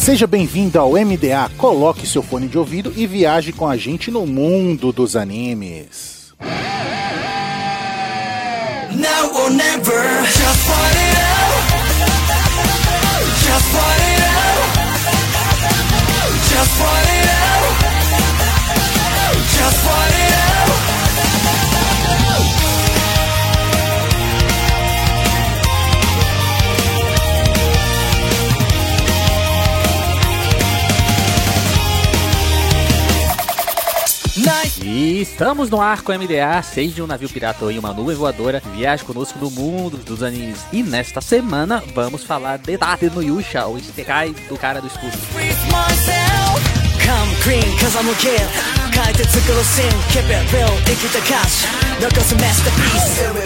Seja bem-vindo ao MDA. Coloque seu fone de ouvido e viaje com a gente no mundo dos animes. Now or never, just fight it out. Just fight it out. Just fight it out. Just fight it out. E estamos no arco MDA, seja um navio pirata ou em uma nuvem voadora, viaje conosco no mundo dos animes. E nesta semana vamos falar de Tate no Yusha, o Isekai do cara do escudo. Come clean, cause I'm okay.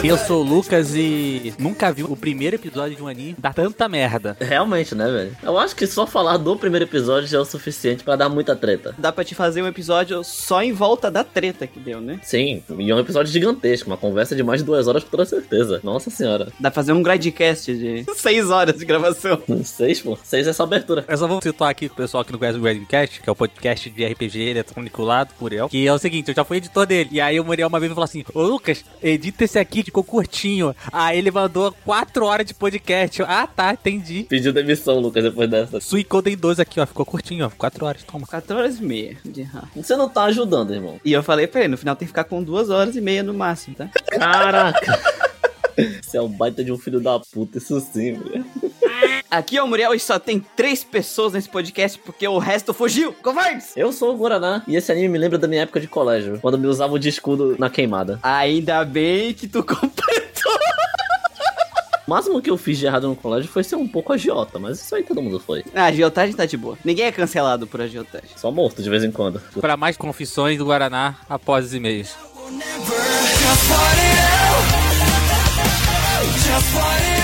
Eu sou o Lucas e nunca vi o primeiro episódio de um anime dar tanta merda. Realmente, né, velho? Eu acho que só falar do primeiro episódio já é o suficiente para dar muita treta. Dá pra te fazer um episódio só em volta da treta que deu, né? Sim, e é um episódio gigantesco, uma conversa de mais de duas horas com toda certeza. Nossa senhora. Dá pra fazer um gradcast de seis horas de gravação. Seis, pô. Seis é só abertura. Eu só vou citar aqui pro pessoal que não conhece o Gradcast, que é o podcast de RPG eletrônico lá do Muriel, que é o seguinte, eu já fui editor dele. E aí o Muriel uma vez me falou assim: Ô Lucas, edita esse aqui, ficou curtinho. Aí ele mandou 4 horas de podcast. Eu, ah, tá, entendi. Pediu demissão, Lucas, depois dessa. Suicoden 2 aqui, ó, ficou curtinho, ó. 4 horas, toma. 4 horas e meia. Você não tá ajudando, irmão. E eu falei pra ele: no final tem que ficar com 2 horas e meia no máximo, tá? Caraca. Você é um baita de um filho da puta, isso sim, velho. Aqui é o Muriel e só tem três pessoas nesse podcast porque o resto fugiu. Covardes! Eu sou o Guaraná e esse anime me lembra da minha época de colégio, quando me usava de escudo na queimada. Ainda bem que tu completou. O máximo que eu fiz de errado no colégio foi ser um pouco agiota, mas isso aí todo mundo foi. Ah, a agiotagem tá de boa. Ninguém é cancelado por agiotagem. Só morto de vez em quando. Para mais confissões do Guaraná após os e-mails. That's why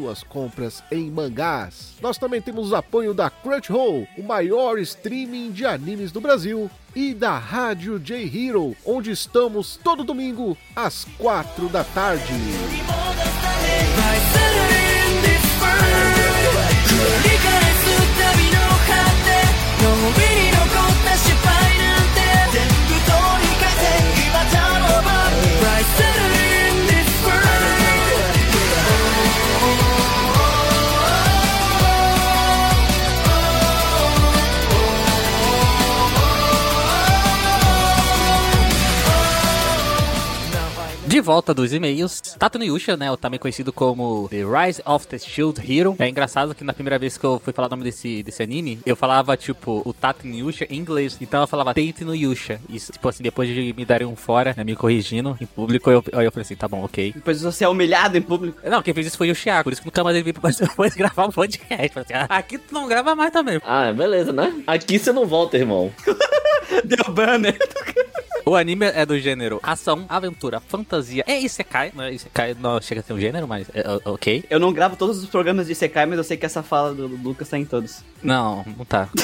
suas compras em mangás. Nós também temos o apoio da Crunchyroll, o maior streaming de animes do Brasil, e da Rádio J Hero, onde estamos todo domingo às quatro da tarde. De volta dos e-mails, Tato Yusha, né, também conhecido como The Rise of the Shield Hero. É engraçado que na primeira vez que eu fui falar o nome desse, desse anime, eu falava, tipo, o Tato Yusha em inglês. Então eu falava Tate no Yusha. E, tipo assim, depois de me darem um fora, né, me corrigindo em público, eu, aí eu falei assim, tá bom, ok. Depois você é humilhado em público. Não, quem fez isso foi o Thiago, por isso que nunca mais ele veio depois gravar um podcast. Assim, ah, aqui tu não grava mais também. Ah, beleza, né? Aqui você não volta, irmão. Deu banner. O anime é do gênero ação, aventura, fantasia e Isekai. Não, Isekai não chega a ser um gênero, mas é, é, ok. Eu não gravo todos os programas de Isekai, mas eu sei que essa fala do Lucas tá em todos. Não, não tá.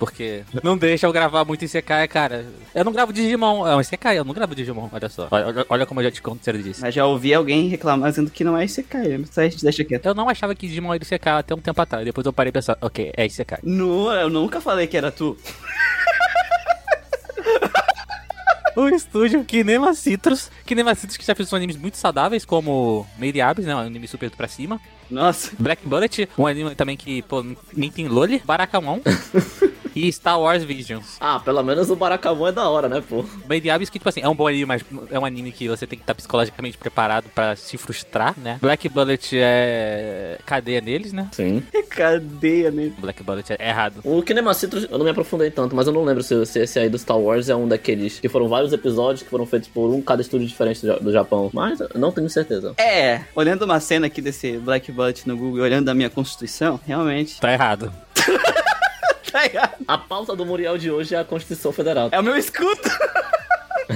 Porque não deixa eu gravar muito Isekai, cara. Eu não gravo Digimon. É um Isekai, eu não gravo Digimon, olha só. Olha, olha como eu já te conto ser disso. Mas já ouvi alguém reclamar dizendo que não é Isekai, mas a gente deixa quieto. Eu não achava que Digimon era Isekai até um tempo atrás. Depois eu parei e pensar, ok, é Isekai. Não, eu nunca falei que era tu. o estúdio Kinema Citrus. Kinema Citrus que já fez animes muito saudáveis, como Made Abyss, né? Um anime super pra cima. Nossa. Black Bullet, um anime também que, pô, nem tem Loli. Barakamon. e Star Wars Visions. Ah, pelo menos o Barakamon é da hora, né, pô? Bem Diablo que, tipo assim, é um bom anime, mas é um anime que você tem que estar psicologicamente preparado pra se frustrar, né? Black Bullet é cadeia neles, né? Sim. Cadeia, né? Black Bullet é errado. O Kinemacitro, eu não me aprofundei tanto, mas eu não lembro se, se esse aí do Star Wars é um daqueles que foram vários episódios que foram feitos por um cada estúdio diferente do, do Japão. Mas eu não tenho certeza. É, olhando uma cena aqui desse Black Bullet no Google, e olhando a minha constituição, realmente. Tá errado. Tá. A pauta do Muriel de hoje é a Constituição Federal. É o meu escudo.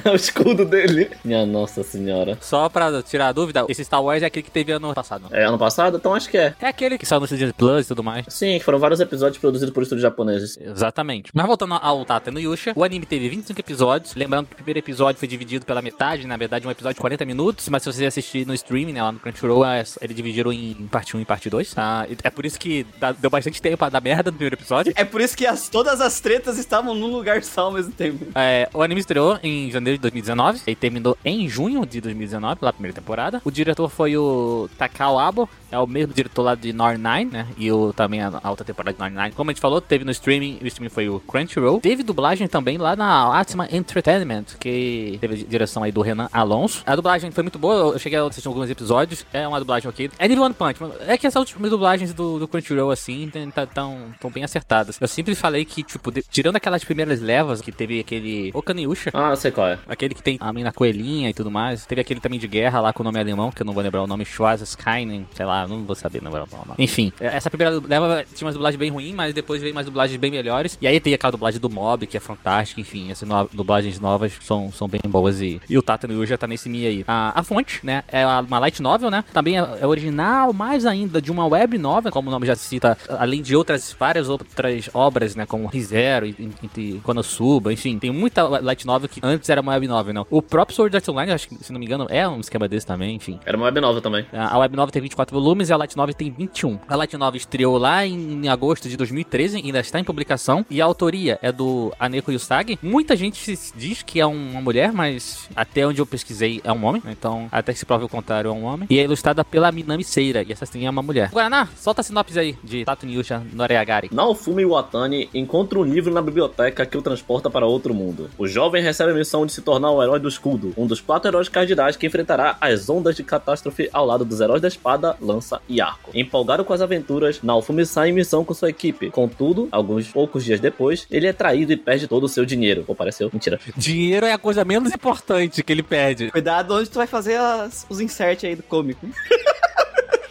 É o escudo dele. Minha nossa senhora. Só pra tirar a dúvida, esse Star Wars é aquele que teve ano passado. É ano passado? Então acho que é. É aquele que saiu no Disney Plus e tudo mais. Sim, que foram vários episódios produzidos por estúdios japoneses. Exatamente. Mas voltando ao Tata no Yusha, o anime teve 25 episódios. Lembrando que o primeiro episódio foi dividido pela metade, na verdade, um episódio de 40 minutos. Mas se você assistir no streaming, né, lá no Crunchyroll, é- eles dividiram em parte 1 e parte 2. Tá? E É por isso que deu bastante tempo pra dar merda no primeiro episódio. É por isso que as- todas as tretas estavam num lugar só ao mesmo tempo. É, o anime estreou em janeiro de 2019 e terminou em junho de 2019, pela primeira temporada. O diretor foi o Takao Abo, é o mesmo diretor lá de Nor 9, né? E o, também a, a outra temporada de Nor 9. Como a gente falou, teve no streaming, o streaming foi o Crunchyroll. Teve dublagem também lá na Atma Entertainment, que teve direção aí do Renan Alonso. A dublagem foi muito boa, eu cheguei a assistir alguns episódios, é uma dublagem ok. É nível One Punch, é que essas últimas dublagens do, do Crunchyroll, assim, tá- tão, tão bem acertadas. Eu sempre falei que, tipo, de- tirando aquelas primeiras levas que teve aquele Okaniusha, Ah, eu sei qual é. Aquele que tem a mina coelhinha e tudo mais. Teve aquele também de guerra lá com o nome alemão, que eu não vou lembrar o nome, Schwarzenstein, sei lá, não vou saber lembrar o nome. Enfim, essa primeira leva tinha umas dublagens bem ruins, mas depois veio mais dublagens bem melhores. E aí tem aquela dublagem do Mob, que é fantástica, enfim, essas no- dublagens novas são, são bem boas e, e o Tata no já tá nesse mi aí. A, a fonte, né, é uma light novel, né, também é, é original, mais ainda, de uma web novel, como o nome já cita, além de outras, várias outras obras, né, como e, e, e Konosuba, enfim, tem muita light novel que antes era uma web novel, não. O próprio Sword Art Online, acho que, se não me engano, é um esquema desse também, enfim. Era uma web nova também. A Web 9 tem 24 volumes e a Light 9 tem 21. A Light 9 estreou lá em agosto de 2013, ainda está em publicação. E a autoria é do Aneko Yusagi. Muita gente diz que é uma mulher, mas até onde eu pesquisei é um homem. Então, até que se prove o contrário, é um homem. E é ilustrada pela Minami Seira. E essa sim é uma mulher. Guaraná, solta a sinopse aí de Tato Nyusha Noreagari. Naofumi Watani encontra um livro na biblioteca que o transporta para outro mundo. O jovem recebe a missão de se tornar o herói do escudo, um dos quatro heróis cardinais que enfrentará as ondas de catástrofe ao lado dos heróis da espada, lança e arco. Empolgado com as aventuras, Naofumi sai em missão com sua equipe. Contudo, alguns poucos dias depois, ele é traído e perde todo o seu dinheiro. Pô, pareceu? Mentira. Dinheiro é a coisa menos importante que ele pede. Cuidado onde tu vai fazer as- os inserts aí do cômico.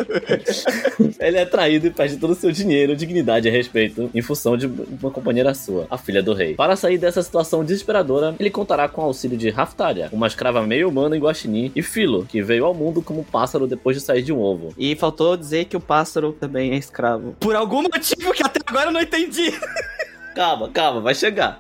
Ele é traído e perde todo o seu dinheiro, dignidade e respeito em função de uma companheira sua, a filha do rei. Para sair dessa situação desesperadora, ele contará com o auxílio de Raftaria, uma escrava meio humana em Guaxinim, e Filo, que veio ao mundo como pássaro depois de sair de um ovo. E faltou dizer que o pássaro também é escravo. Por algum motivo que até agora eu não entendi. Calma, calma, vai chegar.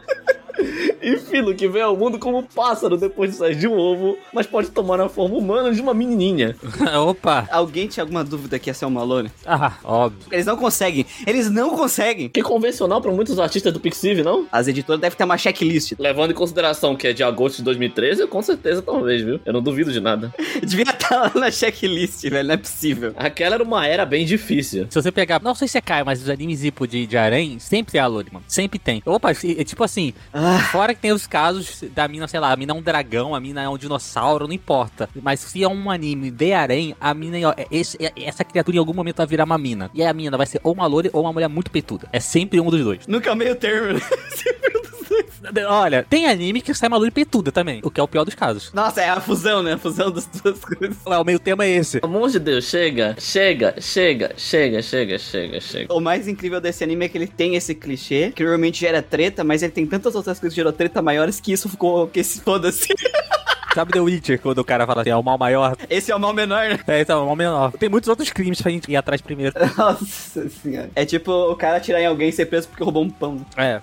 E Filo, que veio ao mundo como pássaro depois de sair de um ovo, mas pode tomar a forma humana de uma menininha. Opa! Alguém tinha alguma dúvida que ia ser o Malone? Ah, óbvio. Eles não conseguem. Eles não conseguem. Que é convencional para muitos artistas do Pixiv, não? As editoras devem ter uma checklist. Levando em consideração que é de agosto de 2013, com certeza talvez, viu? Eu não duvido de nada. Devia estar lá na checklist, velho. Não é possível. Aquela era uma era bem difícil. Se você pegar, não sei se é Caio, mas os animes tipo de, de sempre tem a mano. Sempre tem. Opa, é tipo assim, Ah, fora que tem os casos da mina, sei lá, a mina é um dragão, a mina é um dinossauro, não importa. Mas se é um anime de harém, a mina, ó, é- esse- é- essa criatura em algum momento vai virar uma mina. E aí a mina vai ser ou uma Loli ou uma mulher muito peituda. É sempre um dos dois. nunca é meio termo. Olha, tem anime que sai uma Loli peituda também, o que é o pior dos casos. Nossa, é a fusão, né? A fusão das duas coisas. Ué, O meio tema é esse. Pelo amor de Deus, chega, chega, chega, chega, chega, chega, chega. O mais incrível desse anime é que ele tem esse clichê, que normalmente gera treta, mas ele tem tantas outras coisas que gerou treta maiores que isso ficou que se foda-se. Sabe The Witcher, quando o cara fala assim, é o mal maior? Esse é o mal menor, né? É, então, é o mal menor. Tem muitos outros crimes pra gente ir atrás primeiro. Nossa senhora. É tipo o cara atirar em alguém e ser preso porque roubou um pão. É.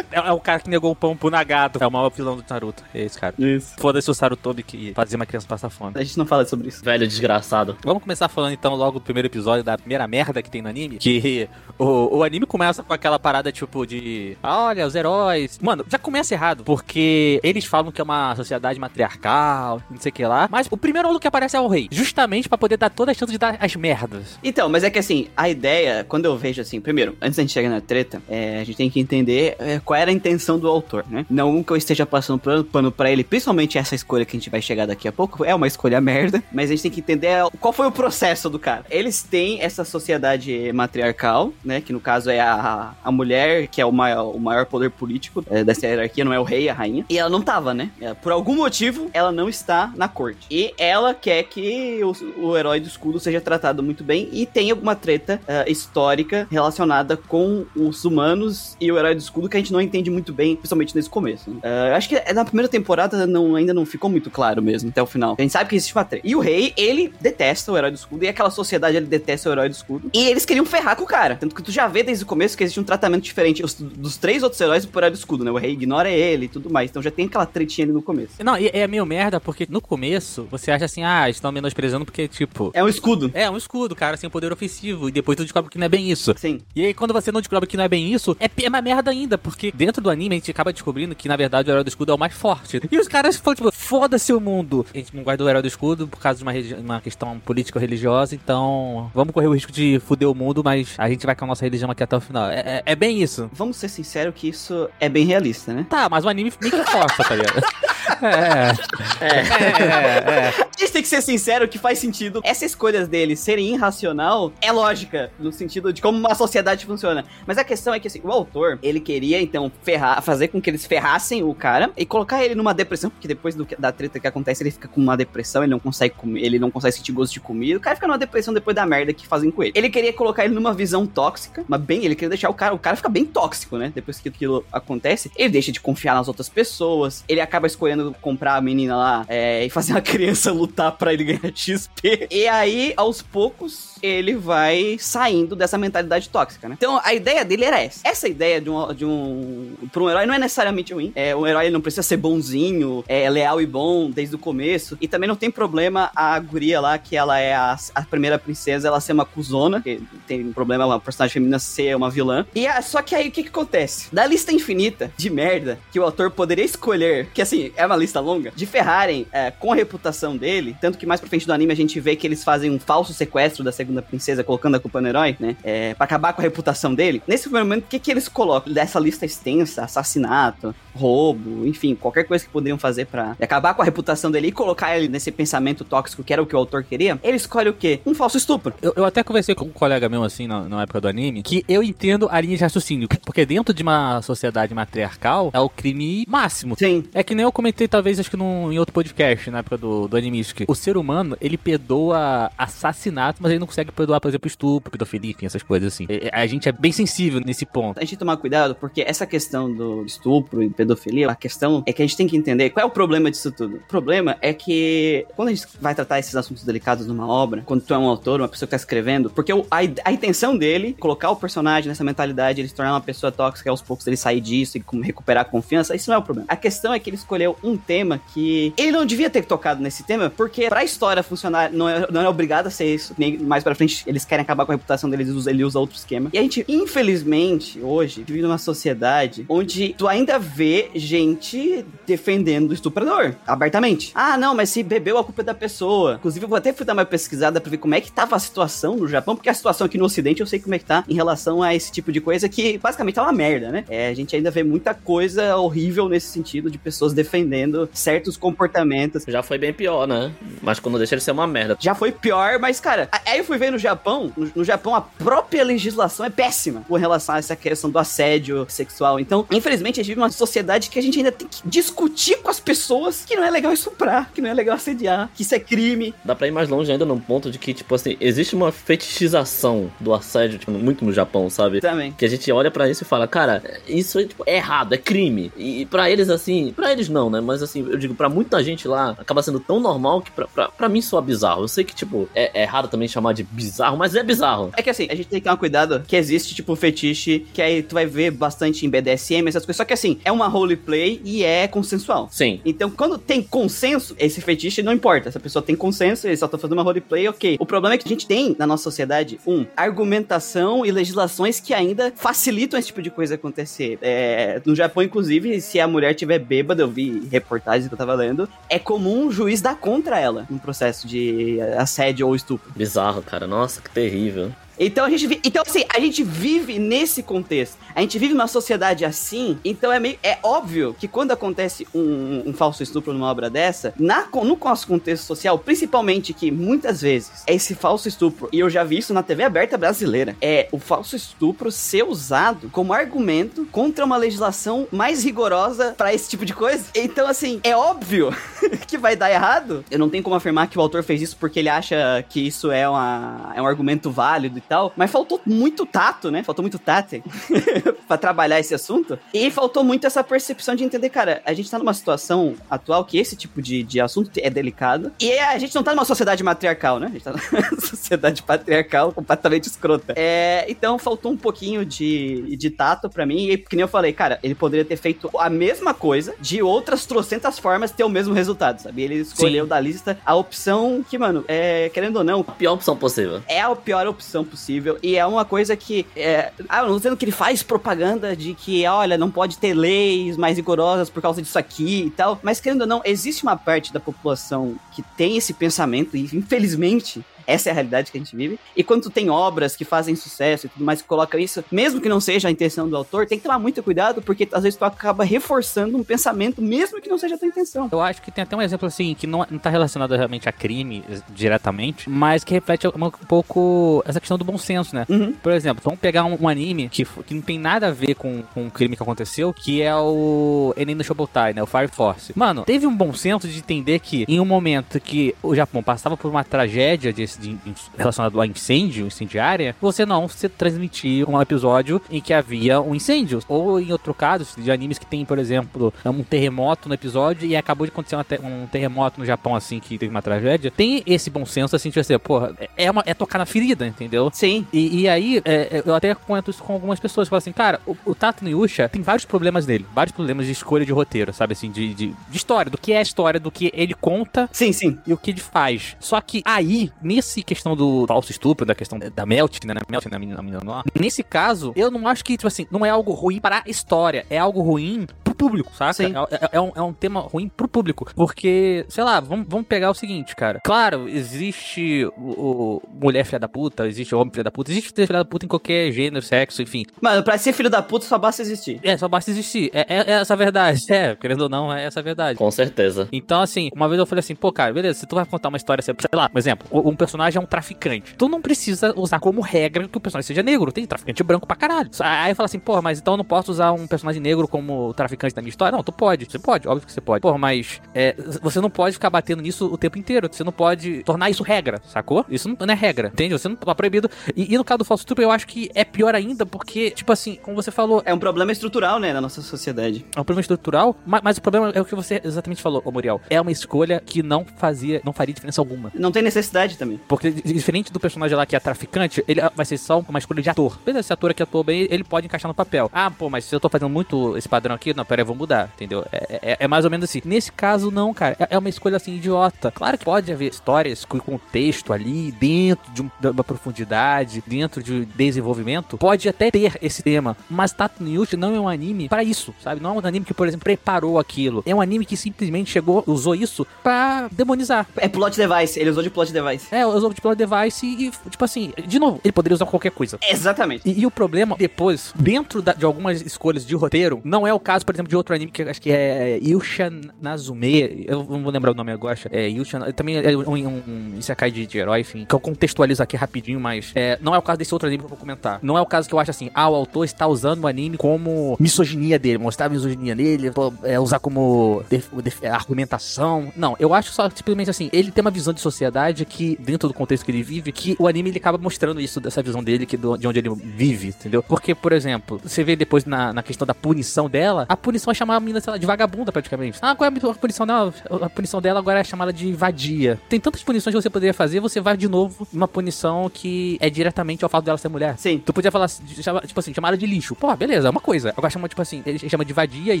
É, é o cara que negou o pão pro Nagato. É o maior vilão do Naruto. É esse cara. Isso. Foda-se o Sarutobi que fazia uma criança passar fome. A gente não fala sobre isso. Velho desgraçado. Vamos começar falando então logo do primeiro episódio da primeira merda que tem no anime. Que o, o anime começa com aquela parada tipo de. "Ah, Olha, os heróis. Mano, já começa errado. Porque eles falam que é uma sociedade matriarcal, não sei o que lá. Mas o primeiro aluno que aparece é o rei. Justamente pra poder dar toda a chance de dar as merdas. Então, mas é que assim, a ideia, quando eu vejo assim, primeiro, antes da gente chegar na treta, é, a gente tem que entender é, qual era a intenção do autor, né? Não que eu esteja passando pano, pra ele, principalmente essa escolha que a gente vai chegar daqui a pouco, é uma escolha merda, mas a gente tem que entender qual foi o processo do cara. Eles têm essa sociedade matriarcal, né? Que no caso é a, a mulher, que é o maior, o maior poder político é, dessa hierarquia, não é o rei, a rainha. E ela não tava, né? É, Por algum motivo, ela não está na corte. E ela quer que o, o herói do escudo seja tratado muito bem e tem alguma treta ah, histórica relacionada com os humanos e o herói do escudo que a gente não entende muito bem, principalmente nesse começo. né? Eu acho que na primeira temporada não, ainda não ficou muito claro mesmo, até o final. A gente sabe que existe uma treta. E o rei, ele detesta o herói do escudo e aquela sociedade, ele detesta o herói do escudo. E eles queriam ferrar com o cara. Tanto que tu já vê desde o começo que existe um tratamento diferente os- dos três outros heróis pro herói do escudo, né? O rei ignora ele e tudo mais. Então já tem aquela tretinha ali no começo. Não, e é meio merda porque no começo você acha assim, ah, estão menosprezando porque, tipo. É um escudo. É, um escudo, cara, sem poder ofensivo. E depois tu descobre que não é bem isso. Sim. E aí, quando você não descobre que não é bem isso, é, é uma merda ainda, porque dentro do anime a gente acaba descobrindo que, na verdade, o herói do escudo é o mais forte. E os caras falam, tipo, foda-se o mundo. A gente não guarda o herói do escudo por causa de uma, uma questão político-religiosa, então vamos correr o risco de fuder o mundo, mas a gente vai com a nossa religião aqui até o final. É, é- é bem isso. Vamos ser sinceros que isso é bem realista, né? Tá, mas o anime meio que força, tá ligado? É. É. É, é. A gente tem que ser sincero que faz sentido. Essa escolha deles serem irracional é lógica, no sentido de como uma sociedade funciona. Mas a questão é que assim, o autor, ele queria então ferrar, fazer com que eles ferrassem o cara e colocar ele numa depressão, porque depois do da treta que acontece, ele fica com uma depressão, ele não consegue comer, ele não consegue sentir gosto de comida. O cara fica numa depressão depois da merda que fazem com ele. Ele queria colocar ele numa visão tóxica, mas bem, ele queria deixar o cara, o cara fica bem tóxico, né? Depois que aquilo acontece, ele deixa de confiar nas outras pessoas, ele acaba escolhendo comprar a menina lá é, e fazer uma criança lutar pra ele ganhar XP. E aí, aos poucos, ele vai saindo dessa mentalidade tóxica, né? Então, a ideia dele era essa. Essa ideia de um, de um pra um herói não é necessariamente ruim. É, o herói ele não precisa ser bonzinho, é leal e bom desde o começo. E também não tem problema a guria lá, que ela é a, a primeira princesa, ela ser uma cuzona. Que tem um problema uma personagem feminina ser uma vilã. E a- só que aí o que que acontece? Da lista infinita de merda que o autor poderia escolher, que assim, é uma lista longa, de ferrarem é, com a reputação dele, tanto que mais pra frente do anime a gente vê que eles fazem um falso sequestro da segunda princesa, colocando a culpa no herói, né? É, pra acabar com a reputação dele. Nesse primeiro momento, o que que eles colocam? Dessa lista extensa, assassinato, roubo, enfim, qualquer coisa que poderiam fazer pra acabar com a reputação dele e colocar ele nesse pensamento tóxico que era o que o autor queria, ele escolhe o quê? Um falso estupro. Eu, eu até conversei com um colega meu, assim, na, na época do anime, que eu entendo a linha de raciocínio. Porque dentro de uma sociedade matriarcal, é o crime máximo. Sim. É que nem eu comentei, talvez, acho que num, em outro podcast, na época do, do Animistic. O ser humano, ele perdoa assassinato, mas ele não consegue perdoar, por exemplo, estupro, pedofilia, enfim, essas coisas assim. A gente é bem sensível nesse ponto. A gente tem que tomar cuidado, porque essa questão do estupro e pedofilia, a questão é que a gente tem que entender qual é o problema disso tudo. O problema é que quando a gente vai tratar esses assuntos delicados numa obra, quando tu é um autor, uma pessoa que tá escrevendo, porque a, a intenção dele, colocar o personagem nessa mentalidade, ele se tornar uma pessoa tóxica, aos poucos ele sair disso e recuperar a confiança, isso não é o problema. A questão é que ele escolheu um tema que ele não devia ter tocado nesse tema, porque pra história funcionar, não é, não é obrigado a ser isso. Nem mais pra frente, eles querem acabar com a reputação deles, ele usa outro esquema. E a gente, infelizmente, hoje, vive numa sociedade onde tu ainda vê gente defendendo o estuprador, abertamente. Ah, não, mas se bebeu, a culpa é da pessoa. Inclusive, eu vou até fui dar uma pesquisada pra ver como é que tava a situação no Japão, porque a situação aqui no Ocidente eu sei como é que tá em relação a esse tipo de coisa que basicamente é uma merda, né? É, a gente ainda vê muita coisa horrível nesse sentido de pessoas defendendo certos comportamentos. Já foi bem pior, né? Mas quando deixa ele ser uma merda. Já foi pior, mas, cara, aí eu fui ver no Japão, no, no Japão a própria legislação é péssima com relação a essa questão do assédio sexual. Então, infelizmente, a gente vive uma sociedade que a gente ainda tem que discutir com as pessoas que não é legal estuprar, que não é legal assediar, que isso é crime. Dá pra ir mais longe ainda num ponto de que, tipo assim, existe uma fetichização do assédio, tipo, muito no Japão, sabe? Também. Que a gente olha pra isso e fala, cara, isso é, tipo, é errado, é crime. E, e pra eles, assim, pra eles não, né? Mas assim, eu digo, pra muita gente lá, acaba sendo tão normal que que pra, pra, pra mim soa bizarro. Eu sei que, tipo, é, é errado também chamar de bizarro, mas é bizarro. É que assim, a gente tem que tomar cuidado que existe, tipo, um fetiche que aí tu vai ver bastante em BDSM, essas coisas. Só que assim, é uma roleplay e é consensual. Sim. Então, quando tem consenso, esse fetiche não importa. Se a pessoa tem consenso, eles só estão fazendo uma roleplay, ok. O problema é que a gente tem na nossa sociedade, um, argumentação e legislações que ainda facilitam esse tipo de coisa acontecer. É, no Japão, inclusive, se a mulher tiver bêbada, eu vi reportagens que eu tava lendo, é comum o juiz dar contra ela num processo de assédio ou estupro. Bizarro, cara. Nossa, que terrível. Então a gente vi- então assim, a gente vive nesse contexto. A gente vive numa sociedade assim, então é meio é óbvio que quando acontece um, um falso estupro numa obra dessa, na no nosso contexto social, principalmente que muitas vezes é esse falso estupro, e eu já vi isso na TV aberta brasileira, é o falso estupro ser usado como argumento contra uma legislação mais rigorosa pra esse tipo de coisa. Então assim, é óbvio que vai dar errado. Eu não tenho como afirmar que o autor fez isso porque ele acha que isso é, uma, é um argumento válido e tal, mas faltou muito tato, né? Faltou muito tato pra trabalhar esse assunto. E faltou muito essa percepção de entender, cara, a gente tá numa situação atual que esse tipo de, de assunto é delicado. E a gente não tá numa sociedade matriarcal, né? A gente tá numa sociedade patriarcal completamente escrota. É, então faltou um pouquinho de, de tato pra mim. E que nem eu falei, cara, ele poderia ter feito a mesma coisa de outras trocentas formas ter o mesmo resultado, sabe? Ele escolheu Sim. da lista a opção que, mano, é, querendo ou não, Pior opção possível. é a pior opção possível e é uma coisa que é, ah, não dizendo que ele faz propaganda de que olha não pode ter leis mais rigorosas por causa disso aqui e tal mas querendo ou não existe uma parte da população que tem esse pensamento e infelizmente essa é a realidade que a gente vive. E quando tu tem obras que fazem sucesso e tudo mais que colocam isso, mesmo que não seja a intenção do autor, tem que tomar muito cuidado, porque às vezes tu acaba reforçando um pensamento, mesmo que não seja a tua intenção. Eu acho que tem até um exemplo assim, que não, não tá relacionado realmente a crime eh, diretamente, mas que reflete um, um pouco essa questão do bom senso, né? Uhum. Por exemplo, vamos pegar um, um anime que, que não tem nada a ver com, com o crime que aconteceu, que é o Enem no Shobutai, né? O Fire Force. Mano, teve um bom senso de entender que em um momento que o Japão passava por uma tragédia de, de, de, relacionada a incêndio, incendiária, você não se transmitir um episódio em que havia um incêndio. Ou em outro caso, de animes que tem, por exemplo, um terremoto no episódio e acabou de acontecer te- um terremoto no Japão, assim, que teve uma tragédia. Tem esse bom senso, assim, de você, porra, é, uma, é tocar na ferida, entendeu? Sim. E, e aí, é, eu até comento isso com algumas pessoas. Falam assim, cara, o, o Tato Yusha tem vários problemas nele. Vários problemas de escolha de roteiro, sabe? Assim, de, de, de história. Do que é a história, do que ele conta Sim, sim. e o que ele faz. Só que aí, nesse questão do falso estupro, da questão da Melt, né? Melt, na menina, na menina lá. Nesse caso, eu não acho que, tipo assim, não é algo ruim para a história. É algo ruim pro público, saca? Sim. É, é- é um, é um tema ruim pro público. Porque, sei lá, vamos, vamos pegar o seguinte, cara. Claro, existe o, o mulher filha da puta, existe homem filha da puta, existe filha da puta em qualquer gênero, sexo, enfim. Mano, pra ser filho da puta só basta existir. É, só basta existir. É, é- é essa a verdade. É, querendo ou não, é essa a verdade. Com certeza. Então, assim, uma vez eu falei assim, pô, cara, beleza, se tu vai contar uma história, sei lá, por exemplo, o- um personagem é um traficante. Tu não precisa usar como regra que o personagem seja negro. Tem traficante branco pra caralho. Aí fala assim, porra, mas então eu não posso usar um personagem negro como traficante da minha história? Não, tu pode. Você pode, óbvio que você pode. Porra, mas é, você não pode ficar batendo nisso o tempo inteiro. Você não pode tornar isso regra, sacou? Isso não, não é regra, entende? Você não tá proibido. E, e no caso do falso estupro, eu acho que é pior ainda, porque, tipo assim, como você falou, É um problema estrutural, né, na nossa sociedade. é um problema estrutural, ma- mas, o problema é o que você exatamente falou, ô Muriel. É uma escolha que não fazia, não faria diferença alguma. Não tem necessidade também. Porque di- diferente do personagem lá que é traficante, ele ah, vai ser só uma escolha de ator. Beleza, esse ator aqui atuou bem, ele pode encaixar no papel. Ah, pô, mas se eu tô fazendo muito esse padrão aqui, não, pera aí, eu vou mudar, entendeu? É, é- é mais ou menos assim. Nesse caso, não, cara. É, é uma escolha assim, idiota. Claro que pode haver histórias com contexto ali, dentro de um- de uma profundidade, dentro de desenvolvimento. Pode até ter esse tema. Mas Tato Yushi não é um anime pra isso, sabe? Não é um anime que, por exemplo, preparou aquilo. É um anime que simplesmente chegou, usou isso pra demonizar. É plot device, ele usou de plot device. É, usou tipo device e, tipo assim, de novo, ele poderia usar qualquer coisa. Exatamente. E, e o problema, depois, dentro da- de algumas escolhas de roteiro, não é o caso, por exemplo, de outro anime que eu acho que é Yusha Nazume. Eu não vou lembrar o nome agora. É Yusha. Também é um, um, um Isekai de, de herói, enfim. Que eu contextualizo aqui rapidinho, mas é, não é o caso desse outro anime que eu vou comentar. Não é o caso que eu acho assim, ah, o autor está usando o anime como misoginia dele, mostrar a misoginia dele, pô, é, usar como def- def- argumentação. Não, eu acho só simplesmente assim, ele tem uma visão de sociedade que, dentro do contexto que ele vive, que o anime ele acaba mostrando isso, dessa visão dele, que do- de onde ele vive, entendeu? Porque, por exemplo, você vê depois na, na questão da punição dela, a punição é chamar a menina, sei lá, de vagabunda, praticamente. Ah, qual é a punição dela? A punição dela agora é chamada de vadia. Tem tantas punições que você poderia fazer, você vai de novo uma punição que é diretamente ao fato dela ser mulher. Sim. Tu podia falar, tipo assim, chamar ela de lixo. Pô, beleza, é uma coisa. Agora chama, tipo assim, ele chama de vadia e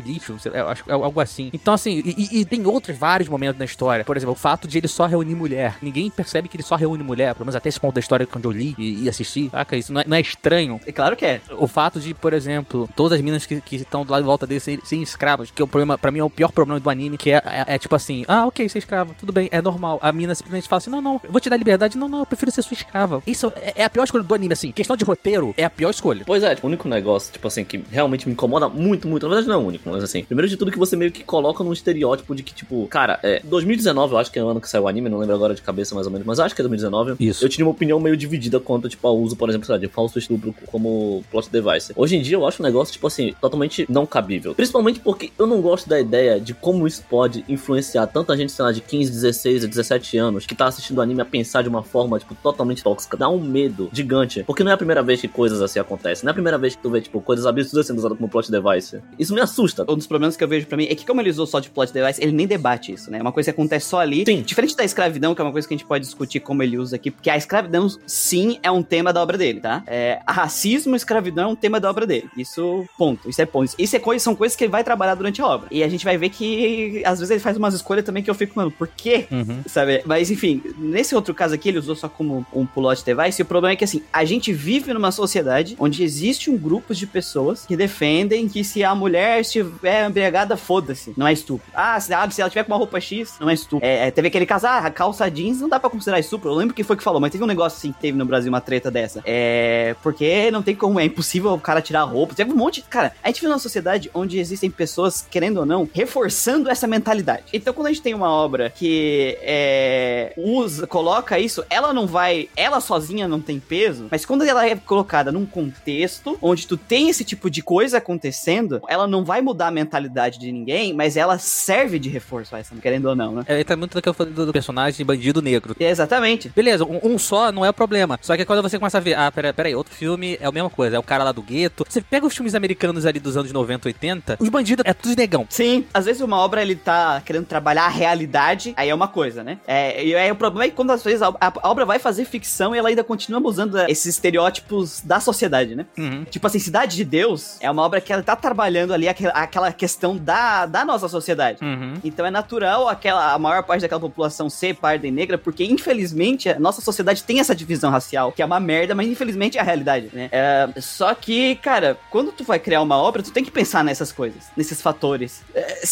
lixo, acho é algo assim. Então, assim, e, e- e tem outros vários momentos na história. Por exemplo, o fato de ele só reunir mulher. Ninguém percebe que ele só reúne mulher, pelo menos até esse ponto da história quando eu li e, e assisti. Saca? Isso não é, não é estranho. É claro que é. O fato de, por exemplo, todas as minas que, que estão do lado de volta dele serem, serem escravas, que é o problema, pra mim é o pior problema do anime, que é, é, é tipo assim, ah, ok, ser escrava, tudo bem, é normal. A mina simplesmente fala assim, não, não, eu vou te dar liberdade, não, não, eu prefiro ser sua escrava. Isso é, é a pior escolha do anime, assim, questão de roteiro é a pior escolha. Pois é, tipo, o único negócio, tipo assim, que realmente me incomoda muito, muito, na verdade não é o único, mas assim, primeiro de tudo que você meio que coloca num estereótipo de que, tipo, cara, é, 2019, eu acho que é o ano que saiu o anime, não lembro agora de cabeça mais ou menos, mas eu acho que é 2019. Isso. Eu tinha uma opinião meio dividida quanto, tipo, ao uso, por exemplo, sei lá, de falso estupro como plot device. Hoje em dia eu acho um negócio, tipo assim, totalmente não cabível. Principalmente porque eu não gosto da ideia de como isso pode influenciar tanta gente, sei lá, de 15, 16, 17 anos, que tá assistindo anime a pensar de uma forma, tipo, totalmente tóxica. Dá um medo gigante. Porque não é a primeira vez que coisas assim acontecem. Não é a primeira vez que tu vê, tipo, coisas absurdas sendo usadas como plot device. Isso me assusta. Um dos problemas que eu vejo pra mim é que, como ele usou só de plot device, ele nem debate isso, né? É uma coisa que acontece só ali. Sim. Diferente da escravidão, que é uma coisa que a gente pode discutir como ele usa aqui, porque a escravidão, sim, é um tema da obra dele, tá? É, a racismo e escravidão é um tema da obra dele. Isso, ponto. Isso é ponto. Isso é coisa, são coisas que ele vai trabalhar durante a obra. E a gente vai ver que, às vezes, ele faz umas escolhas também que eu fico, mano, por quê? Uhum. Sabe? Mas enfim, nesse outro caso aqui, ele usou só como um plot device. E o problema é que, assim, a gente vive numa sociedade onde existe um grupo de pessoas que defendem que se a mulher estiver embriagada, foda-se, não é estupro. Ah, se, ah, se ela tiver com uma roupa X, não é estupro. É, é, teve aquele caso, ah, calça jeans não dá pra considerar estupro. Eu lembro quem foi que falou, mas teve um negócio assim que teve no Brasil, uma treta dessa. É. Porque não tem como, é impossível o cara tirar a roupa. Teve um monte. Cara, a gente vive numa sociedade onde existem pessoas, querendo ou não, reforçando essa mentalidade. Então, quando a gente tem uma obra que é, usa, coloca isso, ela não vai. Ela sozinha não tem peso, mas quando ela é colocada num contexto onde tu tem esse tipo de coisa acontecendo, ela não vai mudar a mentalidade de ninguém, mas ela serve de reforço a essa, querendo ou não, né? É, tá muito do que eu falei do, do personagem bandido negro. Exatamente. Beleza, um, um só não é o problema. Só que quando você começa a ver, ah, peraí, peraí, outro filme é a mesma coisa, é o cara lá do gueto. Você pega os filmes americanos ali dos anos 90, 80, os bandidos é tudo negão. Sim, às vezes uma obra ele tá querendo trabalhar a realidade, aí é uma coisa, né? É, e aí o problema é que quando às vezes a, a- a obra vai fazer ficção e ela ainda continua usando esses estereótipos da sociedade, né? Uhum. Tipo assim, Cidade de Deus é uma obra que ela tá trabalhando ali aquela, aquela questão da, da nossa sociedade. Uhum. Então é natural aquela, a maior parte daquela população ser parda e negra, porque infelizmente a nossa sociedade tem essa divisão racial, que é uma merda, mas infelizmente é a realidade, né? É, só que, cara, quando tu vai criar uma obra, tu tem que pensar nessas coisas, nesses fatores. É,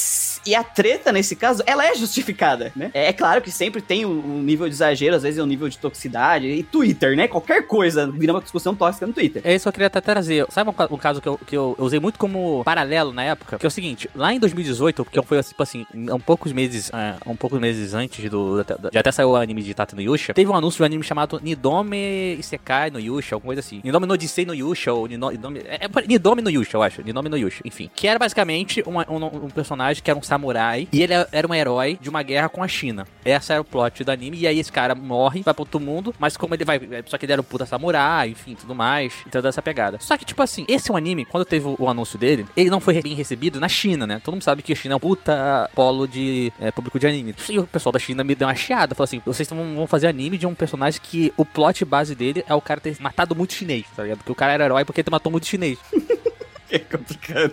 e a treta, nesse caso, ela é justificada, né? É, é claro que sempre tem um, um nível de exagero, às vezes é um nível de toxicidade, e Twitter, né? Qualquer coisa vira uma discussão tóxica no Twitter. É isso que eu queria até trazer. Sabe um, um caso que, eu, que eu, usei muito como paralelo na época? Que é o seguinte, lá em 2018, porque foi tipo assim, um poucos meses, é, um poucos meses antes do. Já até saiu o anime de Tata no Yusha, teve um anúncio de um anime chamado Nidome Isekai no Yusha, alguma coisa assim. Nidome no Disei no Yusha, ou Nidome. É, é, Nidome no Yusha, eu acho. Nidome no Yusha, enfim. Que era basicamente uma- um, um personagem que era um samurai e ele era um herói de uma guerra com a China. Essa era o plot do anime. E aí esse cara morre, vai pro outro mundo, mas como ele vai. Só que ele era um puta samurai, enfim, tudo mais. E toda essa pegada. Só que, tipo assim, esse é um anime, quando teve o, anúncio dele, ele não foi bem recebido na China, né? Todo mundo sabe que a China é um puta polo de é, público de anime. E o pessoal da China me deu uma chiada. Falou assim: vocês vão fazer anime de um personagem que o plot base dele é o cara ter matado muito chinês, tá ligado? Porque o cara era herói porque ele matou muito chinês. É complicado.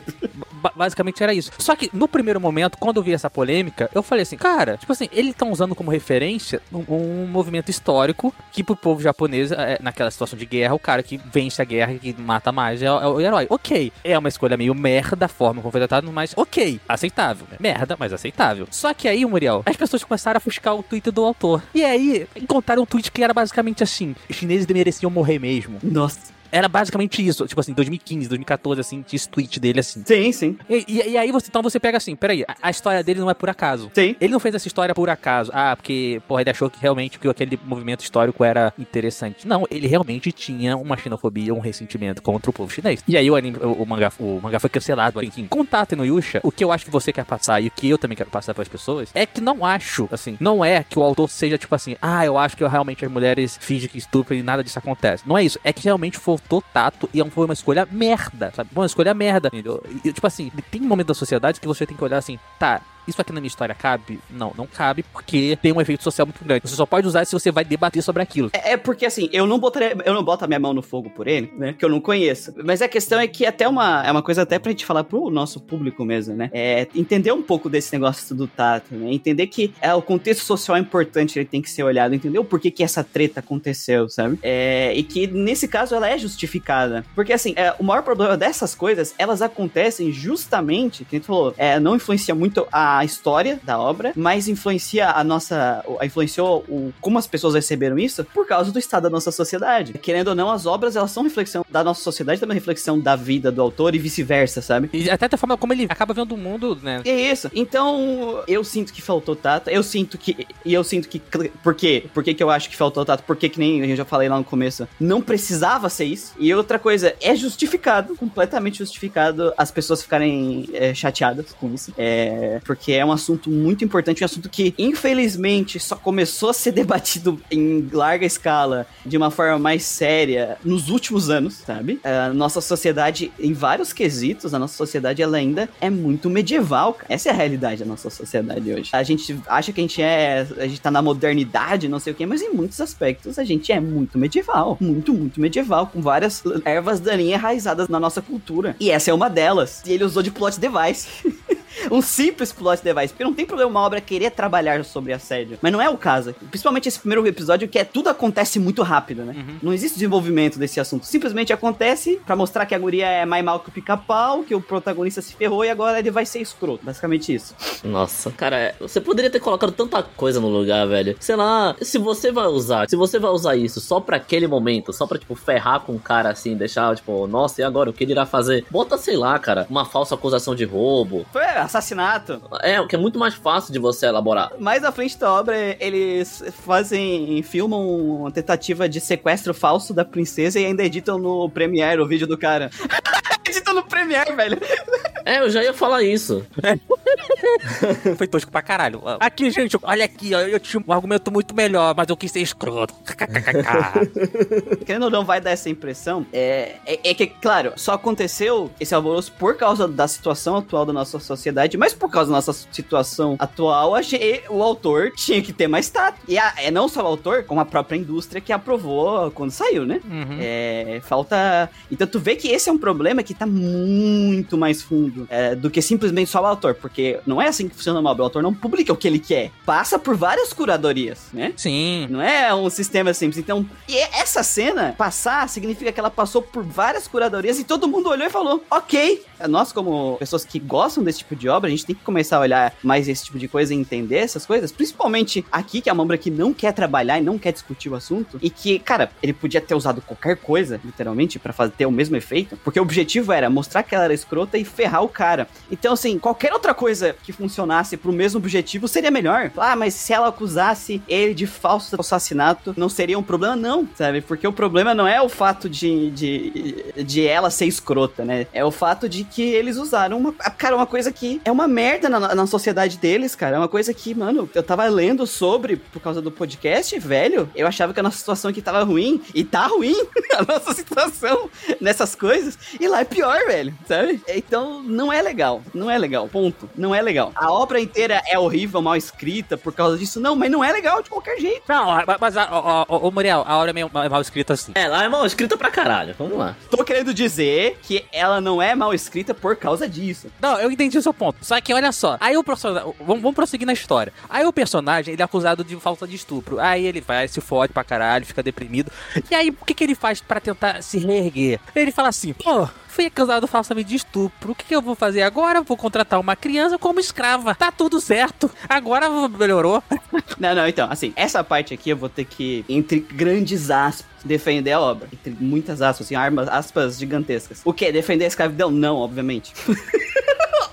Ba- basicamente era isso. Só que no primeiro momento, quando eu vi essa polêmica, eu falei assim, cara, tipo assim, eles estão usando como referência um, um movimento histórico que pro povo japonês, é, naquela situação de guerra, o cara que vence a guerra que mata mais é, é o herói. Ok, é uma escolha meio merda a forma como foi tratado, mas ok, aceitável. né? Merda, mas aceitável. Só que aí, Muriel, as pessoas começaram a fuscar o Twitter do autor. E aí, encontraram um tweet que era basicamente assim: os chineses mereciam morrer mesmo. Nossa. Era basicamente isso. Tipo assim, 2015, 2014, assim, tinha esse tweet dele assim. Sim, sim. E, e- e aí você, então você pega assim, peraí, a, a história dele não é por acaso. Sim. Ele não fez essa história por acaso. Ah, porque, porra, ele achou que realmente que aquele movimento histórico era interessante. Não, ele realmente tinha uma xenofobia, um ressentimento contra o povo chinês. E aí o anime, o, o mangá, o mangá foi cancelado, enfim. Contato no Yusha, o que eu acho que você quer passar e o que eu também quero passar para as pessoas é que não acho, assim, não é que o autor seja tipo assim, ah, eu acho que realmente as mulheres fingem que estupram e nada disso acontece. Não é isso. É que realmente foi faltou tato e foi uma escolha merda, sabe? Uma escolha merda, tipo assim, tem um momento da sociedade que você tem que olhar assim, tá, isso aqui na minha história cabe? Não, não cabe, porque tem um efeito social muito grande. Você só pode usar se você vai debater sobre aquilo. É, é porque assim, eu não botaria, eu não boto a minha mão no fogo por ele, né? Que eu não conheço. Mas a questão é que até uma, é uma coisa até pra gente falar pro nosso público mesmo, né? É entender um pouco desse negócio do tato, né? Entender que é, o contexto social é importante, ele tem que ser olhado, entender o porquê que essa treta aconteceu, sabe? É, e que nesse caso ela é justificada. Porque assim, é, o maior problema dessas coisas, elas acontecem justamente, que gente falou, é, não influencia muito a a história da obra, mas influencia a nossa. influenciou o, como as pessoas receberam isso por causa do estado da nossa sociedade. Querendo ou não, as obras elas são reflexão da nossa sociedade, também reflexão da vida do autor e vice-versa, sabe? E até da forma como ele acaba vendo o mundo, né? É isso. Então, eu sinto que faltou tato. Eu sinto que. E eu sinto que. Por quê? Por que, que eu acho que faltou tato? Porque, que nem eu já falei lá no começo, não precisava ser isso. E outra coisa, é justificado, completamente justificado as pessoas ficarem é, chateadas com isso. É, porque que é um assunto muito importante, um assunto que, infelizmente, só começou a ser debatido em larga escala, de uma forma mais séria, nos últimos anos, sabe? A nossa sociedade, em vários quesitos, a nossa sociedade, ela ainda é muito medieval. Essa é a realidade da nossa sociedade hoje. A gente acha que a gente é, a gente tá na modernidade, não sei o quê, mas em muitos aspectos a gente é muito medieval. Muito, muito medieval, com várias ervas daninhas enraizadas na nossa cultura. E essa é uma delas. E ele usou de plot device. um simples plot device. Porque não tem problema uma obra querer trabalhar sobre assédio. Mas não é o caso. Principalmente esse primeiro episódio, que é tudo acontece muito rápido, né? Uhum. Não existe desenvolvimento desse assunto. Simplesmente acontece para mostrar que a guria é mais mal que o pica-pau, que o protagonista se ferrou e agora ele vai ser escroto. Basicamente isso. Nossa, cara, você poderia ter colocado tanta coisa no lugar, velho. Sei lá, se você vai usar, se você vai usar isso só para aquele momento, só pra, tipo, ferrar com o cara assim, deixar, tipo, nossa, e agora? O que ele irá fazer? Bota, sei lá, cara, uma falsa acusação de roubo. Foi assassinato. É, o que é muito mais fácil de você elaborar. Mais à frente da obra, eles fazem, filmam uma tentativa de sequestro falso da princesa e ainda editam no Premiere o vídeo do cara. editam no Premiere, velho. É, eu já ia falar isso. Foi tosco pra caralho. Aqui, gente, olha aqui, ó, eu tinha um argumento muito melhor, mas eu quis ser escroto. Querendo ou não, vai dar essa impressão. É, é, é, que, claro, só aconteceu esse alvoroço por causa da situação atual da nossa sociedade, mas por causa da nossa situação atual, achei o autor tinha que ter mais tato. E a, é não só o autor, como a própria indústria que aprovou quando saiu, né? Uhum. É, falta. Então tu vê que esse é um problema que tá muito mais fundo é, do que simplesmente só o autor, porque não é assim que funciona uma obra. O autor não publica o que ele quer, passa por várias curadorias, né? Sim. Não é um sistema simples. Então, e essa cena passar significa que ela passou por várias curadorias e todo mundo olhou e falou: ok. Nós, como pessoas que gostam desse tipo de obra, a gente tem que começar a olhar mais esse tipo de coisa e entender essas coisas, principalmente aqui, que é uma obra que não quer trabalhar e não quer discutir o assunto, e que, cara, ele podia ter usado qualquer coisa, literalmente, para ter o mesmo efeito, porque o objetivo era mostrar que ela era escrota e ferrar o cara. Então, assim, qualquer outra coisa que funcionasse pro mesmo objetivo seria melhor. Ah, mas se ela acusasse ele de falso assassinato, não seria um problema? Não, sabe? Porque o problema não é o fato de, de, de ela ser escrota, né? É o fato de que eles usaram uma. Cara, uma coisa que é uma merda na, na sociedade deles, cara. É uma coisa que, mano, eu tava lendo sobre por causa do podcast, velho. Eu achava que a nossa situação aqui tava ruim. E tá ruim a nossa situação nessas coisas. E lá é pior, velho, sabe? Então, não é legal. Não é legal. Ponto. Não é legal. A obra inteira é horrível, mal escrita por causa disso. Não, mas não é legal de qualquer jeito. Não, mas, ô, Muriel, a obra é meio mal escrita assim. É, ela é mal escrita pra caralho. Vamos lá. Tô querendo dizer que ela não é mal escrita por causa disso. Não, eu entendi o seu ponto. Só que olha só. Aí o personagem. Vamos, vamos prosseguir na história. Aí o personagem, ele é acusado de falta de estupro. Aí ele vai, se fode pra caralho, fica deprimido. E aí, o que, que ele faz para tentar se reerguer? Ele fala assim, pô fui acusado falsamente de estupro. O que, que, eu vou fazer agora? Vou contratar uma criança como escrava. Tá tudo certo. Agora melhorou. Não, não, então, assim, essa parte aqui eu vou ter que, entre grandes aspas, defender a obra. Entre muitas aspas, assim, armas, aspas gigantescas. O que? Defender a escravidão? Não, obviamente.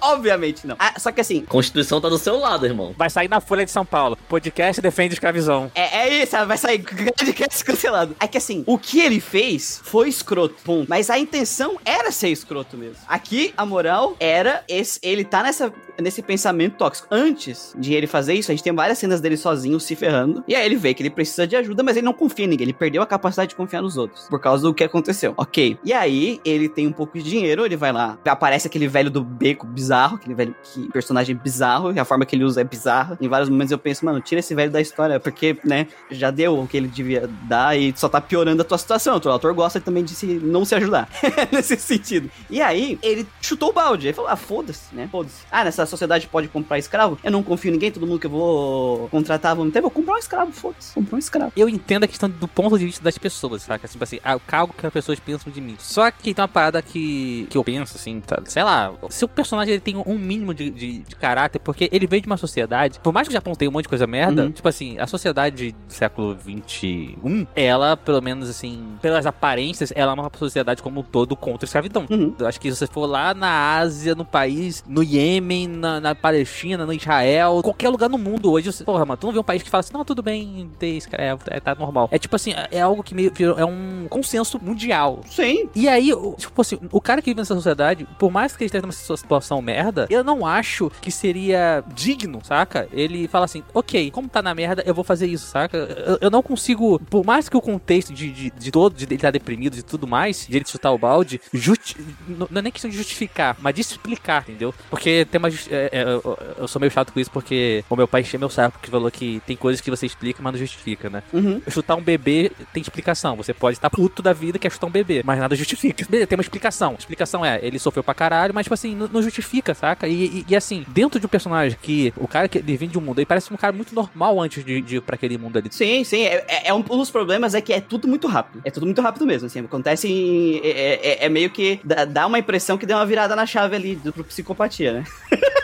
Obviamente não. Ah, só que assim, Constituição tá do seu lado, irmão. Vai sair na Folha de São Paulo. Podcast defende escravidão. É, é isso, vai sair grande cast cancelado. É que assim, o que ele fez foi escroto, ponto. Mas a intenção era ser escroto mesmo. Aqui, a moral era esse, ele tá nessa, nesse pensamento tóxico. Antes de ele fazer isso, a gente tem várias cenas dele sozinho se ferrando. E aí ele vê que ele precisa de ajuda, mas ele não confia em ninguém. Ele perdeu a capacidade de confiar nos outros. Por causa do que aconteceu. Ok. E aí, ele tem um pouco de dinheiro, ele vai lá. Aparece aquele velho do beco bizarro, aquele velho que, personagem bizarro, e a forma que ele usa é bizarra. Em vários momentos eu penso, mano, tira esse velho da história, porque, né, já deu o que ele devia dar e só tá piorando a tua situação. O autor gosta também de se, não se ajudar. Nesse sentido. E aí, ele chutou o balde. Ele falou, ah, foda-se, né? Foda-se. Ah, nessa sociedade pode comprar escravo? Eu não confio em ninguém, todo mundo que eu vou contratar, vamos ter, vou comprar um escravo, foda-se. Comprar um escravo. Eu entendo a questão do ponto de vista das pessoas, saca? Tipo assim, ah, o cargo que as pessoas pensam de mim. Só que tem uma parada que, que eu penso, assim, tá, sei lá, se o personagem ele tem um mínimo de, de, de caráter, porque ele veio de uma sociedade, por mais que o Japão tenha um monte de coisa merda, Uhum. tipo assim, a sociedade do século XXI, ela, pelo menos assim, pelas aparências, ela é uma sociedade como um todo contra a escravidão. Uhum. Eu acho que se você for lá na Ásia, no país, no Iêmen, na, na Palestina, no Israel, qualquer lugar no mundo hoje, você, porra, mano, tu não vê um país que fala assim, não, tudo bem ter escravo, é, tá normal. É tipo assim, é algo que meio é um consenso mundial. Sim. E aí, tipo assim, o cara que vive nessa sociedade, por mais que ele esteja numa situação merda, eu não acho que seria digno, saca? Ele fala assim, ok, como tá na merda, eu vou fazer isso, saca? Eu, eu não consigo, por mais que o contexto de, de, de todo, de ele estar deprimido e tudo mais, de ele chutar o balde, justi não não é nem questão de justificar, mas de explicar, entendeu? Porque tem uma. é, é, eu, eu sou meio chato com isso, porque o meu pai encheu meu saco que falou que tem coisas que você explica, mas não justifica, né? Uhum. Chutar um bebê tem explicação. Você pode estar puto da vida que é chutar um bebê, mas nada justifica. Beleza, tem uma explicação. A explicação é, ele sofreu pra caralho, mas, tipo assim, não, não justifica, saca? E, e- e, assim, dentro de um personagem que o cara que ele vem de um mundo, ele parece um cara muito normal antes de, de ir pra aquele mundo ali. Sim, sim. É, é- é um, um dos problemas é que é tudo muito rápido. É tudo muito rápido mesmo, assim. Acontece em- é, é- é meio que dá, uma impressão que deu uma virada na chave ali do, pro psicopatia, né?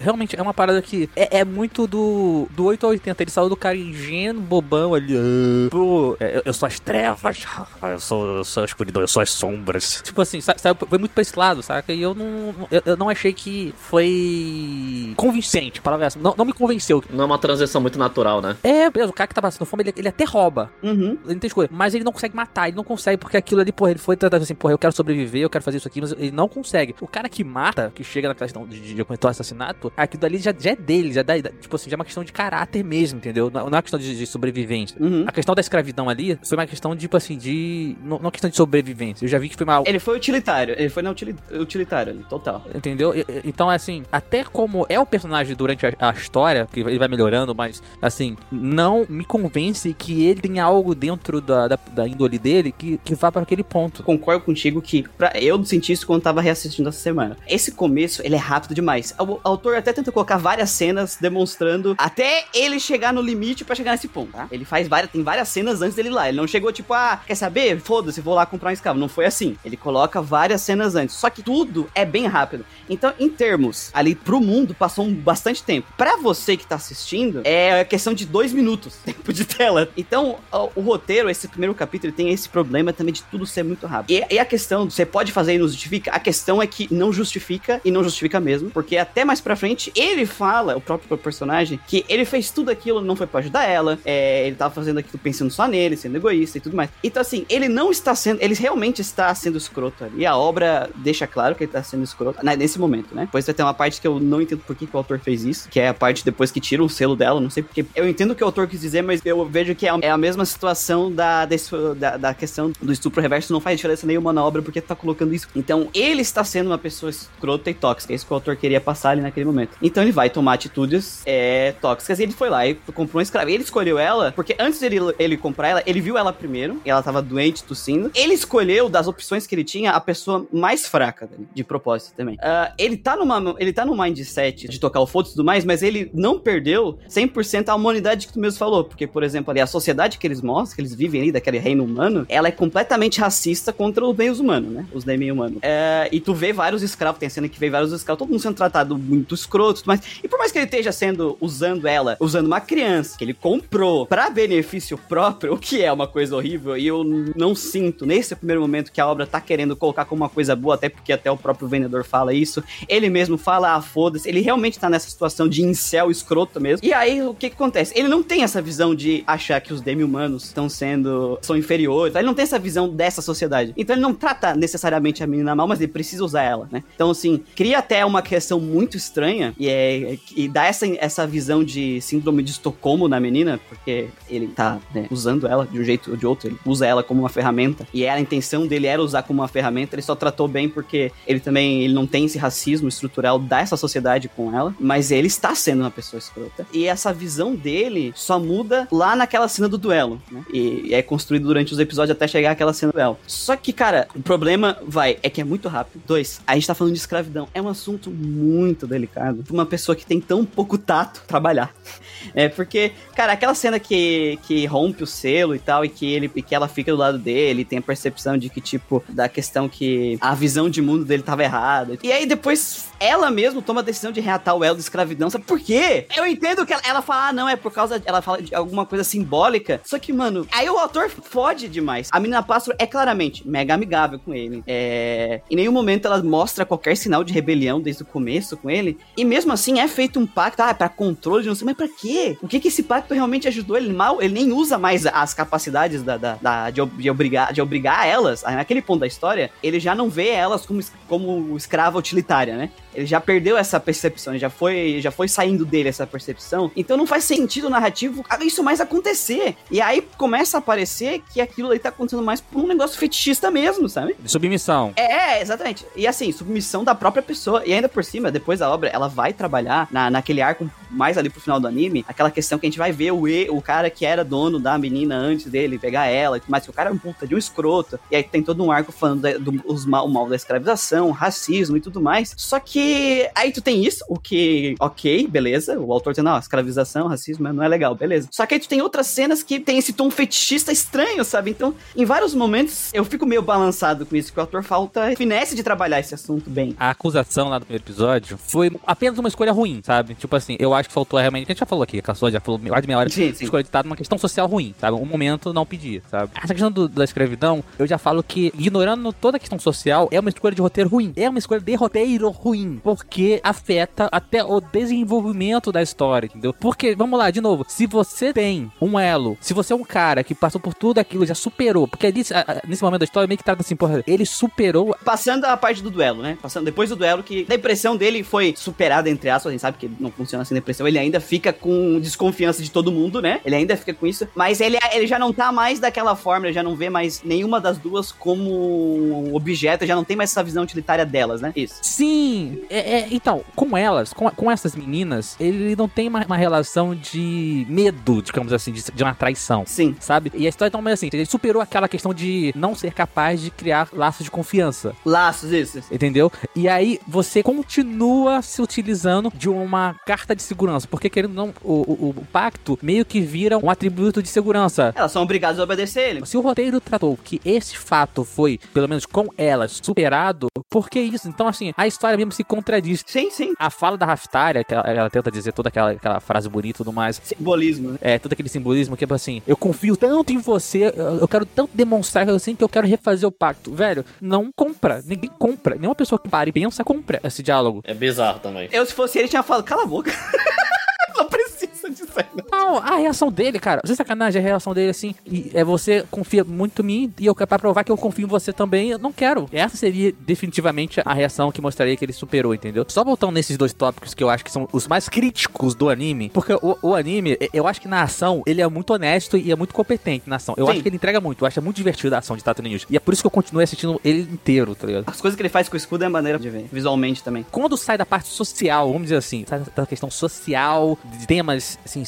Realmente é uma parada que é, é muito do, do 8 a 80. Ele saiu do cara ingênuo, bobão ali. ah, Pô, é, eu, eu sou as trevas, ah, eu sou, eu sou a escuridão, eu sou as sombras. Tipo assim, sa- saiu, foi muito pra esse lado, saca? E eu não, eu, eu não achei que foi convincente, palavra essa. Não, não me convenceu. Não é uma transição muito natural, né? É, beleza, o cara que tá passando fome, ele, ele até rouba. Uhum. Ele não tem escolha. Mas ele não consegue matar, ele não consegue, porque aquilo ali, porra, ele foi tratado assim, porra, eu quero sobreviver, eu quero fazer isso aqui, mas ele não consegue. O cara que mata, que chega na questão de, de, de cometer o assassinato, aquilo dali já, já é dele, já dá, tipo assim, já é uma questão de caráter mesmo, entendeu? Não, não é uma questão de, de sobrevivência. Uhum. A questão da escravidão ali foi uma questão, tipo assim, de. Não, não é questão de sobrevivência. Eu já vi que foi uma. Ele foi utilitário. Ele foi na utili- utilitário ali, total. Entendeu? Então, assim, até como é o personagem durante a, a história, que ele vai melhorando, mas, assim, não me convence que ele tem algo dentro da, da, da índole dele que, que vá para aquele ponto. Concordo contigo que pra, eu senti isso quando tava reassistindo essa semana. Esse começo, ele é rápido demais. Autor até tenta colocar várias cenas demonstrando até ele chegar no limite pra chegar nesse ponto, tá? Ele faz várias, tem várias cenas antes dele ir lá. Ele não chegou tipo, ah, quer saber? Foda-se, vou lá comprar um escravo. Não foi assim. Ele coloca várias cenas antes. Só que tudo é bem rápido. Então, em termos ali pro mundo, passou um bastante tempo. Pra você que tá assistindo, é questão de dois minutos tempo de tela. Então, o, o roteiro, esse primeiro capítulo, tem esse problema também de tudo ser muito rápido. E, e a questão, você pode fazer e não justifica? A questão é que não justifica e não justifica mesmo, porque até mais pra frente, ele fala, o próprio personagem, que ele fez tudo aquilo, não foi pra ajudar ela, é, ele tava fazendo aquilo pensando só nele, sendo egoísta e tudo mais. Então, assim, ele não está sendo, ele realmente está sendo escroto ali. A obra deixa claro que ele tá sendo escroto né, nesse momento, né? Depois vai ter uma parte que eu não entendo por que, que o autor fez isso, que é a parte depois que tira o selo dela, não sei porque. Eu entendo o que o autor quis dizer, mas eu vejo que é a, é a mesma situação da, desse- da, da questão do estupro reverso, não faz diferença nenhuma na obra porque tá colocando isso. Então, ele está sendo uma pessoa escrota e tóxica, é isso que o autor queria passar ali naquele momento. Então, ele vai tomar atitudes é, tóxicas e ele foi lá e comprou um escravo. E ele escolheu ela, porque antes dele ele comprar ela, ele viu ela primeiro, e ela tava doente, tossindo. Ele escolheu, das opções que ele tinha, a pessoa mais fraca de propósito também. Ah, ele tá numa ele tá no mindset de tocar o foda e tudo mais, mas ele não perdeu 100% a humanidade que tu mesmo falou, porque, por exemplo, ali, a sociedade que eles mostram, que eles vivem ali, daquele reino humano, ela é completamente racista contra os meios humanos, né? Os meio humanos. É, e tu vê vários escravos, tem cena que vê vários escravos, todo mundo sendo tratado muito, escroto, mas e por mais que ele esteja sendo usando ela, usando uma criança que ele comprou para benefício próprio, o que é uma coisa horrível, e eu não sinto nesse primeiro momento que a obra tá querendo colocar como uma coisa boa, até porque até o próprio vendedor fala isso. Ele mesmo fala, ah, foda-se, ele realmente tá nessa situação de incel escroto mesmo. E aí o que que acontece? Ele não tem essa visão de achar que os demi-humanos estão sendo são inferiores, ele não tem essa visão dessa sociedade. Então ele não trata necessariamente a menina mal, mas ele precisa usar ela, né? Então assim, cria até uma questão muito estranha e é e dá essa, essa visão de síndrome de Estocolmo na menina, porque ele tá né, usando ela de um jeito ou de outro, ele usa ela como uma ferramenta e a intenção dele era usar como uma ferramenta, ele só tratou bem porque ele também ele não tem esse racismo estrutural dessa sociedade com ela, mas ele está sendo uma pessoa escrota. E essa visão dele só muda lá naquela cena do duelo, né? E, e é construído durante os episódios até chegar aquela cena do duelo. Só que, cara, o problema vai é que é muito rápido. Dois, a gente tá falando de escravidão. É um assunto muito delicado. Uma pessoa que tem tão pouco tato trabalhar. É porque, cara, aquela cena que, que rompe o selo e tal, e que ele que ela fica do lado dele, tem a percepção de que, tipo, da questão que a visão de mundo dele tava errada. E aí depois ela mesmo toma a decisão de reatar o elo da escravidão. Sabe por quê? Eu entendo que ela, ela fala, ah, não, é por causa. Ela fala de alguma coisa simbólica. Só que, mano, aí o autor fode demais. A menina Pássaro é claramente mega amigável com ele. É... Em nenhum momento ela mostra qualquer sinal de rebelião desde o começo com ele. E mesmo assim é feito um pacto, ah, pra controle de não sei, mas pra quê? O que que esse pacto realmente ajudou ele mal? Ele nem usa mais as capacidades da, da, da de, de, obrigar, de obrigar elas. Naquele ponto da história, ele já não vê elas como, como escrava utilitária, né? Ele já perdeu essa percepção, já foi, já foi saindo dele essa percepção. Então não faz sentido narrativo isso mais acontecer. E aí começa a aparecer que aquilo aí tá acontecendo mais por um negócio fetichista mesmo, sabe? De submissão. É, exatamente. E assim, submissão da própria pessoa. E ainda por cima, depois da obra, ela vai trabalhar na, naquele arco mais ali pro final do anime, aquela questão que a gente vai ver o e, o cara que era dono da menina antes dele pegar ela, mas que o cara é um puta de um escroto. E aí tem todo um arco falando do, do os mal, o mal da escravização, racismo e tudo mais. Só que aí tu tem isso, o que, ok, beleza. O autor dizendo, não, escravização, racismo não é legal, beleza. Só que aí tu tem outras cenas que tem esse tom fetichista estranho, sabe? Então, em vários momentos, eu fico meio balançado com isso, que o autor falta finesse de trabalhar esse assunto bem. A acusação lá do primeiro episódio foi apenas uma escolha ruim, sabe? Tipo assim, eu acho que faltou realmente, a gente já falou aqui, a Caçoa já falou mais de meia hora, sim, sim. escolha de estar numa questão social ruim, sabe? Um momento não pedia, sabe? Essa questão do, da escravidão, eu já falo que, ignorando toda a questão social, é uma escolha de roteiro ruim. É uma escolha de roteiro ruim porque afeta até o desenvolvimento da história, entendeu? Porque, vamos lá, de novo, se você tem um elo, se você é um cara que passou por tudo aquilo, já superou, porque ali, nesse momento da história, meio que trata assim, porra, ele superou. Passando a parte do duelo, né? Passando depois do duelo, que a depressão dele foi superada, entre aspas, a gente sabe que não funciona assim depressão, ele ainda fica com desconfiança de todo mundo, né? Ele ainda fica com isso, mas ele, ele já não tá mais daquela forma, ele já não vê mais nenhuma das duas como objeto, já não tem mais essa visão utilitária delas, né? Isso. Sim, é, é então, com elas, com, com essas meninas, ele não tem uma, uma relação de medo, digamos assim, de, de, uma traição. Sim. Sabe? E a história então é assim, ele superou aquela questão de não ser capaz de criar laços de confiança. Laços, isso. Entendeu? E aí você continua se utilizando de uma carta de segurança, porque querendo não, o, o, o pacto meio que vira um atributo de segurança. Elas são obrigadas a obedecer ele. Se o roteiro tratou que esse fato foi, pelo menos com elas, superado, por que isso? Então, assim, a história mesmo se contradiz. Sim, sim. A fala da Raftaria, que ela, ela, tenta dizer toda aquela, aquela frase bonita e tudo mais. Simbolismo, né? É, todo aquele simbolismo que é assim, eu confio tanto em você, eu, quero tanto demonstrar assim que eu quero refazer o pacto. Velho, não compra. Ninguém compra. Nenhuma pessoa que pare e pensa, compra esse diálogo. É bizarro também. Eu, se fosse ele, tinha falado, cala a boca. não a reação dele, cara, sem sacanagem, a reação dele assim, é você confia muito em mim e eu quero pra provar que eu confio em você também, eu não quero. Essa seria definitivamente a reação que mostraria que ele superou, entendeu? Só voltando nesses dois tópicos que eu acho que são os mais críticos do anime, porque o, o anime, eu acho que na ação, ele é muito honesto e é muito competente na ação. Eu Sim. acho que ele entrega muito, eu acho muito divertido a ação de Tato News. E é por isso que eu continuo assistindo ele inteiro, tá ligado? As coisas que ele faz com o escudo é maneira de ver, visualmente também. Quando sai da parte social, vamos dizer assim, sai da questão social, de temas, assim,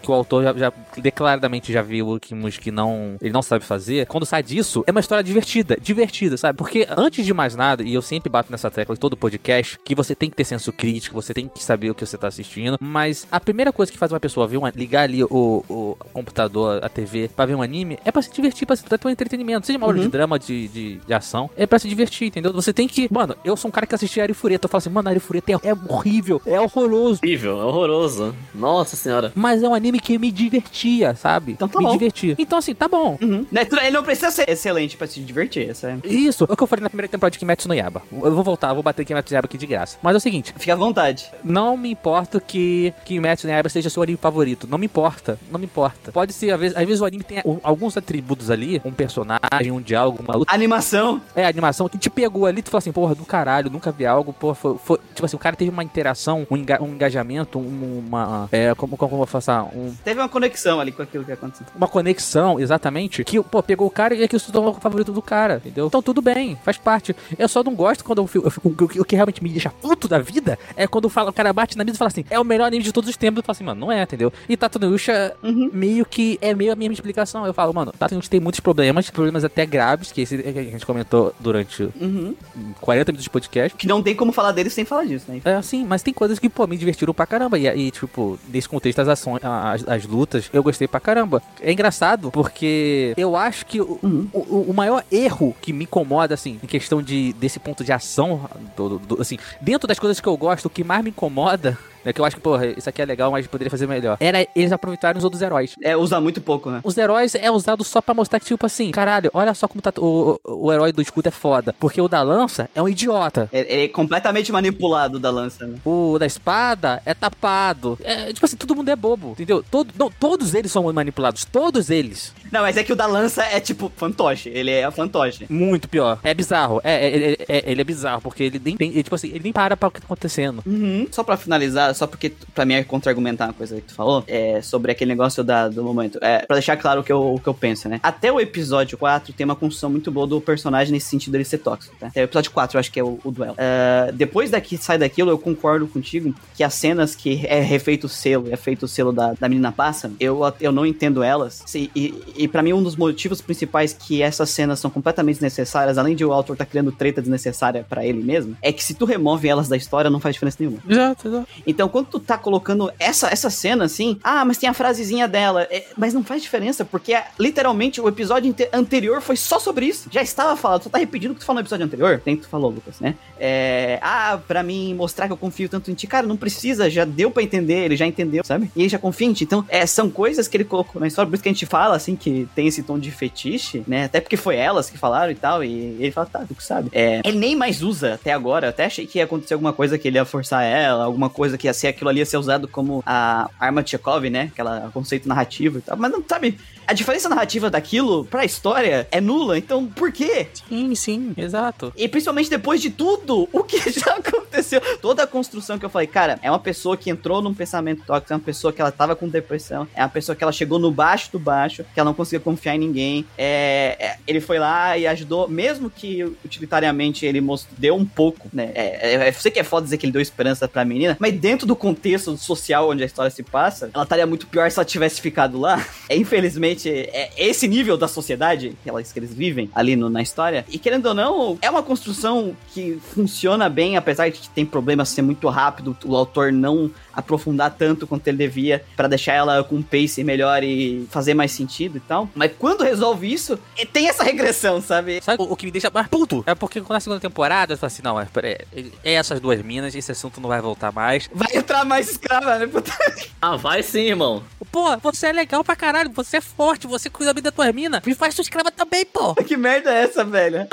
que o autor já, já declaradamente já viu que, que não, ele não sabe fazer, quando sai disso, é uma história divertida, divertida, sabe? Porque antes de mais nada, e eu sempre bato nessa tecla em todo podcast, que você tem que ter senso crítico, você tem que saber o que você tá assistindo, mas a primeira coisa que faz uma pessoa ver uma, ligar ali o, o computador, a TV, pra ver um anime, é pra se divertir, pra, ter um entretenimento, seja uma hora de drama, de, de, de, ação, é pra se divertir, entendeu? Você tem que, mano, eu sou um cara que assiste Ari Fureta, eu falo assim, mano, Ari Fureta é, é horrível, é horroroso. Horrível, é horroroso. Nossa senhora. Mas é um anime que me divertia, sabe? Então tá me bom. divertia. Então assim, tá bom. Uhum. Né, Ele não precisa ser excelente pra se divertir, essa é... Isso, é o que eu falei na primeira temporada de Kimetsu no Yaba. Eu vou voltar, vou bater Kimetsu no Yaba aqui de graça. Mas é o seguinte, Fica à vontade. não me importa que Kimetsu no Yaiba seja seu anime favorito. Não me importa, não me importa. Pode ser, às vezes, às vezes o anime tem alguns atributos ali, um personagem, um diálogo, uma luta. Animação. É, animação que te pegou ali, tu fala assim, porra, do caralho, nunca vi algo, porra, foi, foi- tipo assim, o cara teve uma interação, um, enga- um engajamento, um- uma, é, como, como eu vou falar, um, Teve uma conexão ali com aquilo que aconteceu. uma conexão, exatamente, que, pô, pegou o cara e aquilo se tornou o favorito do cara, entendeu? Então tudo bem, faz parte. Eu só não gosto quando eu fico, eu fico- o, que- o que realmente me deixa puto da vida é quando fala, o cara bate na mesa e fala assim, é o melhor anime de todos os tempos. Eu falo assim, mano, não é, entendeu? E Yusha Uhum. meio que é meio a mesma explicação. Eu falo, mano, Tato no Yusha tem muitos problemas, problemas até graves, que esse que a gente comentou durante Uhum. 40 minutos de podcast. Que não tem como falar dele sem falar disso, né? É assim, mas tem coisas que, pô, me divertiram pra caramba. E, e, tipo, nesse contexto, as ações, as, as lutas, eu gostei pra caramba. É engraçado, porque eu acho que o, Uhum. o, o maior erro que me incomoda, assim, em questão de, desse ponto de ação, do, do- do- assim, dentro das coisas que eu gosto, o que mais me incomoda. É que eu acho que, porra, isso aqui é legal, mas poderia fazer melhor. Era eles aproveitarem os outros heróis. É, usa muito pouco, né? Os heróis é usado só pra mostrar que, tipo assim, caralho, olha só como tá, o, o, o herói do escudo é foda. Porque o da lança é um idiota. É- é completamente manipulado da lança, né? O da espada é tapado. É, tipo assim, todo mundo é bobo, entendeu? Todo, não, todos eles são manipulados. Todos eles. Não, mas é que o da lança é tipo fantoche. Ele é a fantoche. Muito pior. É bizarro. É, é, é- é- ele é bizarro, porque ele nem tem. ele, tipo assim, ele nem para pra o que tá acontecendo. Uhum. Só pra finalizar, só porque pra mim é contra-argumentar uma coisa que tu falou, é sobre aquele negócio da, do momento. É, pra deixar claro o que, eu, o que eu penso, né? Até o episódio 4 tem uma construção muito boa do personagem nesse sentido dele ser tóxico, tá? Até o episódio 4 eu acho que é o, o duelo. É, depois daqui sai daquilo, eu concordo contigo que as cenas que é refeito o selo, é feito o selo da, da menina pássaro, eu, eu não entendo elas. Se- E, e para mim, um dos motivos principais que essas cenas são completamente desnecessárias, além de o autor tá criando treta desnecessária pra ele mesmo, é que se tu remove elas da história, não faz diferença nenhuma. Exato, exato. Então, quando tu tá colocando essa, essa cena assim, ah, mas tem a frasezinha dela, é, mas não faz diferença, porque literalmente o episódio anterior foi só sobre isso. Já estava falado, só tá repetindo o que tu falou no episódio anterior. Tem que tu falou, Lucas, né? É, ah, pra mim mostrar que eu confio tanto em ti, cara, não precisa, já deu pra entender, ele já entendeu, sabe? E ele já confia em ti. Então, é, são coisas que ele colocou na história, por isso que a gente fala, assim, que tem esse tom de fetiche, né? Até porque foi elas que falaram e tal, e ele fala, tá, tu que sabe. É, ele nem mais usa até agora, até achei que ia acontecer alguma coisa que ele ia forçar ela, alguma coisa que ia ser aquilo ali ia ser usado como a arma de Chekhov, né? Aquela conceito narrativo e tal. Mas não, sabe, a diferença narrativa daquilo pra história é nula, então por quê? Sim, sim, exato. E principalmente depois de tudo o que já aconteceu. Toda a construção que eu falei, cara, é uma pessoa que entrou num pensamento tóxico, é uma pessoa que ela tava com depressão, é uma pessoa que ela chegou no baixo do baixo, que ela não conseguia confiar em ninguém. É, é, ele foi lá e ajudou, mesmo que utilitariamente ele mostrou, deu um pouco, né? É, é, eu sei que é foda dizer que ele deu esperança pra menina, mas dentro do contexto social onde a história se passa, ela estaria muito pior se ela tivesse ficado lá. É, infelizmente, é esse nível da sociedade que elas, que eles vivem ali no- na história. E querendo ou não, é uma construção que funciona bem, apesar de que tem problemas ser muito rápido, o autor não aprofundar tanto quanto ele devia pra deixar ela com um pace melhor e fazer mais sentido e tal. Mas quando resolve isso, é- tem essa regressão, sabe? Sabe o, que me deixa mais puto? É porque na segunda temporada eu falo assim, não, é, pera- é, é essas duas minas, esse assunto não vai voltar mais. Vai entrar mais escrava, né? Puta- Ah, vai sim, irmão. Pô, você é legal pra caralho, você é forte, você cuida bem da tua mina. Me faz sua escrava também, pô. que merda é essa, velho?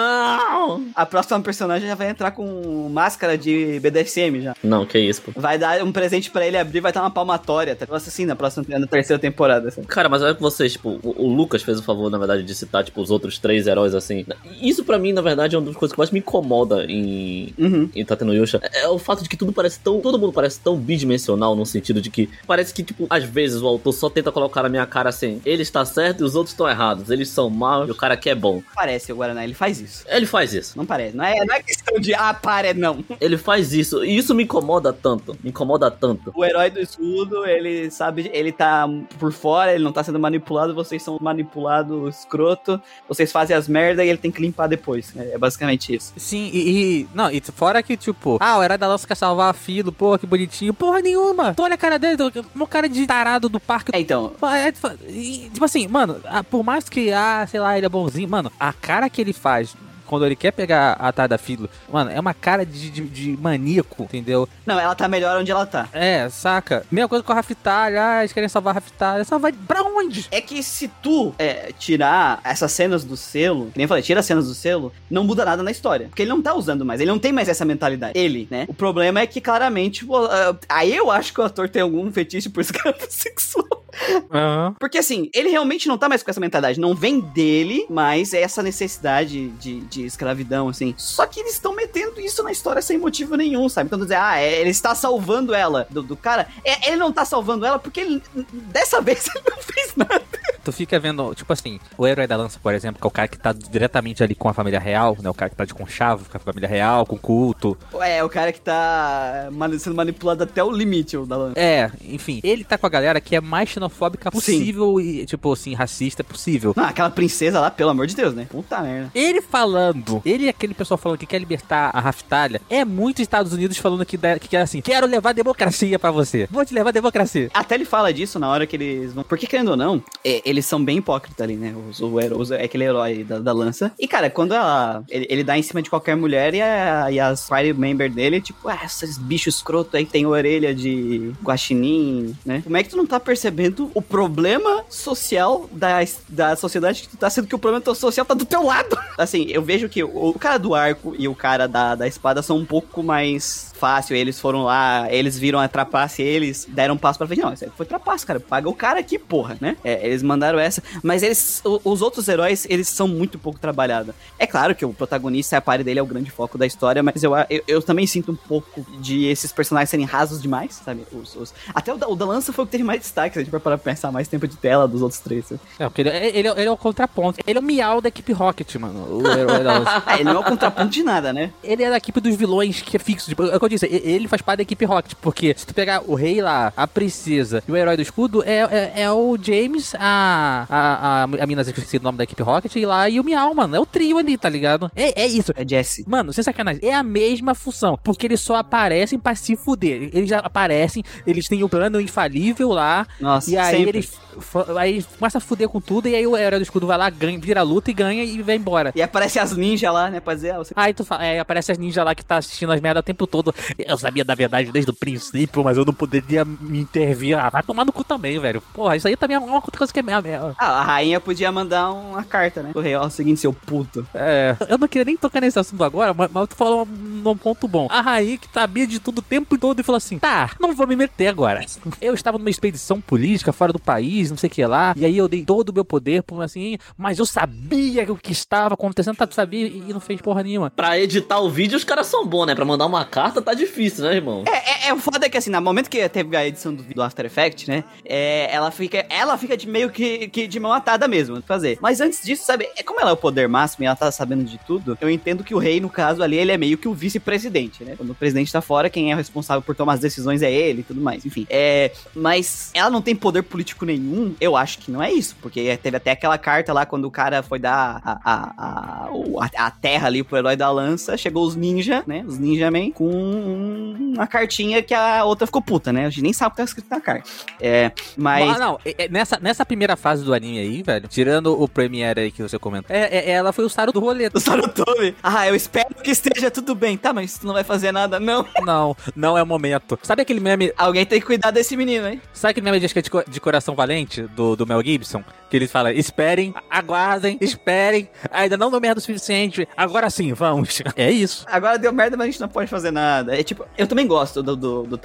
A próxima personagem já vai entrar com máscara de BDSM já. Não, que isso, pô. Vai dar um presente pra ele abrir, vai dar uma palmatória. Tá? Nossa, assim, na próxima, na terceira temporada. Assim. Cara, mas olha que vocês, tipo, o, o Lucas fez o favor, na verdade, de citar, tipo, os outros três heróis, assim. Isso pra mim, na verdade, é uma das coisas que mais me incomoda em, Uhum. em Tateno Yusha. É o fato de que tudo parece tão. Todo mundo parece tão bidimensional, no sentido de que parece que, tipo, às vezes o autor só tenta colocar na minha cara assim: ele está certo e os outros estão errados. Eles são maus e o cara aqui é bom. Parece o Guaraná, ele faz isso. Ele faz isso. Não parece. Não é, não é questão de, ah, para, não. Ele faz isso, e isso me incomoda tanto, me incomoda tanto. O herói do escudo, ele sabe, ele tá por fora, ele não tá sendo manipulado, vocês são manipulados escroto, vocês fazem as merdas e ele tem que limpar depois. É, é basicamente isso. Sim, e, e- Não, e fora que, tipo, ah, o herói da lança quer salvar a Filo, pô, que bonitinho. Porra nenhuma. Tu olha a cara dele, uma cara de tarado do parque. É, então, É, e, Tipo assim, mano, por mais que, ah, sei lá, ele é bonzinho, mano, a cara que ele faz quando ele quer pegar a Tada Filo, mano, é uma cara de, de, de maníaco, entendeu? não, ela tá melhor onde ela tá. É, saca? Mesma coisa com a Raftalha, ah, eles querem salvar a Raftalha, salvar pra onde? É que se tu é, tirar essas cenas do selo, que nem eu falei, tira as cenas do selo, não muda nada na história. Porque ele não tá usando mais, ele não tem mais essa mentalidade. Ele, né? O problema é que claramente, pô, ah, aí eu acho que o ator tem algum fetiche por escravo sexual. Aham. Porque assim, ele realmente não tá mais com essa mentalidade. Não vem dele, mas é essa necessidade de, de escravidão, assim. Só que eles estão metendo isso na história sem motivo nenhum, sabe? Então dizer, ah, é, ele está salvando ela do, do cara. É, ele não tá salvando ela porque ele, dessa vez ele não fez nada. Tu fica vendo, tipo assim, o herói da lança, por exemplo, que é o cara que tá diretamente ali com a família real, né? O cara que tá de conchavo com a família real, com culto. É, o cara que tá sendo manipulado até o limite, o da lança. É, enfim, ele tá com a galera que é mais xenofóbica possível e, tipo assim, racista possível. Não, aquela princesa lá, pelo amor de Deus, né? Puta merda. Ele falando, ele e aquele pessoal falando que quer libertar a Raftalha, é muito Estados Unidos falando que, que quer assim, quero levar democracia pra você. Vou te levar democracia. Até ele fala disso na hora que eles vão. Porque, querendo ou não, é, eles são bem hipócritas ali, né? Os, o os- é aquele herói da, da lança. E, cara, quando ela. Ele, ele dá em cima de qualquer mulher e, a, e as party member dele, tipo, ah, esses bichos escroto aí que tem orelha de guaxinim, né? Como é que tu não tá percebendo o problema social da, da sociedade que tu tá sendo que o problema social tá do teu lado? Assim, eu vejo que o, o cara do arco e o cara da, da espada são um pouco mais fácil. Eles foram lá, eles viram a trapace, eles deram um passo pra frente. Não, isso aí foi trapace, cara. Paga o cara aqui, porra, né? É, eles mandaram essa. Mas eles, os outros heróis, eles são muito pouco trabalhados. É claro que o protagonista, a pare dele é o grande foco da história, mas eu, eu, eu também sinto um pouco de esses personagens serem rasos demais, sabe? Os, os- até o da, o da Lança foi o que teve mais destaque, se a gente vai parar pra pensar mais tempo de tela dos outros três. sabe? É, porque ele, ele, ele é o contraponto. Ele é o miau da equipe Rocket, mano. O herói da lança. Ah, ele não é o contraponto de nada, né? Ele é da equipe dos vilões que é fixo. Tipo, é eu disse, e- ele faz parte da equipe Rocket. Porque se tu pegar o rei lá, a princesa e o herói do escudo, é, é, é o James, a, a, a, a mina, eu esqueci o nome da equipe Rocket, e lá e o Miau, mano. É o trio ali, tá ligado? É, é isso. É Jesse. Mano, sem sacanagem, é a mesma função, porque eles só aparecem pra se fuder. Eles já aparecem, eles têm o plano infalível lá, Nossa, e aí sempre. eles aí começa a fuder com tudo, e aí o herói do escudo vai lá, ganha, vira a luta e ganha e vai embora. E aparece as ninjas lá, né? Pra dizer, ah, você Aí tu fala, é, aparece as ninjas lá que tá assistindo as merda o tempo todo. Eu sabia da verdade desde o princípio, mas eu não poderia me intervir. Ah, vai tomar no cu também, velho. Porra, isso aí também é uma outra coisa que é minha. minha- Ah, a rainha podia mandar uma carta, né? O rei, ó, é o seguinte, seu puto. É, eu não queria nem tocar nesse assunto agora, mas, mas tu falou um, um ponto bom. A rainha que sabia de tudo o tempo todo e falou assim: tá, não vou me meter agora. Eu estava numa expedição política fora do país, não sei o que lá, e aí eu dei todo o meu poder por assim, mas eu sabia o que estava acontecendo, tá, tu sabia e e não fez porra nenhuma. Pra editar o vídeo, os caras são bons, né? Pra mandar uma carta tá difícil, né, irmão? É, é, é foda é que assim, no momento que teve a edição do, do After Effects, né? É, ela fica, ela fica de meio que, que de mão atada mesmo fazer. Mas antes disso, sabe, é como ela é o poder máximo e ela tá sabendo de tudo, eu entendo que o rei, no caso ali, ele é meio que o vice-presidente, né? Quando o presidente tá fora, quem é responsável por tomar as decisões é ele e tudo mais, enfim. É, mas ela não tem poder político nenhum, eu acho que não é isso, porque teve até aquela carta lá quando o cara foi dar a, a, a, a- terra ali pro herói da lança, chegou os ninja, né? Os ninja man com um- uma cartinha que a outra ficou puta, né? A gente nem sabe o que tá escrito na carta. É, mas. Ah, não, é- é nessa, nessa primeira fase do anime aí, velho, tirando o Premiere aí que você comentou, é, é- ela foi o Saro do rolê. O Sarutobi. Ah, eu espero que esteja tudo bem. Tá, mas tu não vai fazer nada, não. Não, não é o momento. Sabe aquele meme, Alguém tem que cuidar desse menino, hein? sabe aquele meme de, é de, de Coração Valente, do, do Mel Gibson? Que ele fala, esperem, aguardem, esperem, ainda não deu merda o suficiente, agora sim, vamos. É isso. Agora deu merda, mas a gente não pode fazer nada. É tipo, eu também gosto do, do, do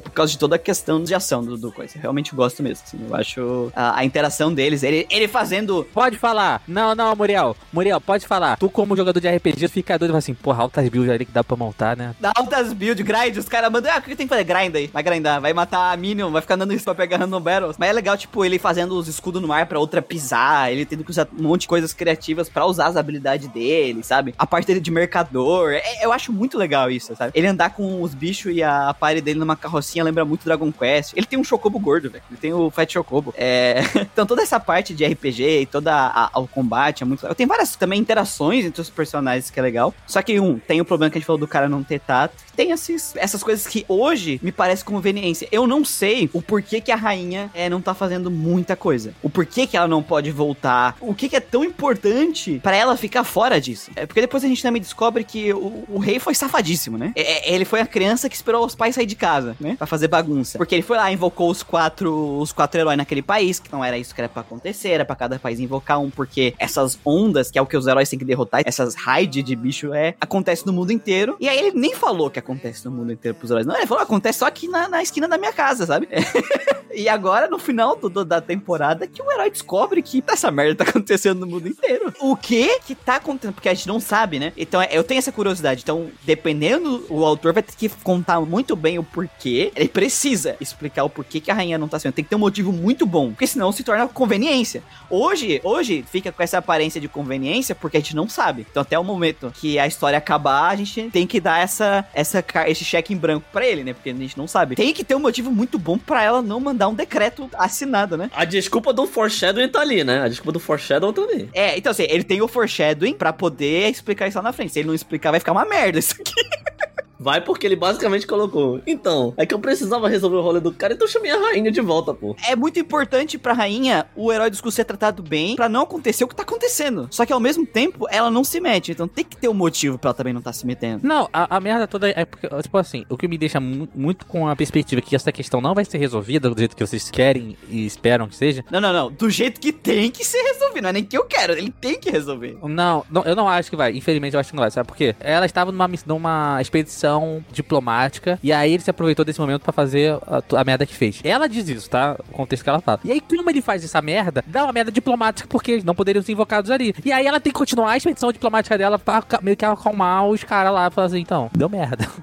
por causa de toda a questão de ação do, do coisa. Eu realmente gosto mesmo, assim. Eu acho a, a interação deles, ele, ele fazendo... Pode falar. Não, não, Muriel. Muriel, pode falar. Tu, como jogador de RPG, fica doido e fala assim, porra, altas builds ali que dá pra montar, né? Dá altas build, grind, os caras mandam, ah, o que tem que fazer? Grind aí, vai grindar, vai matar a Minion, vai ficar dando isso pra pegar random battles. Mas é legal, tipo, ele fazendo os escudos no mar pra outra pisar, ele tendo que usar um monte de coisas criativas pra usar as habilidades dele, sabe? A parte dele de mercador, é- eu acho muito legal isso, sabe? Ele andar com os bichos e a party dele numa carrocinha lembra muito Dragon Quest. Ele tem um Chocobo gordo, velho. Ele tem o Fat Chocobo. É... então toda essa parte de RPG e a- o combate é muito legal. Tem várias também interações entre os personagens que é legal. Só que, um, tem o problema que a gente falou do cara não ter tato. Tem esses, essas coisas que hoje me parece conveniência. Eu não sei o porquê que a rainha é, não tá fazendo muita coisa. O porquê que ela não pode voltar. O que, que é tão importante pra ela ficar fora disso. É porque depois a gente também descobre que o, o rei foi safadíssimo, né? É- é- ele foi a criança que esperou os pais sair de casa, né? Pra fazer bagunça. Porque ele foi lá, invocou os quatro, os quatro heróis naquele país, que não era isso que era pra acontecer, era pra cada país invocar um, porque essas ondas, que é o que os heróis têm que derrotar, essas raids de bicho é, acontece no mundo inteiro. E aí ele nem falou que acontece no mundo inteiro pros heróis. Não, ele falou, acontece só aqui na, na esquina da minha casa, sabe? E agora, no final do, do- da temporada, que o herói descobre que essa merda tá acontecendo no mundo inteiro. O que que tá acontecendo? Porque a gente não sabe, né? Então, é- eu tenho essa curiosidade. Então, dependendo, o autor vai ter que contar muito bem o porquê. Ele precisa explicar o porquê que a rainha não tá sendo. Tem que ter um motivo muito bom, porque senão se torna conveniência. Hoje, hoje fica com essa aparência de conveniência porque a gente não sabe. Então, até o momento que a história acabar, a gente tem que dar essa, essa, esse cheque em branco pra ele, né? Porque a gente não sabe. Tem que ter um motivo muito bom pra ela não mandar um decreto assinado, né? A desculpa do foreshadowing tá ali, né? A desculpa do foreshadowing tá ali. É, então assim, ele tem o foreshadowing pra poder explicar isso lá na frente. Se ele não explicar, vai ficar uma merda isso aqui. Vai porque ele basicamente colocou. Então, é que eu precisava resolver o rolê do cara, então eu chamei a rainha de volta, pô. É muito importante pra rainha o herói do escudo ser tratado bem pra não acontecer o que tá acontecendo. Só que ao mesmo tempo, ela não se mete. Então tem que ter um motivo pra ela também não tá se metendo. Não, a, a merda toda é porque, tipo assim, o que me deixa mu- muito com a perspectiva que essa questão não vai ser resolvida do jeito que vocês querem e esperam que seja. Não, não, não. Do jeito que tem que ser resolvido. Não é nem que eu quero, ele tem que resolver. Não, não, eu não acho que vai. Infelizmente, eu acho que não vai. Sabe por quê? Ela estava numa, numa expedição diplomática e aí ele se aproveitou desse momento pra fazer a, a merda que fez. Ela diz isso, tá? O contexto que ela fala. E aí, como ele faz essa merda, dá uma merda diplomática porque eles não poderiam ser invocados ali. E aí ela tem que continuar a expedição diplomática dela pra meio que acalmar os caras lá e falar assim: então, deu merda.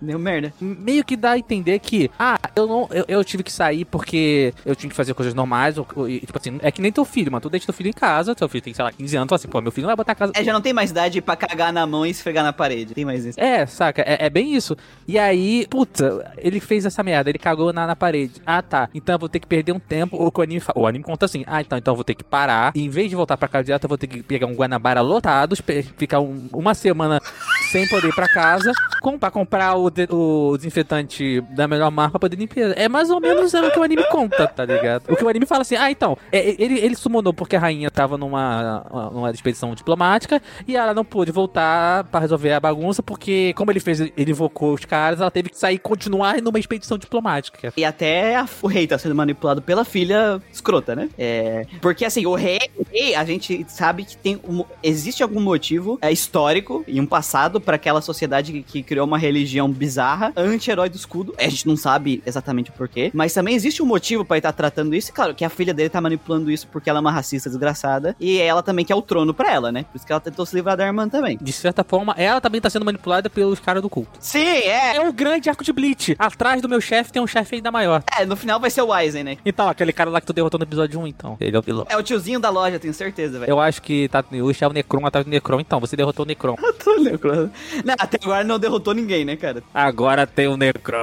Deu merda. meio que dá a entender que, ah, eu não, eu, eu tive que sair porque eu tinha que fazer coisas normais, ou, ou- e, tipo assim, é que nem teu filho, mano, tu deixa teu filho em casa, teu filho tem, sei lá, 15 anos, tu fala assim, pô, meu filho não vai botar a casa... É, já não tem mais idade pra cagar na mão e esfregar na parede. Tem mais isso. É, saca? É, é bem isso. E aí, puta, ele fez essa merda, ele cagou na, na parede. Ah, tá. Então eu vou ter que perder um tempo. O, que o anime o anime conta assim: ah, então, então eu vou ter que parar. E em vez de voltar pra casa direto, eu vou ter que pegar um Guanabara lotado, ficar um- uma semana sem poder ir pra casa, com, pra comprar o, de- o desinfetante da melhor marca pra poder limpar. É mais ou menos o que o anime conta, tá ligado? O que o anime fala assim: ah, então, é, ele, ele summonou porque a rainha tava numa, numa expedição diplomática e ela não pôde voltar pra resolver a bagunça porque, como ele fez, ele invocou os caras, ela teve que sair e continuar numa expedição diplomática. E até a- o rei tá sendo manipulado pela filha escrota, né? É, porque assim, o rei, o rei, a gente sabe que tem um- existe algum motivo é, histórico e um passado pra aquela sociedade que, que criou uma religião bizarra, anti-herói do escudo. A gente não sabe exatamente o porquê, mas também existe um motivo pra ele estar tratando isso. E claro, que a filha dele tá manipulando isso porque ela é uma racista desgraçada e ela também quer o trono pra ela, né? Por isso que ela tentou se livrar da irmã também. De certa forma, ela também tá sendo manipulada pelos caras do culto. Sim, é. É o grande arco de Bleach. Atrás do meu chefe tem um chefe ainda maior. É, no final vai ser o Wisen, né? Então, aquele cara lá que tu derrotou no episódio 1, então. Ele é o vilão. É o tiozinho da loja, tenho certeza, velho. Eu acho que Tato Yusha é o Necron atrás do Necron. Então, você derrotou o Necron. Tô lembrando. Não, até agora não derrotou ninguém, né, cara? Agora tem o Necron.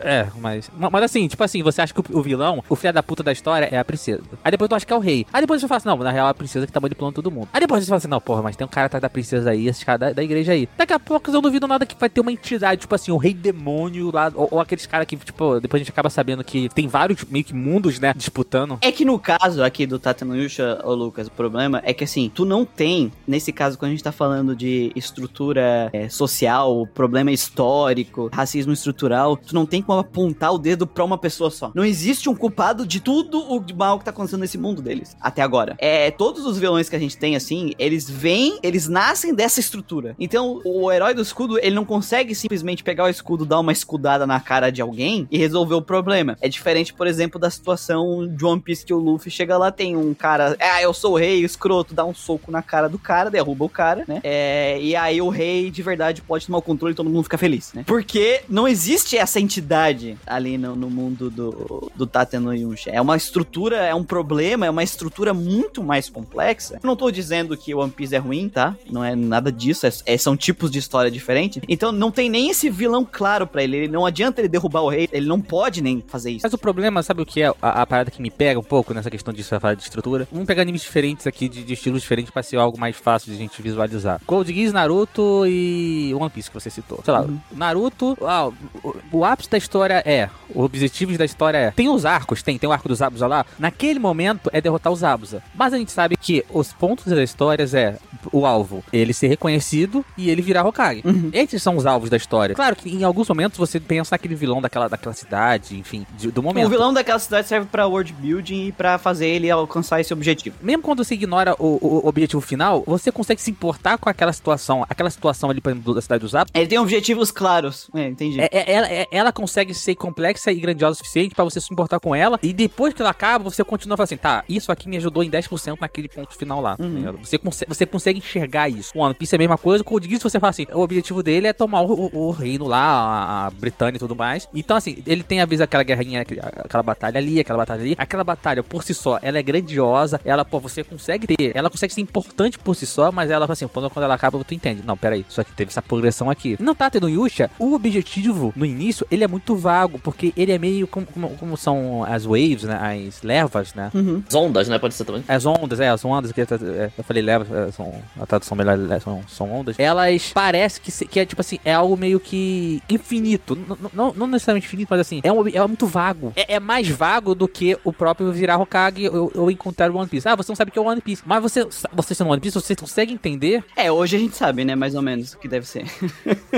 É, mas. Mas assim, tipo assim, você acha que o, vilão, o filho da puta da história é a princesa. Aí depois tu acha que é o rei. Aí depois você fala assim, não, na real é a princesa que tá manipulando todo mundo. Aí depois você fala assim, não, porra, mas tem um cara atrás da princesa aí, esse cara da, da igreja aí. Daqui a pouco eu duvido nada que vai ter uma entidade, tipo assim, o rei demônio lá, ou, ou aqueles caras que, tipo, depois a gente acaba sabendo que tem vários meio que mundos, né, disputando. É que no caso aqui do Tata no Yusha, ô Lucas, o problema é que assim, tu não tem, nesse caso, quando a gente tá falando de estrutura é, social, problema histórico, racismo estrutural, tu não tem como apontar o dedo pra uma pessoa só. Não existe um culpado de tudo o mal que tá acontecendo nesse mundo deles, até agora. É, todos os vilões que a gente tem, assim, eles vêm, eles nascem dessa estrutura. Então, o herói do escudo, ele não consegue simplesmente pegar o escudo, dar uma escudada na cara de alguém e resolver o problema. É diferente, por exemplo, da situação de One Piece que o Luffy chega lá, tem um cara, ah, eu sou o rei, escroto, dá um soco na cara do cara, derruba o cara, né? É, e aí o rei de verdade pode tomar o controle e todo mundo fica feliz, né? Porque não existe essa entidade ali no, no mundo do, do Tate no Yunsha. É uma estrutura, é um problema, é uma estrutura muito mais complexa. Eu não tô dizendo que One Piece é ruim, tá? Não é nada disso, é, é, são tipos de história diferentes. Então não tem nem esse vilão claro para ele. ele. Não adianta ele derrubar o rei, ele não pode nem fazer isso. Mas o problema, sabe o que é? A, a parada que me pega um pouco nessa questão de falar de estrutura. Vamos pegar animes diferentes aqui, de, de estilos diferentes, pra ser algo mais fácil de a gente visualizar. Code Geass, Naruto e One Piece que você citou. Sei lá, uhum. Naruto, ah, o, o, ápice da história é, os objetivos da história é, tem os arcos, tem, tem o arco dos Zabuza lá, naquele momento é derrotar os Zabuza. Mas a gente sabe que os pontos das histórias é o alvo, ele ser reconhecido e ele virar Hokage. Uhum. Esses são os alvos da história. Claro que em alguns momentos você pensa naquele vilão daquela, daquela cidade, enfim, de, do momento. O vilão daquela cidade serve pra world building e pra fazer ele alcançar esse objetivo. Mesmo quando você ignora o, o objetivo final, você consegue se importar com aquela situação, aquela situação ali, por exemplo, da cidade dos Zabuza. Ele tem objetivos claros. É, entendi. É, é, ela, é, ela consegue ser complexa e grandiosa o suficiente para você se importar com ela. E depois que ela acaba, você continua falando assim: tá, isso aqui me ajudou em 10% naquele ponto final lá. Uhum. Você, consegue, você consegue enxergar isso. O One Piece é a mesma coisa. Com o Geass, você fala assim: o objetivo dele é tomar o, o, o reino lá, a, a, Britânia e tudo mais. Então, assim, ele tem às vezes aquela guerrinha, aquela batalha ali, aquela batalha ali. Aquela batalha por si só, ela é grandiosa. Ela, pô, você consegue ter. Ela consegue ser importante por si só, mas ela, assim, quando, quando ela acaba, tu entende. Não, peraí, só que teve essa progressão aqui. Não tá tendo Yusha, o objetivo no início, ele é muito vago, porque ele é meio como, como, como são as waves, né? As levas, né? Uhum. As ondas, né? Pode ser também. As ondas, é, as ondas, que é, eu falei levas, é, são, a tradução melhor é, são, são ondas. Elas parece que, que é tipo assim, é algo meio que infinito. N não, não necessariamente infinito, mas assim, é, um, é muito vago. É, é, mais vago do que o próprio virar Hokage ou, ou encontrar o One Piece. Ah, você não sabe o que é o One Piece. Mas você, você sendo One Piece, você consegue entender. É, hoje a gente sabe, né? Mais ou menos o que deve ser.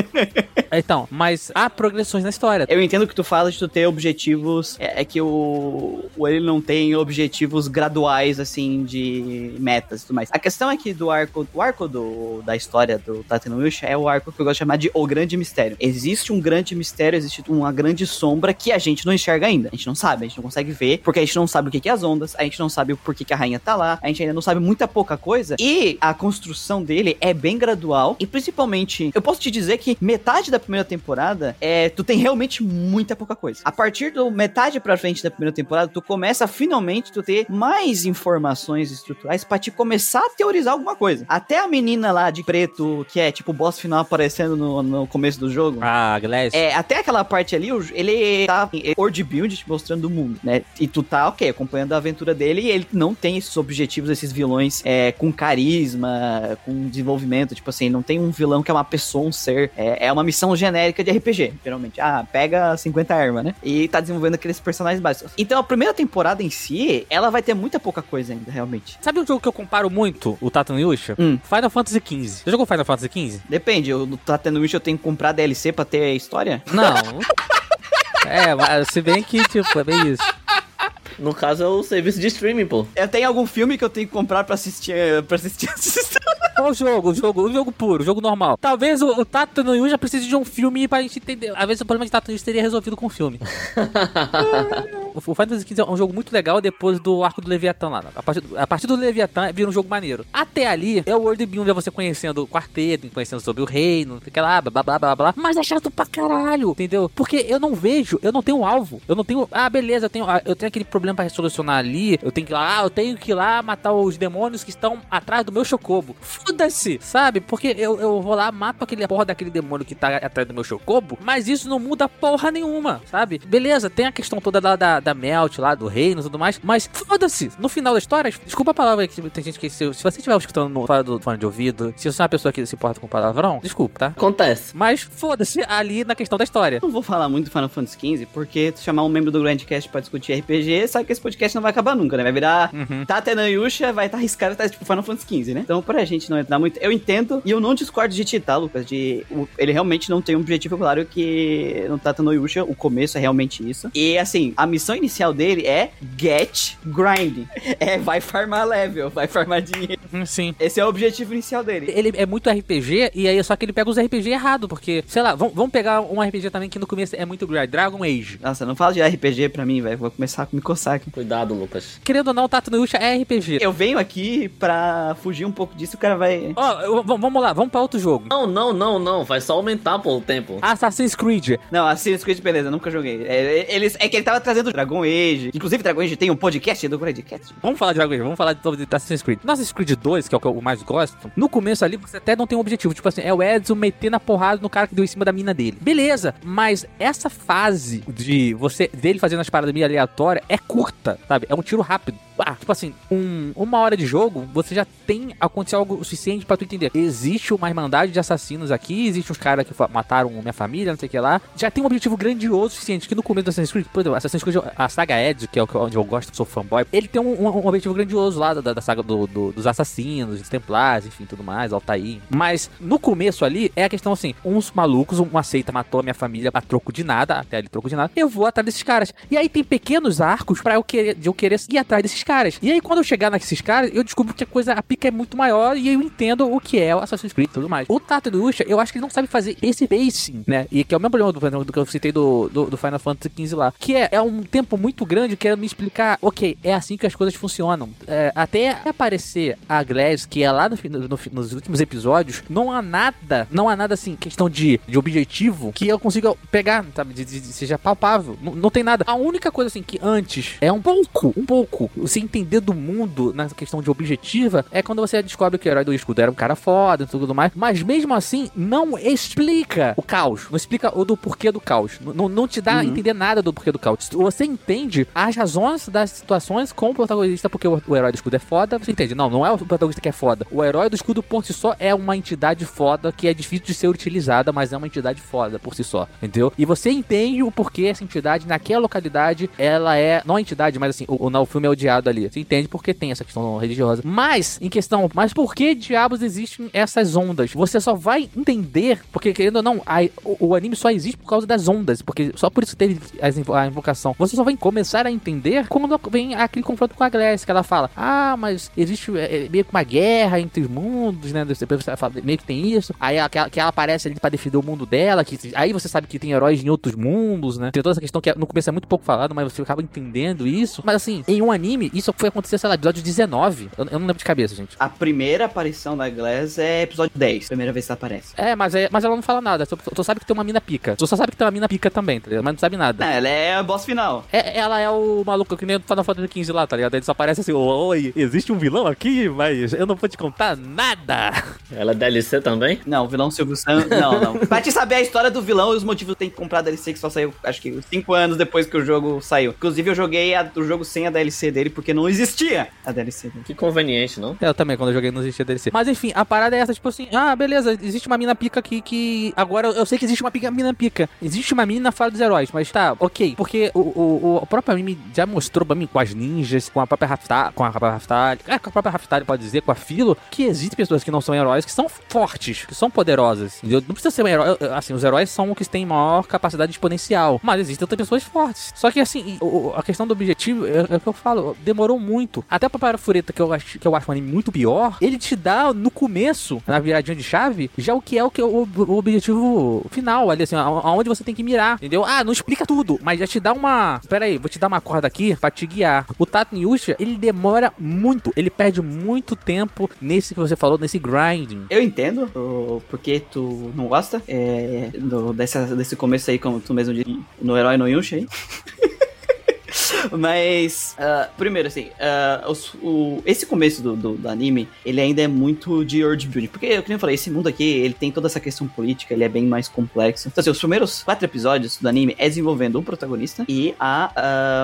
então, mas há progressões na história. Eu entendo que tu fala de tu ter objetivos. É, é que o, o ele não tem objetivos graduais, assim, de metas e tudo mais. A questão é que do arco, o arco do, da história do Tatanuish é o arco que eu gosto de chamar de O Grande Mistério. Existe um grande mistério, existe uma grande sombra que a gente não enxerga ainda. A gente não sabe, a gente não consegue ver, porque a gente não sabe o que é as ondas, a gente não sabe o porquê que a rainha tá lá, a gente ainda não sabe muita pouca coisa. E a construção dele é bem gradual e principalmente, eu posso te dizer que metade da primeira temporada é tu tem realmente muita pouca coisa. A partir do metade para frente da primeira temporada, tu começa finalmente tu ter mais informações estruturais para te começar a teorizar alguma coisa. Até a menina lá de preto, que é tipo o boss final aparecendo no, no começo do jogo. Ah, Glass. É, até aquela parte ali, ele tá em world build te mostrando o mundo, né? E tu tá, ok, acompanhando a aventura dele e ele não tem esses objetivos, esses vilões é, com carisma, com desenvolvimento, tipo assim, não tem um vilão que é uma pessoa, um ser. É, é uma missão genérica de RPG, geralmente. Ah, pega 50 armas, né? E tá desenvolvendo aqueles personagens básicos. Então a primeira temporada em si, ela vai ter muita pouca coisa ainda, realmente. Sabe um jogo que eu comparo muito, o Tata Yusha? Hum. Final Fantasy XV. Você jogou Final Fantasy XV? Depende, o Tata Yusha eu tenho que comprar DLC pra ter a história? Não. é, mas se bem que, tipo, é bem isso. No caso, é o serviço de streaming, pô. Eu tenho algum filme que eu tenho que comprar pra assistir, pra assistir essa história. Qual o jogo? O jogo, o jogo puro, o jogo normal. Talvez o, o Tato no Yu já precise de um filme pra gente entender. Às vezes o problema de Tato no seria resolvido com o filme. o Final Fantasy XV é um jogo muito legal depois do arco do Leviatã lá. A partir, a partir do Leviatã vira um jogo maneiro. Até ali é o World Building, é você conhecendo o quarteto, conhecendo sobre o reino, fica lá, blá blá blá blá. Mas é chato pra caralho, entendeu? Porque eu não vejo, eu não tenho um alvo. Eu não tenho. Ah, beleza, eu tenho, ah, eu tenho aquele problema pra resolucionar ali. Eu tenho que ir lá, eu tenho que ir lá matar os demônios que estão atrás do meu chocobo. Foda-se, sabe? Porque eu, eu vou lá, mato aquele porra daquele demônio que tá atrás do meu chocobo, mas isso não muda porra nenhuma, sabe? Beleza, tem a questão toda da, da, da Melt, lá do reino e tudo mais. Mas foda-se, no final da história, desculpa a palavra que tem gente que se, se você estiver escutando no fora do fone de ouvido, se você é uma pessoa que se importa com palavrão, desculpa, tá? Acontece. Mas foda-se ali na questão da história. Não vou falar muito do Final Fantasy XV, porque se chamar um membro do Grandcast pra discutir RPG, sabe que esse podcast não vai acabar nunca, né? Vai virar Uhum. Yusha, vai estar tá arriscado, tá tipo Final Fantasy XV, né? Então, pra gente não entrar muito, eu entendo, e eu não discordo de ti, tá, Lucas? De, o- ele realmente não tem um objetivo claro que no Tatena Yusha, o começo é realmente isso. E, assim, a missão inicial dele é get grind. É, vai farmar level, vai farmar dinheiro. Hum, Sim. Esse é o objetivo inicial dele. Ele é muito RPG, e aí só que ele pega os RPG errado, porque, sei lá, vamos, pegar um RPG também que no começo é muito grind, Dragon Age. Nossa, não fala de RPG pra mim, velho. Vou começar a me coçar aqui. Cuidado, Lucas. Querendo ou não, o Tato no Yusha é RPG. Eu venho aqui pra fugir um pouco disso, o cara vai. Ó, v- vamos lá, vamos pra outro jogo. Não, não, não, não. Vai só aumentar, pô, o tempo. Assassin's Creed. Não, Assassin's Creed, beleza, nunca joguei. É, eles, é que ele tava trazendo Dragon Age. Inclusive, Dragon Age tem um podcast do Grandcast. Vamos falar de Dragon Age, vamos falar de, de Assassin's Creed. No Assassin's Creed 2, que é o que eu mais gosto, no começo ali você até não tem um objetivo. Tipo assim, é o Edson meter na porrada no cara que deu em cima da mina dele. Beleza, mas essa fase de você dele fazendo as paradas meio aleatórias é curta, sabe? É um tiro rápido. Ah, tipo assim, um- uma hora de jogo, você já tem acontecido algo suficiente pra tu entender. Existe uma irmandade de assassinos aqui, existe uns caras que mataram minha família, não sei o que lá. Já tem um objetivo grandioso suficiente que no começo do Assassin's Creed, por exemplo, Assassin's Creed, a saga Ezio, que é onde eu gosto, sou fanboy, ele tem um, um- objetivo grandioso lá da, da saga do- do- dos assassinos, dos templários, enfim, tudo mais, Altair. Mas no começo ali é a questão assim: uns malucos, uma seita matou a minha família a troco de nada, até ali troco de nada, eu vou atrás desses caras. E aí tem pequenos arcos pra eu querer, de eu querer ir atrás desses caras. E aí quando eu chegar nesses caras, eu descubro que a coisa, a pica é muito maior e eu entendo o que é o Assassin's Creed e tudo mais. O Tato do Usha, eu acho que ele não sabe fazer esse pacing, né? E que é o mesmo problema do, do que eu citei do, do, do Final Fantasy XV lá. Que é, é um tempo muito grande querendo me explicar, ok, é assim que as coisas funcionam. É, até aparecer a Glass, que é lá no, no- nos últimos episódios, não há nada, não há nada assim, questão de, de objetivo que eu consiga pegar, sabe? De, de- de- seja palpável. Não, não tem nada. A única coisa assim que antes é um pouco, um pouco, você entender do mundo na questão de objetiva é quando você descobre que o herói do escudo era um cara foda e tudo mais. Mas mesmo assim, não explica o caos. Não explica o do porquê do caos. Não- Não, te dá a entender nada do porquê do caos. Você entende as razões das situações com o protagonista, porque o, o herói do escudo é foda, você entende. Não, não é o protagonista que é foda. O herói do escudo por si só é uma entidade foda que é difícil de ser utilizada, mas é uma entidade foda por si só, entendeu? E você entende o porquê essa entidade naquela localidade, ela é, não a entidade, mas assim, o, o, o filme é odiado ali. Você entende porque tem essa questão religiosa. Mas, em questão, mas por que diabos existem essas ondas? Você só vai entender, porque querendo ou não, a- o, o anime só existe por causa das ondas, porque só por isso teve a invocação. Você só vai começar a entender quando vem aquele confronto com a Glass, que ela fala, ah, mas existe é, é, meio que uma guerra entre os mundos, né? Depois você fala, meio que tem isso. Aí ela, que ela- que ela aparece ali pra defender o mundo dela, que aí você sabe que tem heróis em outros mundos, né? Tem toda essa questão que no começo é muito pouco falado, mas você acaba entendendo isso. Mas assim, em um anime, isso foi acontecer, sei lá, episódio 19. Eu, eu não lembro de cabeça, gente. A primeira aparição da Glass é episódio 10. Primeira vez que ela aparece. É, mas, é, mas ela não fala nada. Tu, tu sabe que tem uma mina pica. Tu só sabe que tem uma mina pica também, tá ligado? Mas não sabe nada. Não, ela é a boss final. É, ela é o maluco que nem o Final Fantasy XV lá, tá ligado? Ele só aparece assim, oi, existe um vilão aqui, mas eu não vou te contar nada. Ela é DLC também? Não, o vilão Silvio Santos. Não, não. pra te saber a história do vilão e os motivos tem que comprar a DLC que só saiu, acho que 5 anos depois que o jogo saiu. Inclusive, eu joguei a- o jogo sem a DLC dele porque não existia a DLC dele. Que conveniente, não? Eu também, quando eu joguei, não existia DLC. Mas enfim, a parada é essa, tipo assim, ah, beleza, existe uma mina pica aqui que. Agora eu sei que existe uma pica, mina pica. Existe uma mina na fala dos heróis, mas tá, ok. Porque o, o, o próprio anime já mostrou pra mim com as ninjas, com a própria Raftar, com a própria Raftar, é, com a própria Raftar, pode dizer, com a Filo, que existem pessoas que não são heróis, que são fortes, que são poderosas. Entendeu? Não precisa ser um herói. Assim, os heróis são os que têm maior capacidade exponencial. Mas existem outras pessoas fortes. Só que assim, a questão do objetivo, é, é o que eu falo, demorou muito. Até pra Parafureta, que eu acho que eu acho um anime muito pior, ele te dá no começo, na viradinha de chave, já o que é o que é o, o objetivo final, ali assim, aonde você tem que mirar, entendeu? Ah, não explica tudo, mas já te dá uma. Pera aí, vou te dar uma corda aqui pra te guiar. O Tato Yusha, ele demora muito, ele perde muito tempo nesse que você falou, nesse grinding. Eu entendo o porquê tu não gosta é, do- dessa, desse começo aí, como tu mesmo disse, no Herói no Yusha aí. Mas, uh, primeiro, assim, uh, os, o, esse começo do, do, do, anime, ele ainda é muito de world building. Porque, eu queria falar, esse mundo aqui, ele tem toda essa questão política, ele é bem mais complexo. Então, assim, os primeiros quatro episódios do anime é desenvolvendo um protagonista e a.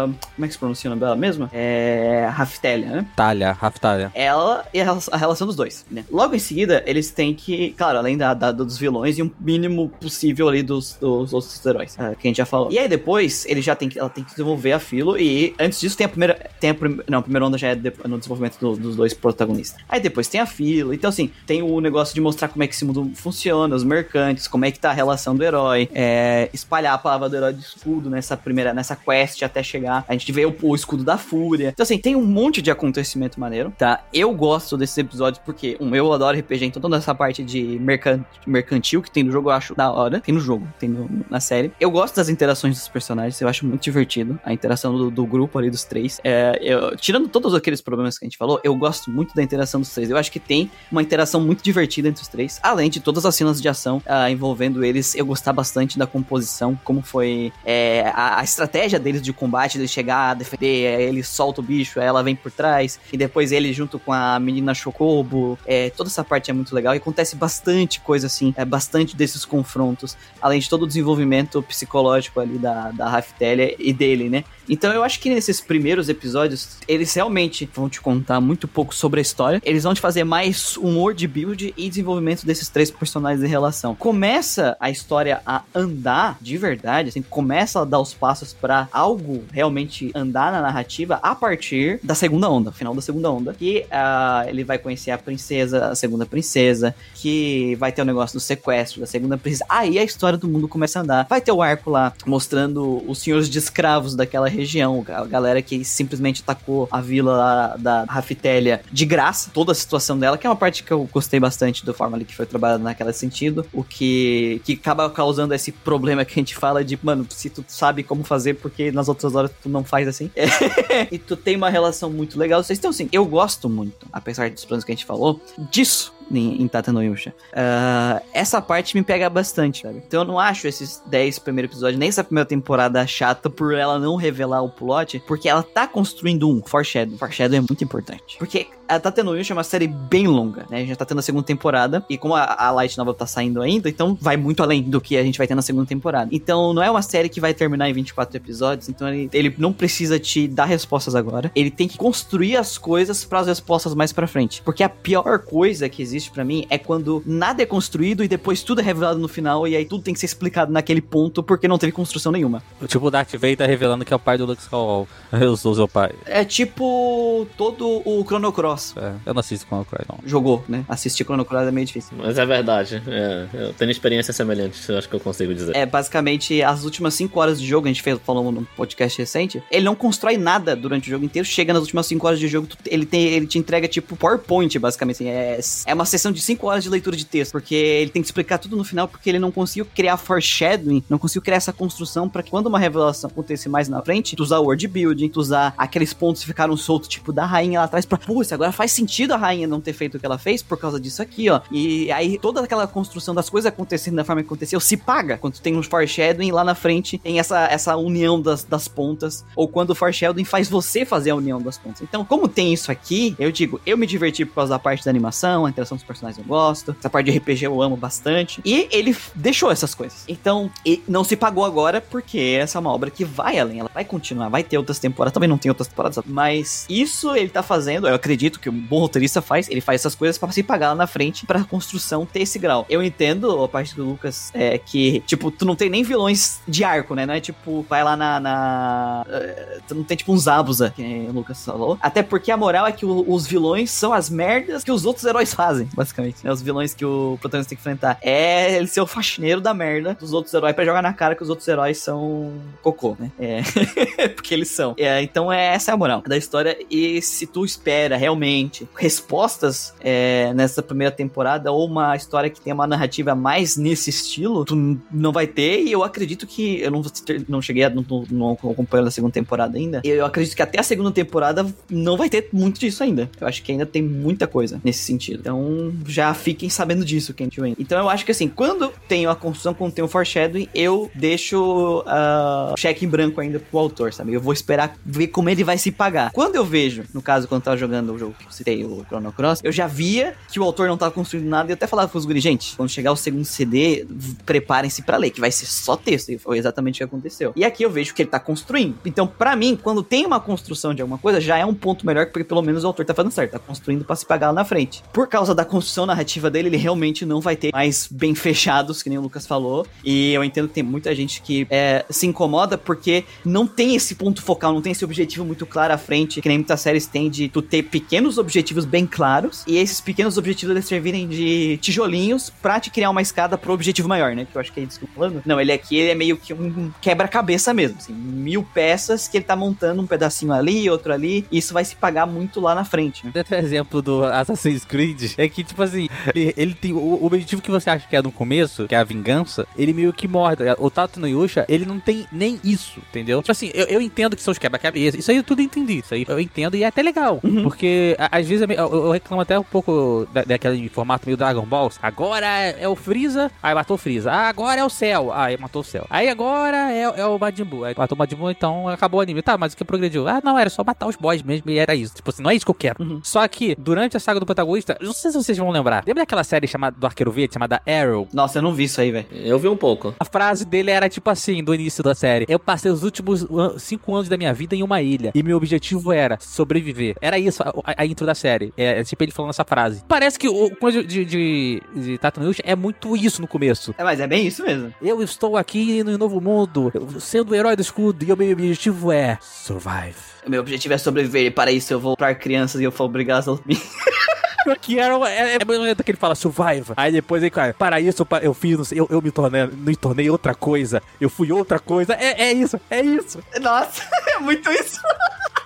Uh, como é que se pronuncia o nome dela mesmo? É. Raftelia, né? Talha, Raftalia. Ela e a, a relação dos dois, né? Logo em seguida, eles têm que, claro, além da, da dos vilões e um mínimo possível ali dos, dos outros heróis, que a gente já falou. E aí depois, ele já tem que, ela tem que desenvolver a Filo e antes disso tem a primeira, tem a prim, não, a primeira onda já é de, no desenvolvimento do, dos dois protagonistas. Aí depois tem a Filo, então assim, tem o negócio de mostrar como é que esse mundo funciona, os mercantes, como é que tá a relação do herói, é, espalhar a palavra do herói de escudo nessa primeira, nessa quest até chegar, a gente vê o, o escudo da fúria. Então assim, tem um monte de acontecimento maneiro, tá? Eu gosto desses episódios porque, um, eu adoro RPG, então toda essa parte de mercantil que tem no jogo eu acho da hora, tem no jogo, tem no, na série. Eu gosto das interações dos personagens, eu acho muito divertido a interação do, do grupo ali dos três. É, eu, tirando todos aqueles problemas que a gente falou, eu gosto muito da interação dos três. Eu acho que tem uma interação muito divertida entre os três, além de todas as cenas de ação uh, envolvendo eles. Eu gostar bastante da composição, como foi é, a, a, estratégia deles de combate, de chegar a defender, é, ele solta o bicho, ela vem por trás, e depois ele junto com a menina Chocobo. É, toda essa parte é muito legal e acontece bastante coisa assim, é bastante desses confrontos, além de todo o desenvolvimento psicológico ali da, da Raftelia e dele, né? Então eu acho que nesses primeiros episódios, eles realmente vão te contar muito pouco sobre a história. Eles vão te fazer mais um world build e desenvolvimento desses três personagens em relação. Começa a história a andar de verdade, assim, começa a dar os passos para algo realmente andar na narrativa a partir da segunda onda, final da segunda onda, que uh, ele vai conhecer a princesa, a segunda princesa, que vai ter o negócio do sequestro da segunda princesa. Aí a história do mundo começa a andar. Vai ter o arco lá mostrando os senhores de escravos daquela região, a galera que simplesmente atacou a vila da Raftélia de graça, toda a situação dela, que é uma parte que eu gostei bastante da forma ali que foi trabalhada naquele sentido, o que, que acaba causando esse problema que a gente fala de, mano, se tu sabe como fazer, porque nas outras horas tu não faz assim. e tu tem uma relação muito legal. Então, assim, eu gosto muito, apesar dos planos que a gente falou, disso em, em Tata no Yusha. Uh, essa parte me pega bastante, sabe? Então eu não acho esses 10 primeiros episódios, nem essa primeira temporada chata por ela não revelar o plot, porque ela tá construindo um foreshadow. Foreshadow é muito importante. Porque a Tata no Yusha é uma série bem longa, né? A gente já tá tendo a segunda temporada, e como a, a Light Novel tá saindo ainda, então vai muito além do que a gente vai ter na segunda temporada. Então não é uma série que vai terminar em 24 episódios, então ele, ele não precisa te dar respostas agora. Ele tem que construir as coisas para as respostas mais para frente. Porque a pior coisa que existe para mim é quando nada é construído e depois tudo é revelado no final e aí tudo tem que ser explicado naquele ponto porque não teve construção nenhuma. Tipo o Darth Vader revelando que é o pai do Luke Skywalker. Eu sou seu pai. É tipo todo o Chrono Cross. É, eu não assisto Chrono Cross, não. Jogou, né? Assistir Chrono Cross é meio difícil. Mas é verdade. É, eu tenho experiência semelhante, eu acho que eu consigo dizer. É, basicamente, as últimas 5 horas de jogo, a gente fez, falou num podcast recente, ele não constrói nada durante o jogo inteiro, chega nas últimas 5 horas de jogo, ele, tem, ele te entrega tipo PowerPoint, basicamente. Assim, é, é uma sessão de 5 horas de leitura de texto, porque ele tem que explicar tudo no final, porque ele não conseguiu criar foreshadowing, não conseguiu criar essa construção para que quando uma revelação acontecesse mais na frente, tu usar o word building, tu usar aqueles pontos que ficaram soltos, tipo da rainha lá atrás, pra, putz, agora faz sentido a rainha não ter feito o que ela fez por causa disso aqui, ó. E aí toda aquela construção das coisas acontecendo da forma que aconteceu se paga quando tem um foreshadowing lá na frente, tem essa, essa união das, das pontas, ou quando o foreshadowing faz você fazer a união das pontas. Então, como tem isso aqui, eu digo, eu me diverti por causa da parte da animação, a interação dos personagens eu gosto, essa parte de RPG eu amo bastante. E ele deixou essas coisas. Então, não se pagou agora porque essa é uma obra que vai além, ela vai continuar, vai ter outras temporadas, também não tem outras temporadas, mas isso ele tá fazendo, eu acredito que um bom roteirista faz, ele faz essas coisas para se pagar lá na frente pra construção ter esse grau. Eu entendo a parte do Lucas é que, tipo, tu não tem nem vilões de arco, né? Não é tipo, vai lá na. na uh, tu não tem tipo um Zabuza, que o Lucas falou. Até porque a moral é que o, os vilões são as merdas que os outros heróis fazem, basicamente. Né? Os vilões que o protagonista tem que enfrentar. É ele ser o faxineiro da merda dos outros heróis para jogar na cara que os outros heróis são cocô, né? É. Porque eles são. É, então é, essa é a moral da história. E se tu espera realmente respostas é, nessa primeira temporada ou uma história que tem uma narrativa mais nesse estilo, tu não vai ter. E eu acredito que. Eu não, não cheguei a. Não, não a segunda temporada ainda. Eu acredito que até a segunda temporada não vai ter muito disso ainda. Eu acho que ainda tem muita coisa nesse sentido. Então já fiquem sabendo disso, Kent Wayne. Então, eu acho que assim, quando tenho a construção, quando tenho o foreshadowing, eu deixo uh, cheque em branco ainda pro autor, sabe? Eu vou esperar ver como ele vai se pagar. Quando eu vejo, no caso, quando eu tava jogando o jogo que eu citei, o Chrono Cross, eu já via que o autor não tava construindo nada e eu até falava pros guri, gente, quando chegar o segundo CD, preparem-se para ler, que vai ser só texto. E foi exatamente o que aconteceu. E aqui eu vejo que ele tá construindo. Então, para mim, quando tem uma construção de alguma coisa, já é um ponto melhor, porque pelo menos o autor tá fazendo certo, tá construindo para se pagar lá na frente. Por causa da construção narrativa dele, ele realmente não vai ter mais bem fechados, que nem o Lucas falou. E eu entendo que tem muita gente que é, se incomoda porque não tem esse ponto focal, não tem esse objetivo muito claro à frente, que nem muitas séries têm de tu ter pequenos objetivos bem claros, e esses pequenos objetivos eles servirem de tijolinhos pra te criar uma escada pro objetivo maior, né? Que eu acho que é isso que eu falando. Não, ele aqui ele é meio que um quebra-cabeça mesmo, assim, mil peças que ele tá montando um pedacinho ali, outro ali, e isso vai se pagar muito lá na frente, né? Outro exemplo do Assassin's Creed é que, tipo assim, ele, ele tem o objetivo que você acha que é no começo, que é a vingança, ele meio que morre. O Tato no Yusha, ele não tem nem isso, entendeu? Tipo assim, eu, eu entendo que são os quebra-cabeça, isso aí eu tudo entendi, isso aí eu entendo e é até legal, Uhum. porque às vezes eu, reclamo até um pouco da, daquele formato meio Dragon Balls. Agora é, é o Freeza, aí matou o Freeza. Ah, agora é o Cell, aí matou o Cell. Aí agora é, é o Majin Buu, aí matou o Majin Buu, então acabou o anime. Tá, mas o que progrediu? Ah, não, era só matar os boys mesmo e era isso. Tipo assim, não é isso que eu quero. Uhum. Só que, durante a saga do protagonista, não sei se vocês vão lembrar. Lembra daquela série chamada do Arqueiro Verde, chamada Arrow? Nossa, eu não vi isso aí, velho. Eu vi um pouco. A frase dele era tipo assim, do início da série. Eu passei os últimos cinco anos da minha vida em uma ilha. E meu objetivo era sobreviver. Era isso, a, a- a intro da série. É, é tipo ele falando essa frase. Parece que o coisa de, de, de Tato no Yusha é muito isso no começo. É, mas é bem isso mesmo. Eu estou aqui no novo mundo, sendo o herói do escudo, e o meu objetivo é survive. Meu objetivo é sobreviver, e para isso eu vou para crianças e eu vou obrigá-las a me Que era é, é que ele fala survive. Aí depois ele, cara, para isso eu, fiz, eu, eu me tornei, me tornei outra coisa. Eu fui outra coisa. É, é isso, é isso. Nossa, é muito isso.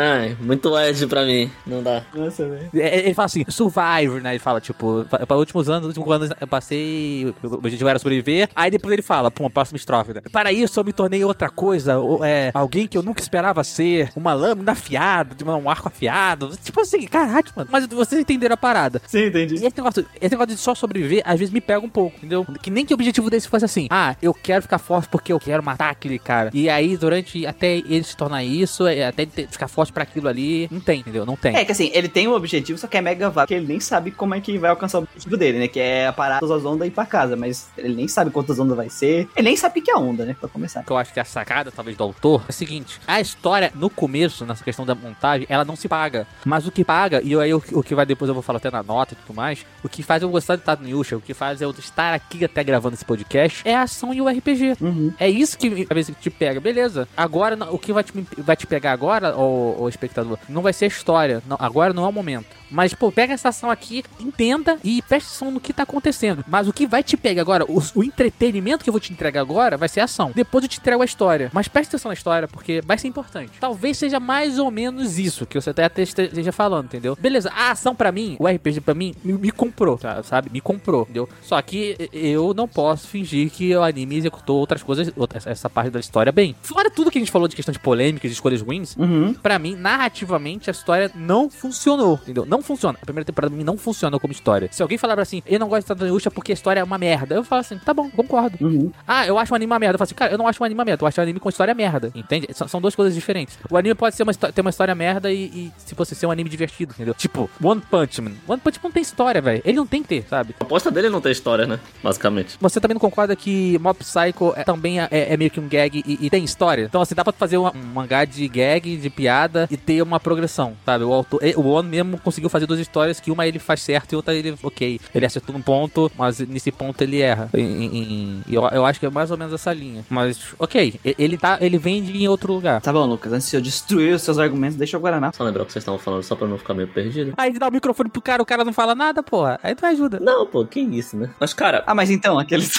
Ai, muito Ed pra mim. Não dá. Nossa, velho. É, Ele fala assim, survivor, né? Ele fala, tipo, pa- para últimos anos, últimos anos eu passei, o objetivo era sobreviver. Aí depois ele fala, pum, próxima estrofe, né? Para isso eu me tornei outra coisa, ou, é, alguém que eu nunca esperava ser, uma lâmina afiada, um arco afiado. Tipo assim, caralho, mano. Mas vocês entenderam a parada. Sim, entendi. E esse negócio, esse negócio de só sobreviver, às vezes me pega um pouco, entendeu? Que nem que o objetivo desse fosse assim, ah, eu quero ficar forte porque eu quero matar aquele cara. E aí, durante, até ele se tornar isso, é, até ele ter- ficar forte pra aquilo ali, não tem, entendeu? Não tem. É que assim, ele tem um objetivo, só que é mega vago, porque ele nem sabe como é que vai alcançar o objetivo dele, né? Que é parar todas as ondas e ir pra casa, mas ele nem sabe quantas ondas vai ser. Ele nem sabe o que é onda, né? Pra começar. que eu acho que é a sacada, talvez, do autor, é o seguinte: a história, no começo, nessa questão da montagem, ela não se paga. Mas o que paga, e aí o, o que vai depois eu vou falar até na nota e tudo mais, o que faz eu gostar de Tato Yusha, o que faz eu estar aqui até gravando esse podcast, é a ação e o RPG. Uhum. É isso que às vezes te pega. Beleza. Agora, o que vai te, vai te pegar agora, o, o espectador, não vai ser a história. Não, agora não é o momento. Mas, pô, pega essa ação aqui, entenda e preste atenção no que tá acontecendo. Mas o que vai te pegar agora, o, o entretenimento que eu vou te entregar agora, vai ser a ação. Depois eu te entrego a história. Mas preste atenção na história, porque vai ser importante. Talvez seja mais ou menos isso que você até esteja falando, entendeu? Beleza, a ação pra mim, o RPG pra mim, me, me comprou, tá, sabe? Me comprou, entendeu? Só que eu não posso fingir que o anime executou outras coisas, essa parte da história bem. Fora tudo que a gente falou de questão de polêmicas, de escolhas ruins, Uhum. Pra mim, narrativamente, a história não funcionou, entendeu? Não funciona. A primeira temporada pra mim não funcionou como história. Se alguém falar assim, eu não gosto de Tatanuisha porque a história é uma merda, eu falo assim, tá bom, concordo. Uhum. Ah, eu acho o anime uma merda. Eu falo assim, cara, eu não acho o anime uma merda, eu acho o anime com história merda, entende? São, são duas coisas diferentes. O anime pode ser uma, ter uma história merda e, e se você ser um anime divertido, entendeu? Tipo, One Punch Man. One Punch Man não tem história, velho. Ele não tem que ter, sabe? A aposta dele é não ter história, né? Basicamente. Você também não concorda que Mob Psycho é- também é, é meio que um gag e, e tem história? Então, assim, dá pra fazer uma- um mangá de gag, de piada e ter uma progressão, sabe? O autor, o Ono mesmo conseguiu fazer duas histórias que uma ele faz certo e outra ele, ok, ele acertou num ponto, mas nesse ponto ele erra. Em- em- em- eu, eu acho que é mais ou menos essa linha. Mas, ok, e- ele tá, ele vende em outro lugar. Tá bom, Lucas, antes de eu destruir os seus argumentos, deixa o Guaraná. Só lembrar o que vocês estavam falando, só pra não ficar meio perdido. Aí dá o microfone pro cara, o cara não fala nada, porra. Aí tu ajuda. Não, pô, que isso, né? Mas, cara, Ah, mas então, aqueles.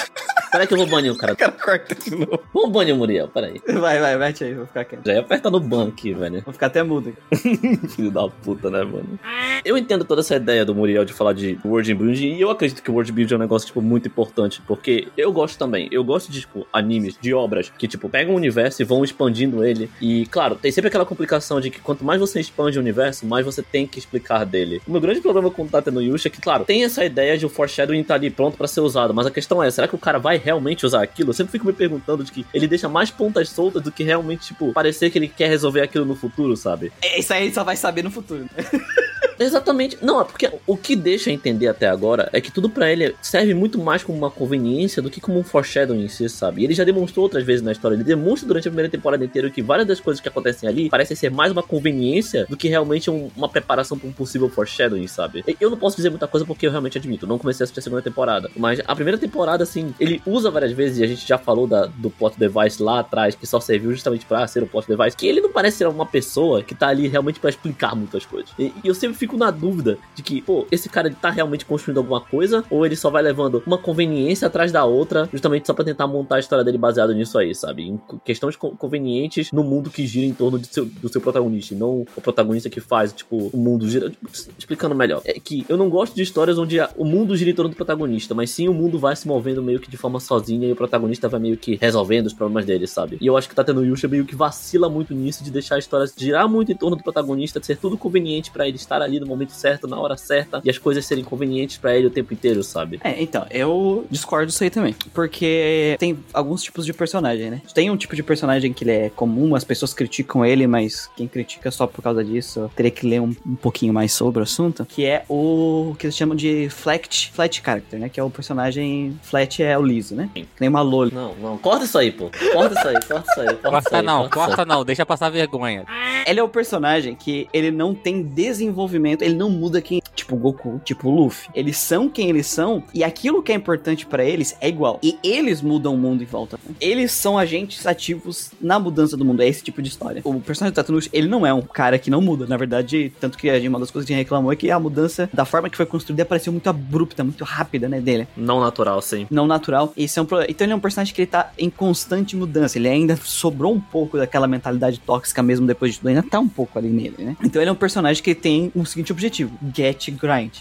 peraí que eu vou banir o cara. o cara corta de novo. Vamos banir o Muriel, peraí. Vai, vai, mete aí, vou ficar quieto. Já ia apertar no ban aqui, velho. Vou ficar até mudo aqui. Filho da puta, né, mano? Eu entendo toda essa ideia do Muriel de falar de world building. E eu acredito que o world building é um negócio, tipo, muito importante. Porque eu gosto também. Eu gosto de, tipo, animes, de obras que, tipo, pegam o universo e vão expandindo ele. E, claro, tem sempre aquela complicação de que quanto mais você expande o universo, mais você tem que explicar dele. O meu grande problema com o Tata no Yusha é que, claro, tem essa ideia de o foreshadowing tá ali pronto para ser usado. Mas a questão é, será que o cara vai realmente usar aquilo? Eu sempre fico me perguntando de que ele deixa mais pontas soltas do que realmente, tipo, parecer que ele quer resolver aquilo no futuro, sabe? É, isso aí ele só vai saber no futuro. Exatamente. Não, é porque o que deixa entender até agora é que tudo para ele serve muito mais como uma conveniência do que como um foreshadowing em si, sabe? E ele já demonstrou outras vezes na história. Ele demonstra durante a primeira temporada inteira que várias das coisas que acontecem ali parecem ser mais uma conveniência do que realmente um, uma preparação para um possível foreshadowing, sabe? Eu não posso dizer muita coisa porque eu realmente admito, não comecei a assistir a segunda temporada. Mas a primeira temporada, assim, ele usa várias vezes, e a gente já falou da, do plot device lá atrás, que só serviu justamente para ser o plot device, que ele não parece ser uma pessoa que tá ali realmente para explicar muitas coisas. E, e eu sempre fico na dúvida de que, pô, esse cara ele tá realmente construindo alguma coisa ou ele só vai levando uma conveniência atrás da outra, justamente só para tentar montar a história dele baseado nisso aí, sabe? Em questões convenientes no mundo que gira em torno seu, do seu protagonista, não o protagonista que faz, tipo, o mundo gira. Tipo, explicando melhor. É que eu não gosto de histórias onde o mundo gira em torno do protagonista, mas sim o mundo vai se movendo meio que de forma sozinha e o protagonista vai meio que resolvendo os problemas dele, sabe? E eu acho que tá tendo Yusha meio que vacila muito nisso de deixar a história girar muito em torno do protagonista, de ser tudo conveniente para ele estar ali no momento certo, na hora certa, e as coisas serem convenientes para ele o tempo inteiro, sabe? É, então, eu discordo disso aí também. Porque tem alguns tipos de personagem, né? Tem um tipo de personagem que ele é comum, as pessoas criticam ele, mas quem critica só por causa disso teria que ler um, um pouquinho mais sobre o assunto, que é o que eles chamam de flat, flat character, né? Que é o personagem flat é o liso, né? Que nem uma loli. Não, não, corta isso aí, pô. Corta isso aí, corta isso aí. Corta, corta isso aí, não, corta, corta não, deixa passar vergonha. Ele é o personagem que ele não tem desenvolvimento, ele não muda quem, tipo Goku, tipo Luffy. Eles são quem eles são e aquilo que é importante para eles é igual. E eles mudam o mundo em volta. Né? Eles são agentes ativos na mudança do mundo. É esse tipo de história. O personagem do Tatanushi, ele não é um cara que não muda. Na verdade, tanto que uma das coisas que a gente reclamou é que a mudança da forma que foi construída pareceu muito abrupta, muito rápida, né, dele. Não natural, sim. Não natural. Esse é um pro... Então ele é um personagem que ele tá em constante mudança. Ele ainda sobrou um pouco daquela mentalidade tóxica mesmo depois de tudo. Ainda tá um pouco ali nele, né? Então ele é um personagem que tem um seguinte objetivo: get grind.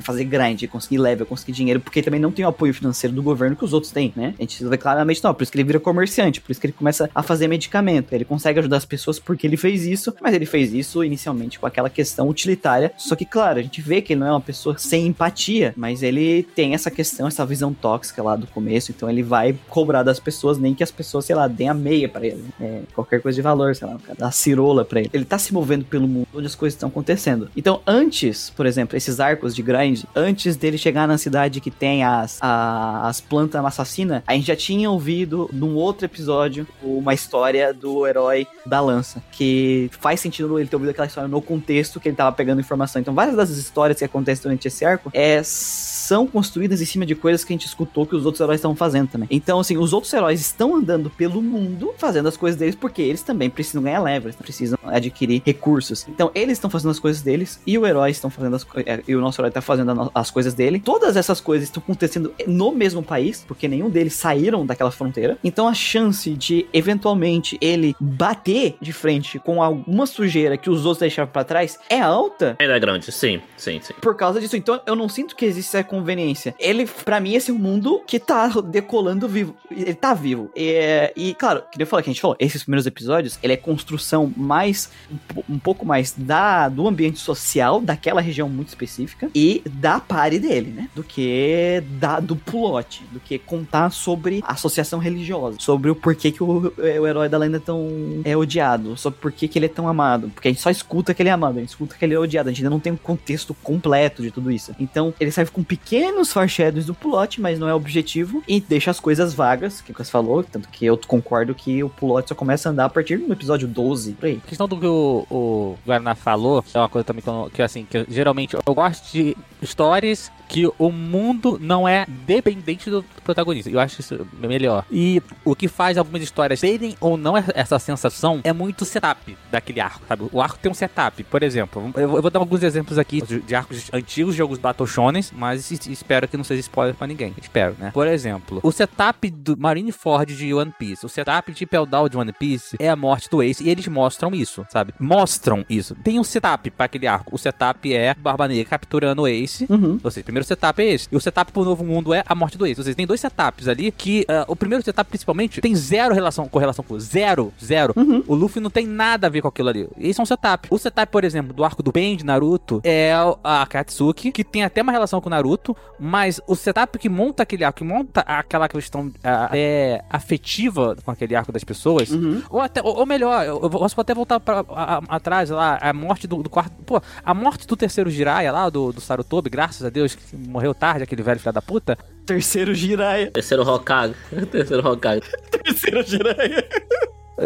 Fazer grind, conseguir level, conseguir dinheiro, porque também não tem o apoio financeiro do governo que os outros têm, né? A gente vê claramente, não, por isso que ele vira comerciante, por isso que ele começa a fazer medicamento. Ele consegue ajudar as pessoas porque ele fez isso, mas ele fez isso inicialmente com aquela questão utilitária. Só que, claro, a gente vê que ele não é uma pessoa sem empatia, mas ele tem essa questão, essa visão tóxica lá do começo, então ele vai cobrar das pessoas, nem que as pessoas, sei lá, deem a meia para ele. É, qualquer coisa de valor, sei lá, a cirola para ele. Ele tá se movendo pelo mundo onde as coisas estão acontecendo. Então, antes, por exemplo, esses arcos de grind, antes dele chegar na cidade que tem as, a, as plantas assassinas, a gente já tinha ouvido num outro episódio uma história do herói da lança, que faz sentido ele ter ouvido aquela história no contexto que ele tava pegando informação. Então, várias das histórias que acontecem durante esse arco é, são construídas em cima de coisas que a gente escutou que os outros heróis estão fazendo também. Então, assim, os outros heróis estão andando pelo mundo fazendo as coisas deles porque eles também precisam ganhar levels, precisam adquirir recursos. Então, eles estão fazendo as coisas deles e o herói estão fazendo as coisas. E o nosso herói tá fazendo as coisas dele. Todas essas coisas estão acontecendo no mesmo país, porque nenhum deles saíram daquela fronteira. Então, a chance de eventualmente ele bater de frente com alguma sujeira que os outros deixaram para trás é alta. Ainda é grande, sim, sim, sim. Por causa disso. Então, eu não sinto que existe essa conveniência. Ele, para mim, esse é um mundo que tá decolando vivo. Ele tá vivo. E, e claro, que eu falei que a gente falou, esses primeiros episódios, ele é construção mais um, pouco mais da do ambiente social daquela região muito específica e da pare dele, né? Do que da do plot, do que contar sobre associação religiosa, sobre o porquê que o, o herói da lenda é tão é odiado, sobre por que ele é tão amado, porque a gente só escuta que ele é amado, a gente escuta que ele é odiado, a gente ainda não tem um contexto completo de tudo isso. Então, ele sai com pequenos foreshadows do plot, mas não é objetivo e deixa as coisas vagas, que você falou, tanto que eu concordo que o plot só começa a andar a partir do episódio 12, por aí. A questão do que o, o Guaraná falou é uma coisa também que, eu, que assim, que eu, geralmente eu gosto de histórias que o mundo não é dependente do protagonista. Eu acho isso melhor. E o que faz algumas histórias terem ou não essa sensação é muito setup daquele arco, sabe? O arco tem um setup. Por exemplo, eu vou dar alguns exemplos aqui de arcos antigos, jogos Battle Shonen, mas espero que não seja spoiler pra ninguém. Espero, né? Por exemplo, o setup do Marineford de One Piece, o setup de Down de One Piece é a morte do Ace e eles mostram isso, sabe? Mostram isso. Tem um setup pra aquele arco. O setup é Barba Negra capturando o Ace. Uhum. Ou seja, o primeiro setup é esse. E o setup pro novo mundo é a morte do Ace. Ou seja, tem dois setups ali que ah, o primeiro setup, principalmente, tem zero relação com relação com zero, zero. Uhum. O Luffy não tem nada a ver com aquilo ali. Esse é um setup. O setup, por exemplo, do arco do Pain de Naruto é a Katsuki, que tem até uma relação com o Naruto, mas o setup que monta aquele arco, que monta aquela questão é, afetiva com aquele arco das pessoas, Uhum. ou até, ou, ou melhor, eu, eu posso até voltar pra, a- a- atrás lá, a morte do, do quarto. Pô, a morte do terceiro Jiraiya lá, do, do Sarutobi, graças a Deus, que morreu tarde, aquele velho filho da puta. Terceiro Jiraiya. Terceiro Hokage. Terceiro Hokage. Terceiro Jiraiya.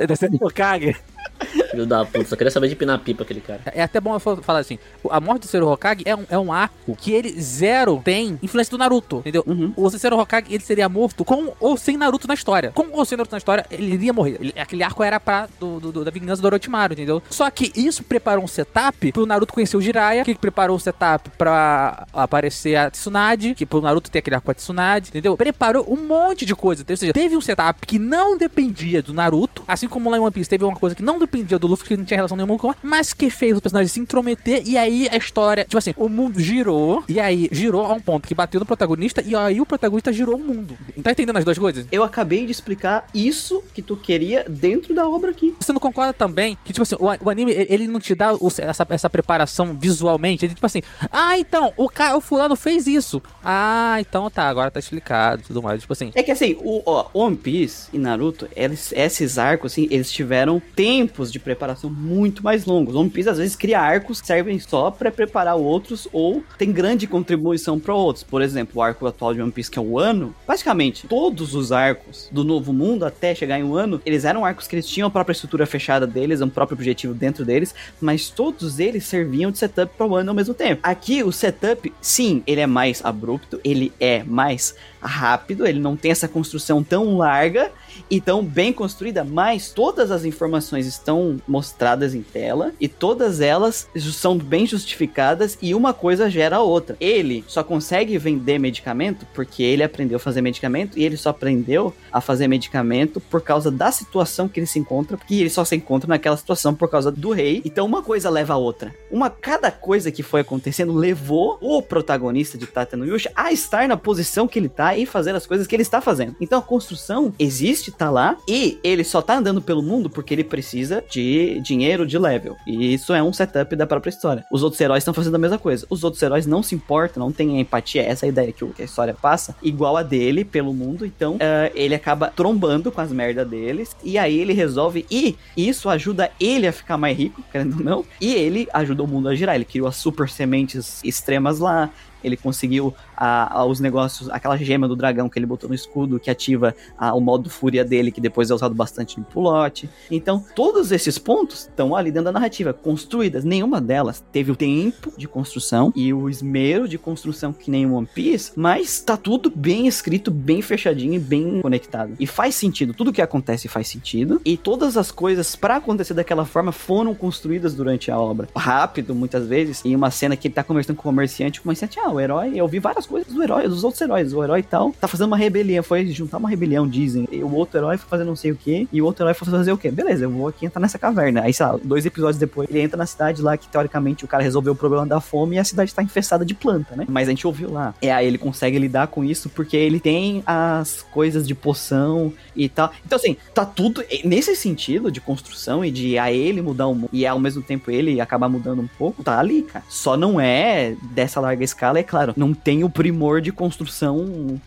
Terceiro Hokage. Filho da puta. Só queria saber de pinar pipa aquele cara. É até bom falar assim: a morte do terceiro Hokage é um, é um arco que ele zero tem influência do Naruto, entendeu? Uhum. O terceiro Hokage ele seria morto com ou sem Naruto na história. Com ou sem Naruto na história, ele iria morrer. Ele- aquele arco era pra, do, do- do- da vingança do Orochimaru, entendeu? Só que isso preparou um setup pro Naruto conhecer o Jiraiya, que preparou o setup pra aparecer a Tsunade, que pro Naruto ter aquele arco com a Tsunade, entendeu? Preparou um monte de coisa. Ou seja, teve um setup que não dependia do Naruto, assim como lá em One Piece teve uma coisa que não dependia do Luffy, que não tinha relação nenhuma com mas que fez os personagens se intrometer e aí a história, tipo assim, o mundo girou e aí girou a um ponto que bateu no protagonista e aí o protagonista girou o mundo. Tá entendendo as duas coisas? Eu acabei de explicar isso que tu queria dentro da obra aqui. Você não concorda também que, tipo assim, o, o anime, ele não te dá o- essa, essa preparação visualmente? Ele, tipo assim, ah, então, o cara, o fulano fez isso. Ah, então tá, agora tá explicado e tudo mais. Tipo assim, É que assim, o ó, One Piece e Naruto, eles, esses arcos, assim, eles tiveram tempos de preparação muito mais longos. One Piece às vezes cria arcos que servem só pra preparar outros ou tem grande contribuição pra outros. Por exemplo, o arco atual de One Piece, que é o ano, basicamente todos os arcos do Novo Mundo até chegar em um ano, eles eram arcos que eles tinham a própria estrutura fechada deles, um próprio objetivo dentro deles, mas todos eles serviam de setup para o ano ao mesmo tempo. Aqui o setup, sim, ele é mais abrupto, ele é mais rápido, ele não tem essa construção tão larga e tão bem construída, mas todas as informações estão mostradas em tela e todas elas são bem justificadas e uma coisa gera a outra. Ele só consegue vender medicamento porque ele aprendeu a fazer medicamento e ele só aprendeu a fazer medicamento por causa da situação que ele se encontra, porque ele só se encontra naquela situação por causa do rei. Então uma coisa leva a outra. Uma cada coisa que foi acontecendo levou o protagonista de Tata no Yusha a estar na posição que ele tá e fazer as coisas que ele está fazendo. Então a construção existe, tá lá, e ele só tá andando pelo mundo porque ele precisa de dinheiro de level. E isso é um setup da própria história. Os outros heróis estão fazendo a mesma coisa. Os outros heróis não se importam, não têm empatia, essa é a ideia que a história passa, igual a dele pelo mundo. Então ah, ele acaba trombando com as merdas deles, e aí ele resolve, e isso ajuda ele a ficar mais rico, querendo ou não, e ele ajuda o mundo a girar. Ele criou as super sementes extremas lá, ele conseguiu a- a- os negócios, aquela gema do dragão que ele botou no escudo, que ativa a- o modo fúria dele, que depois é usado bastante no pulote. Então, todos esses pontos estão ali dentro da narrativa, construídas. Nenhuma delas teve o tempo de construção e o esmero de construção que nem One Piece, mas tá tudo bem escrito, bem fechadinho e bem conectado. E faz sentido, tudo que acontece faz sentido, e todas as coisas para acontecer daquela forma foram construídas durante a obra. Rápido, muitas vezes, em uma cena que ele tá conversando com o comerciante, o comerciante, ah, o herói, eu vi várias coisas do herói, dos outros heróis, o herói tal, tá fazendo uma rebelião, foi juntar uma rebelião, dizem, e o outro herói foi fazer não sei o que, e o outro herói foi fazer o que, beleza, eu vou aqui entrar nessa caverna, aí sei lá, dois episódios depois, ele entra na cidade lá que teoricamente o cara resolveu o problema da fome e a cidade tá infestada de planta, né, mas a gente ouviu lá, é aí ele consegue lidar com isso porque ele tem as coisas de poção e tal, então assim, tá tudo, nesse sentido de construção e de a ele mudar o mundo, e ao mesmo tempo ele acabar mudando um pouco, tá ali, cara, só não é dessa larga escala, é claro, não tem o primor de construção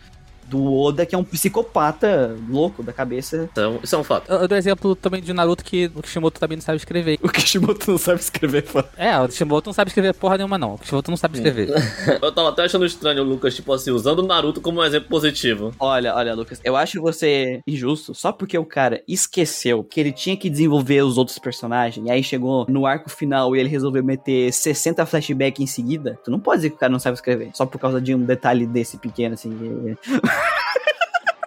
do Oda, que é um psicopata louco da cabeça. Então, isso é um fato. eu, eu dou exemplo também de Naruto que o Kishimoto também não sabe escrever. O Kishimoto não sabe escrever, fã. É, o Kishimoto não sabe escrever porra nenhuma, não. O Kishimoto não sabe escrever. Eu tava até achando estranho o Lucas, tipo assim, usando o Naruto como um exemplo positivo. Olha, olha, Lucas, eu acho você injusto só porque o cara esqueceu que ele tinha que desenvolver os outros personagens, e aí chegou no arco final e ele resolveu meter 60 flashbacks em seguida. Tu não pode dizer que o cara não sabe escrever, só por causa de um detalhe desse pequeno, assim.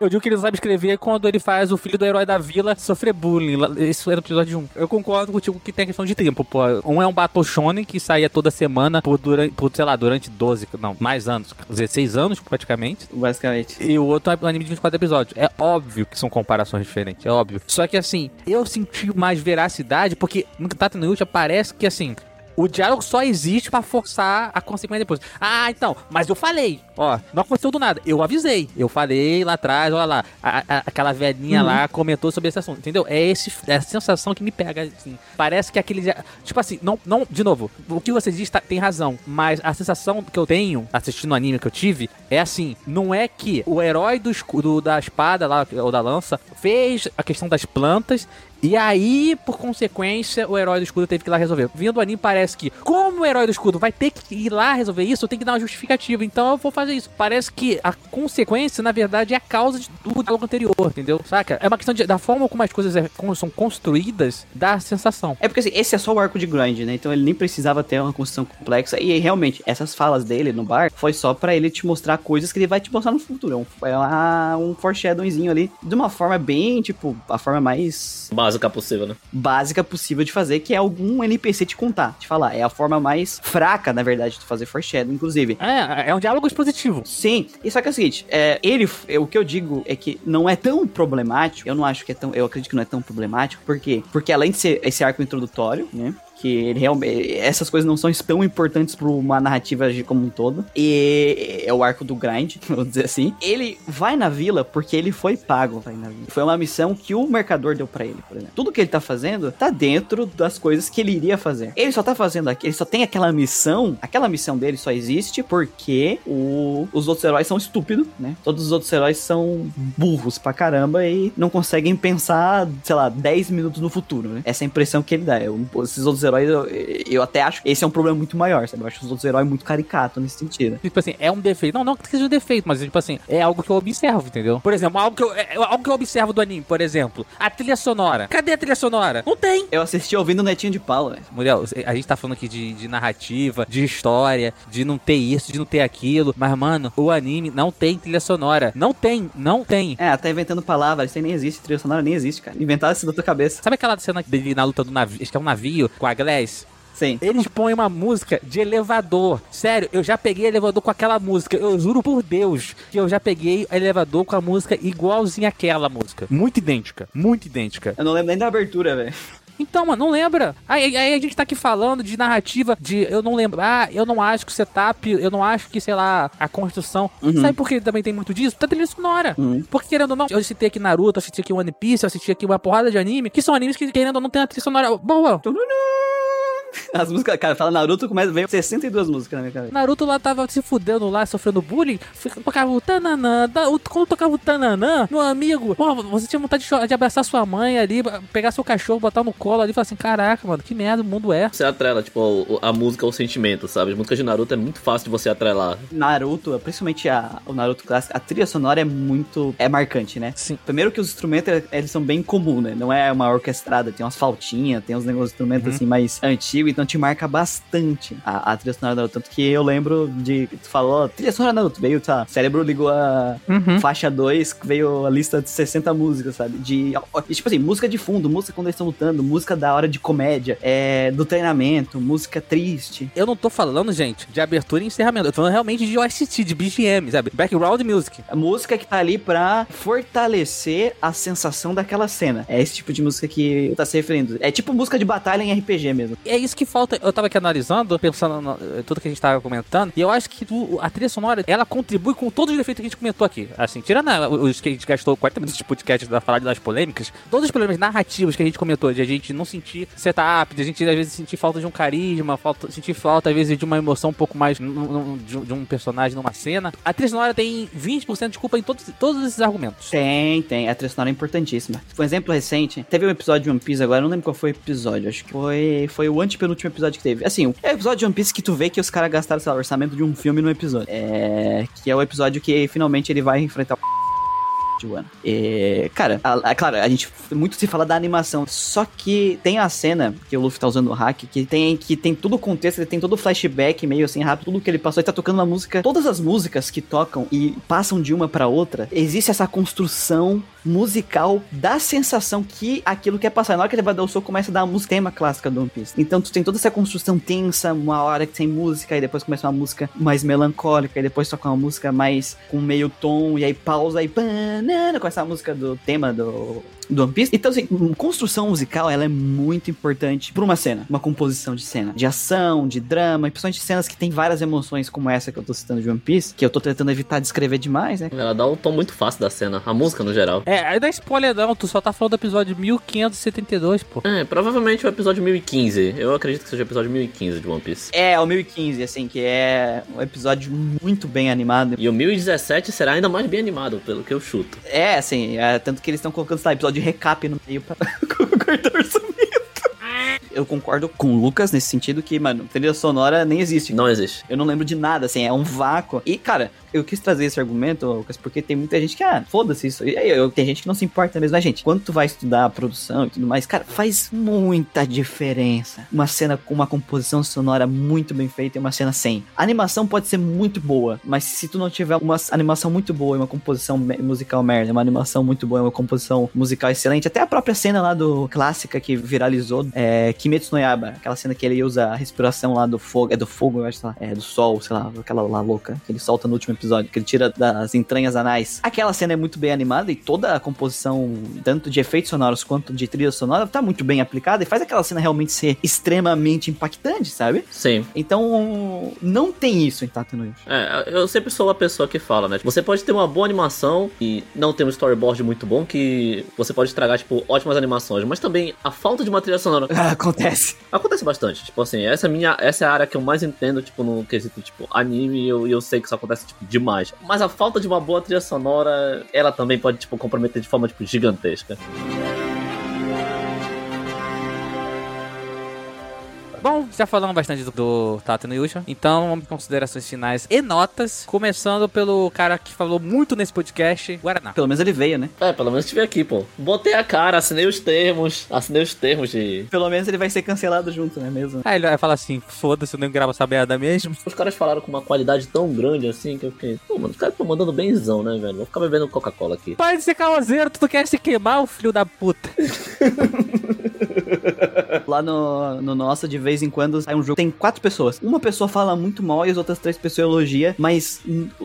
Eu digo que ele não sabe escrever quando ele faz o filho do herói da vila sofrer bullying. Isso era o episódio 1. Eu concordo contigo que tem questão de tempo, pô. Um é um Battle Shonen que saía toda semana por, durante, por, sei lá, durante 12, não, mais anos, 16 anos praticamente. Basicamente. E o outro é um anime de 24 episódios. É óbvio que são comparações diferentes, é óbvio. Só que assim, eu senti mais veracidade porque no Tata no Yucha parece que assim. O diálogo só existe pra forçar a consequência depois. Ah, então, mas eu falei. Ó, não aconteceu do nada. Eu avisei. Eu falei lá atrás, olha lá. a- a- aquela velhinha lá comentou sobre esse assunto. Entendeu? É, esse, é a sensação que me pega, assim. Parece que aquele. Tipo assim, não, não. De novo, o que você diz tá- tem razão. Mas a sensação que eu tenho assistindo o anime que eu tive é assim: não é que o herói do, do- da espada lá, ou da lança, fez a questão das plantas. E aí, por consequência, o herói do escudo teve que ir lá resolver. Vindo o anime, parece que, como o herói do escudo vai ter que ir lá resolver isso, eu tenho que dar uma justificativa. Então eu vou fazer isso. Parece que a consequência, na verdade, é a causa de- do diálogo anterior, entendeu? Saca? É uma questão de- da forma como as coisas é- como são construídas, dá a sensação. É porque assim, esse é só o arco de grind, né? Então ele nem precisava ter uma construção complexa. E realmente, essas falas dele no bar foi só pra ele te mostrar coisas que ele vai te mostrar no futuro. É um, é uma- um foreshadowingzinho ali, de uma forma bem, tipo, a forma mais Básica possível, né? básica possível de fazer, que é algum NPC te contar, te falar. É a forma mais fraca, na verdade, de fazer foreshadow, inclusive. É, é um diálogo expositivo. Sim, e só que é o seguinte, é, ele, é, o que eu digo é que não é tão problemático, eu não acho que é tão, eu acredito que não é tão problemático, por quê? Porque além de ser esse arco introdutório, né, que ele realmente, essas coisas não são tão importantes para uma narrativa de- como um todo, e é o arco do grind, vou dizer assim, ele vai na vila porque ele foi pago pra ir na vila. Foi uma missão que o mercador deu pra ele, por exemplo. Tudo que ele tá fazendo tá dentro das coisas que ele iria fazer. Ele só tá fazendo aqui, ele só tem aquela missão, aquela missão dele só existe porque o- os outros heróis são estúpidos, né? Todos os outros heróis são burros pra caramba e não conseguem pensar, sei lá, 10 minutos no futuro, né? Essa é a impressão que ele dá. Esses outros heróis, eu, eu até acho que esse é um problema muito maior, sabe? Eu acho os outros heróis muito caricatos nesse sentido. Tipo assim, é um defeito. Não, não que seja um defeito, mas tipo assim, é algo que eu observo, entendeu? Por exemplo, algo que eu, é, algo que eu observo do anime, por exemplo, a trilha sonora. Cadê a trilha sonora? Não tem. Eu assisti ouvindo o Netinho de Paula. Muriel, a gente tá falando aqui de, de narrativa, de história, de não ter isso, de não ter aquilo. Mas, mano, o anime não tem trilha sonora. Não tem, não tem. É, tá inventando palavras, isso aí nem existe, trilha sonora nem existe, cara. Inventaram isso da tua cabeça. Sabe aquela cena dele na luta do navio? Acho que é um navio com a Glass. Sim. Eles põem uma música de elevador. Sério, eu já peguei elevador com aquela música. Eu juro por Deus que eu já peguei elevador com a música igualzinha àquela música. Muito idêntica, muito idêntica. Eu não lembro nem da abertura, velho. Então, mano, não lembra. Aí, aí a gente tá aqui falando de narrativa, de eu não lembro. Ah, eu não acho que o setup, eu não acho que, sei lá, a construção. Sabe por que também tem muito disso? Da trilha sonora. Uhum. Porque, querendo ou não, eu citei aqui Naruto, eu citei aqui One Piece, eu citei aqui uma porrada de anime, que são animes que, querendo ou não, tem a trilha sonora boa. As músicas, cara, fala Naruto, começa, veio 62 músicas na minha cabeça. Naruto lá tava se fudendo lá, sofrendo bullying, tocava o tananã, da- o- quando tocava o tananã, meu amigo, pô, você tinha vontade de, de abraçar sua mãe ali, pegar seu cachorro, botar no colo ali e falar assim, caraca, mano, que merda o mundo é. Você atrela, tipo, o- a música ao sentimento, sabe? As músicas de Naruto é muito fácil de você atrelar. Naruto, principalmente a, o Naruto clássico, a trilha sonora é muito. é marcante, né? Sim. Primeiro que os instrumentos, eles são bem comuns, né? Não é uma orquestrada, tem umas flautinhas, tem uns negócios de instrumentos assim mais antigos, então te marca bastante a, a trilha sonora do Naruto. Tanto que eu lembro de. Tu falou, trilha sonora Naruto, veio, tá? Cérebro ligou a Uhum. faixa 2, veio a lista de 60 músicas, sabe? De. tipo assim, música de fundo, música quando eles estão lutando, música da hora de comédia, é, do treinamento, música triste. Eu não tô falando, gente, de abertura e encerramento. Eu tô falando realmente de OST, de BGM, sabe? Background music. A música que tá ali pra fortalecer a sensação daquela cena. É esse tipo de música que tá se referindo. É tipo música de batalha em RPG mesmo. É isso que falta. Eu tava aqui analisando, pensando no, eh, tudo que a gente tava comentando, e eu acho que a trilha sonora, ela contribui com todos os defeitos que a gente comentou aqui. Assim, tirando os que a gente gastou 40 minutos de podcast da falar das polêmicas, todos os problemas narrativos que a gente comentou, de a gente não sentir setup, de a gente às vezes sentir falta de um carisma, falta, sentir falta às vezes de uma emoção um pouco mais de, de um personagem numa cena. A trilha sonora tem 20% de culpa em todos, todos esses argumentos. Tem, tem. A trilha sonora é importantíssima. Um exemplo recente, teve um episódio de One Piece agora, não lembro qual foi o episódio. Acho que foi, foi o antepenúltimo episódio que teve. Assim, é o episódio de One Piece que tu vê que os caras gastaram, sei lá, o orçamento de um filme no episódio. É. Que é o episódio que finalmente ele vai enfrentar o. E, cara, a, a- claro, a gente muito se fala da animação, só que tem a cena que o Luffy tá usando o hack, que tem, que tem todo o contexto, ele tem todo o flashback meio assim rápido, tudo que ele passou, ele tá tocando uma música, todas as músicas que tocam e passam de uma pra outra, existe essa construção musical da sensação que aquilo quer passar. Na hora que ele vai dar o soco, começa a dar a música tema clássica do One Piece. Então tu tem toda essa construção tensa, uma hora que tem música, e depois começa uma música mais melancólica, e depois toca uma música mais com meio tom, e aí pausa, e banana, com essa música do tema do, do One Piece. Então, assim, construção musical, ela é muito importante pra uma cena, uma composição de cena, de ação, de drama, e principalmente cenas que tem várias emoções, como essa que eu tô citando de One Piece, que eu tô tentando evitar de escrever demais, né? Ela dá um tom muito fácil da cena, a música no geral. É, aí dá spoiler não, tu só tá falando do episódio 1572, pô. É, provavelmente o episódio 1015. Eu acredito que seja o episódio 1015 de One Piece. É, o 1015, assim, que é um episódio muito bem animado. E o 1017 será ainda mais bem animado, pelo que eu chuto. É, assim, é, tanto que eles estão colocando, sei lá, episódio de recap no meio pra cortar orçamento. Eu concordo com o Lucas nesse sentido que, mano, trilha sonora nem existe. Não existe. Eu não lembro de nada, assim, é um vácuo. E, cara, eu quis trazer esse argumento, Lucas, porque tem muita gente que, ah, foda-se isso. E aí, eu- tem gente que não se importa mesmo, mas, gente, quando tu vai estudar a produção e tudo mais, cara, faz muita diferença. Uma cena com uma composição sonora muito bem feita e uma cena sem. A animação pode ser muito boa, mas se tu não tiver uma animação muito boa e uma composição musical merda, uma animação muito boa e uma composição musical excelente, até a própria cena lá do clássica que viralizou, é, Kimetsu no Yaba, aquela cena que ele usa a respiração lá do fogo, é do fogo, eu acho, lá, é do sol, sei lá, aquela lá louca, que ele solta no último episódio, que ele tira das entranhas anais. Aquela cena é muito bem animada e toda a composição, tanto de efeitos sonoros quanto de trilha sonora, tá muito bem aplicada e faz aquela cena realmente ser extremamente impactante, sabe? Sim. Então, não tem isso em Tatooine. É, eu sempre sou a pessoa que fala, né? Você pode ter uma boa animação e não ter um storyboard muito bom, que você pode estragar, tipo, ótimas animações, mas também a falta de uma trilha sonora Acontece. acontece bastante. Tipo assim, essa é, a minha, essa é a área que eu mais entendo, tipo, no quesito, tipo, anime, e eu, eu sei que isso acontece, tipo, demais. Mas a falta de uma boa trilha sonora, ela também pode, tipo, comprometer de forma, tipo, gigantesca. Bom, já falamos bastante do, do Tato no Yusha, então vamos considerações finais e notas, começando pelo cara que falou muito nesse podcast, Guaraná. Pelo menos ele veio, né? É, pelo menos tive aqui, pô. Botei a cara, assinei os termos, assinei os termos de... Pelo menos ele vai ser cancelado junto, né mesmo? Aí ele vai falar assim, foda-se, eu nem gravo essa merda mesmo. Os caras falaram com uma qualidade tão grande assim que eu fiquei, pô, mano, os caras estão mandando benzão, né, velho? Vou ficar bebendo Coca-Cola aqui. Pai de ser causeiro, tu quer se queimar, o filho da puta. Lá no, no nosso, de vez em quando, sai um jogo. Tem quatro pessoas. Uma pessoa fala muito mal e as outras três pessoas elogia, mas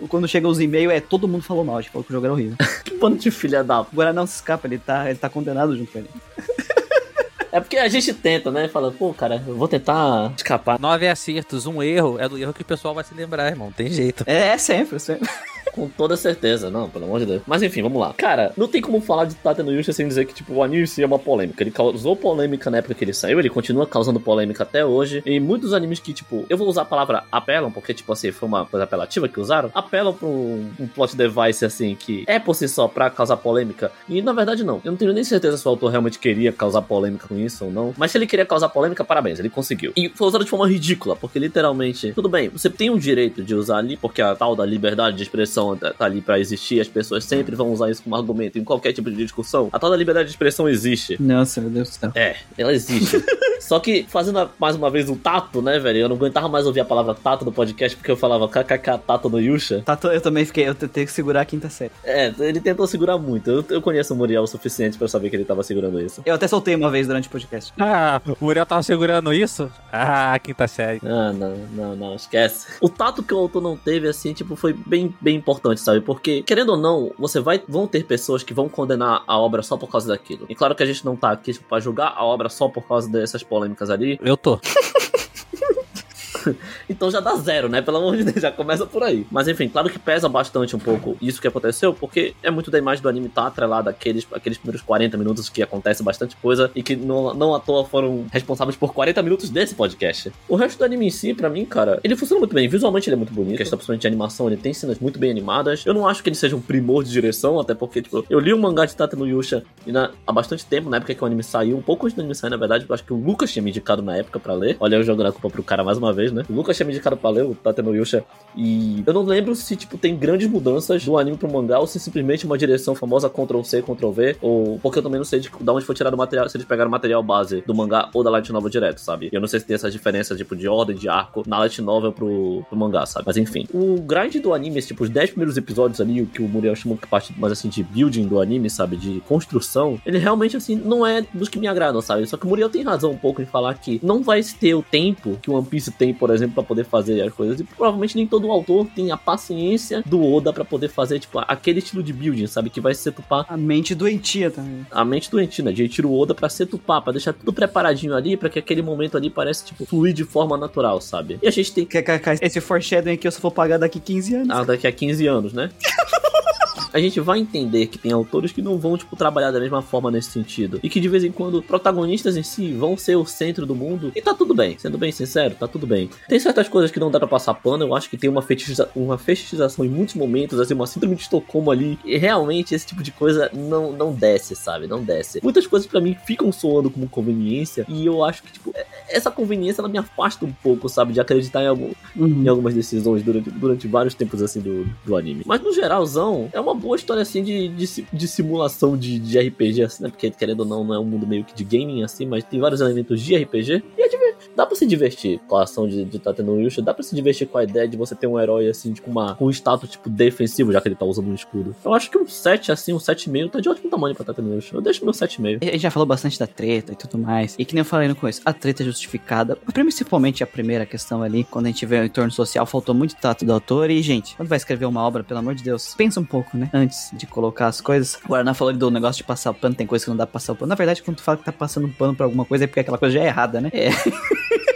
quando chega os e-mails, é todo mundo falou mal. A gente falou que o jogo era horrível. Que bando de filha da... Agora não se escapa, ele tá, ele tá condenado junto com ele. É porque a gente tenta, né? Fala, pô, cara, eu vou tentar escapar. Nove acertos, um erro, é do erro que o pessoal vai se lembrar, irmão, tem jeito. É, é sempre, sempre. Com toda certeza, não, pelo amor de Deus. Mas enfim, vamos lá. Cara, não tem como falar de Tate no Yusha sem dizer que, tipo, o anime em si é uma polêmica. Ele causou polêmica na época que ele saiu, ele continua causando polêmica até hoje. E muitos animes que, tipo, eu vou usar a palavra apelam, porque, tipo assim, foi uma coisa apelativa que usaram, apelam pra um, um plot device, assim, que é por si só pra causar polêmica. E na verdade, não. Eu não tenho nem certeza se o autor realmente queria causar polêmica com isso ou não. Mas se ele queria causar polêmica, parabéns, ele conseguiu. E foi usado de forma ridícula, porque literalmente, tudo bem, você tem o direito de usar ali, porque a tal da liberdade de expressão tá tá ali pra existir, as pessoas sempre vão usar isso como argumento em qualquer tipo de discussão. A tal da liberdade de expressão existe. Nossa, meu Deus do céu. É, ela existe. Só que, fazendo a- mais uma vez o tato, né, velho? Eu não aguentava mais ouvir a palavra tato no podcast porque eu falava kkk tato no Yusha. Tá, eu também fiquei, eu tentei segurar a quinta série. É, ele tentou segurar muito. Eu, eu conheço o Muriel o suficiente pra saber que ele tava segurando isso. Eu até soltei uma vez durante o podcast. Ah, o Muriel tava segurando isso? Ah, quinta série. Ah, não, não, não, esquece. O tato que o autor não teve, assim, tipo, foi bem, bem importante, sabe? Porque, querendo ou não, você vai. Vão ter pessoas que vão condenar a obra só por causa daquilo. E claro que a gente não tá aqui, tipo, pra julgar a obra só por causa dessas polêmicas ali. Eu tô. Então já dá zero, né? Pelo amor de Deus, já começa por aí. Mas enfim, claro que pesa bastante um pouco isso que aconteceu, porque é muito da imagem do anime tá atrelada àqueles, àqueles primeiros 40 minutos que acontece bastante coisa e que não, não à toa foram responsáveis por 40 minutos desse podcast. O resto do anime em si, pra mim, cara, ele funciona muito bem. Visualmente ele é muito bonito. A questão principalmente de animação, ele tem cenas muito bem animadas. Eu não acho que ele seja um primor de direção, até porque, tipo, eu li o mangá de Tata no Yusha E na, há bastante tempo, na época que o anime saiu, um pouco antes do anime sair, na verdade, eu acho que o Lucas tinha me indicado na época pra ler. Olha, eu jogando a culpa pro cara mais uma vez, né? O Lucas tinha me indicado pra ler, o Tateno Yusha. E eu não lembro se, tipo, tem grandes mudanças do anime pro mangá ou se simplesmente uma direção famosa Ctrl-C, Ctrl-V. Ou porque eu também não sei de, de onde foi tirado o material, se eles pegaram o material base do mangá ou da light novel direto, sabe? Eu não sei se tem essas diferenças, tipo, de ordem, de arco na light novel pro, pro mangá, sabe? Mas enfim. O grind do anime, tipo, os 10 primeiros episódios ali, o que o Muriel chamou que parte mais assim de building do anime, sabe? De construção, ele realmente, assim, não é dos que me agradam, sabe? Só que o Muriel tem razão um pouco em falar que não vai ter o tempo que o One Piece tem, por exemplo, para poder fazer as coisas. E provavelmente nem todo autor tem a paciência do Oda para poder fazer, tipo, aquele estilo de building, sabe? Que vai se setupar. A mente doentia também. A mente doentia, né? De Eiichiro Oda pra setupar, pra deixar tudo preparadinho ali, para que aquele momento ali pareça, tipo, fluir de forma natural, sabe? E a gente tem. Esse foreshadowing aqui eu só vou pagar daqui 15 anos. Ah, daqui a 15 anos, né? a gente vai entender que tem autores que não vão, tipo, trabalhar da mesma forma nesse sentido. E que de vez em quando protagonistas em si vão ser o centro do mundo. E tá tudo bem, sendo bem sincero, tá tudo bem. Tem certas coisas que não dá pra passar pano, eu acho que tem uma, fetichiza uma fetichização em muitos momentos, assim, uma síndrome de Estocolmo ali. E realmente esse tipo de coisa não, não desce, sabe? Não desce. Muitas coisas para mim ficam soando como conveniência. E eu acho que, tipo, essa conveniência ela me afasta um pouco, sabe? De acreditar em, algum, uhum. em algumas decisões durante, durante vários tempos, assim, do, do anime. Mas no geralzão, é uma boa história assim de, de, de simulação de, de, RPG, assim, né? Porque querendo ou não, não é um mundo meio que de gaming assim, mas tem vários elementos de RPG. E é dá pra se divertir com a ação de, de Tateno Yusha, dá pra se divertir com a ideia de você ter um herói assim, com, uma, com um status tipo defensivo, já que ele tá usando um escudo. Eu acho que um 7, assim, um 7,5 tá de ótimo tamanho pra Tateno Yusha. Eu deixo meu 7,5. A gente já falou bastante da treta e tudo mais. E que nem eu falei no começo, a treta é justificada. Principalmente a primeira questão ali, quando a gente vê o entorno social, faltou muito tato do autor. E, gente, quando vai escrever uma obra, pelo amor de Deus, pensa um pouco, né? Antes de colocar as coisas. O Guaraná falou do negócio de passar o pano, tem coisa que não dá pra passar o pano. Na verdade, quando tu fala que tá passando pano pra alguma coisa, é porque aquela coisa já é errada, né? É.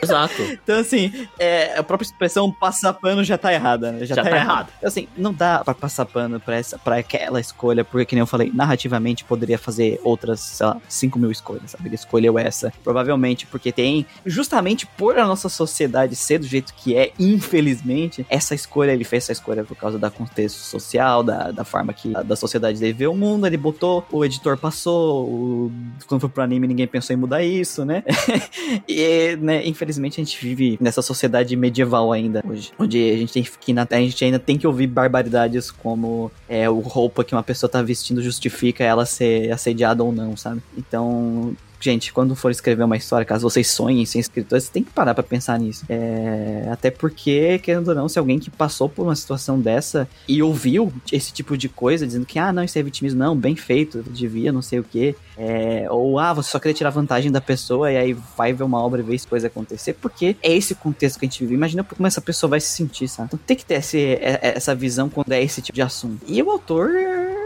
Exato. então, assim, é, a própria expressão passar pano já tá errada, né? Já, já tá, tá errado. Então, assim, não dá pra passar pano pra, essa, pra aquela escolha, porque, que nem eu falei, narrativamente poderia fazer outras, sei lá, 5 mil escolhas, sabe? Ele escolheu essa. Provavelmente porque tem, justamente por a nossa sociedade ser do jeito que é, infelizmente, essa escolha, ele fez essa escolha por causa da contexto social, da, da forma que a, da sociedade dele vê o mundo, ele botou, o editor passou, o, quando foi pro anime ninguém pensou em mudar isso, né? e, né, infelizmente a gente vive nessa sociedade medieval ainda hoje, onde a gente tem que a gente ainda tem que ouvir barbaridades como é o roupa que uma pessoa tá vestindo justifica ela ser assediada ou não, sabe? Então gente, quando for escrever uma história, caso vocês sonhem em ser escritores, você tem que parar para pensar nisso. É, até porque, querendo ou não, se alguém que passou por uma situação dessa e ouviu esse tipo de coisa, dizendo que, ah, não, isso é vitimismo, não, bem feito, devia, não sei o quê, é, ou, ah, você só queria tirar vantagem da pessoa e aí vai ver uma obra e ver essa coisa acontecer, porque é esse contexto que a gente vive. Imagina como essa pessoa vai se sentir, sabe? Então tem que ter esse, é, é, essa visão quando é esse tipo de assunto. E o autor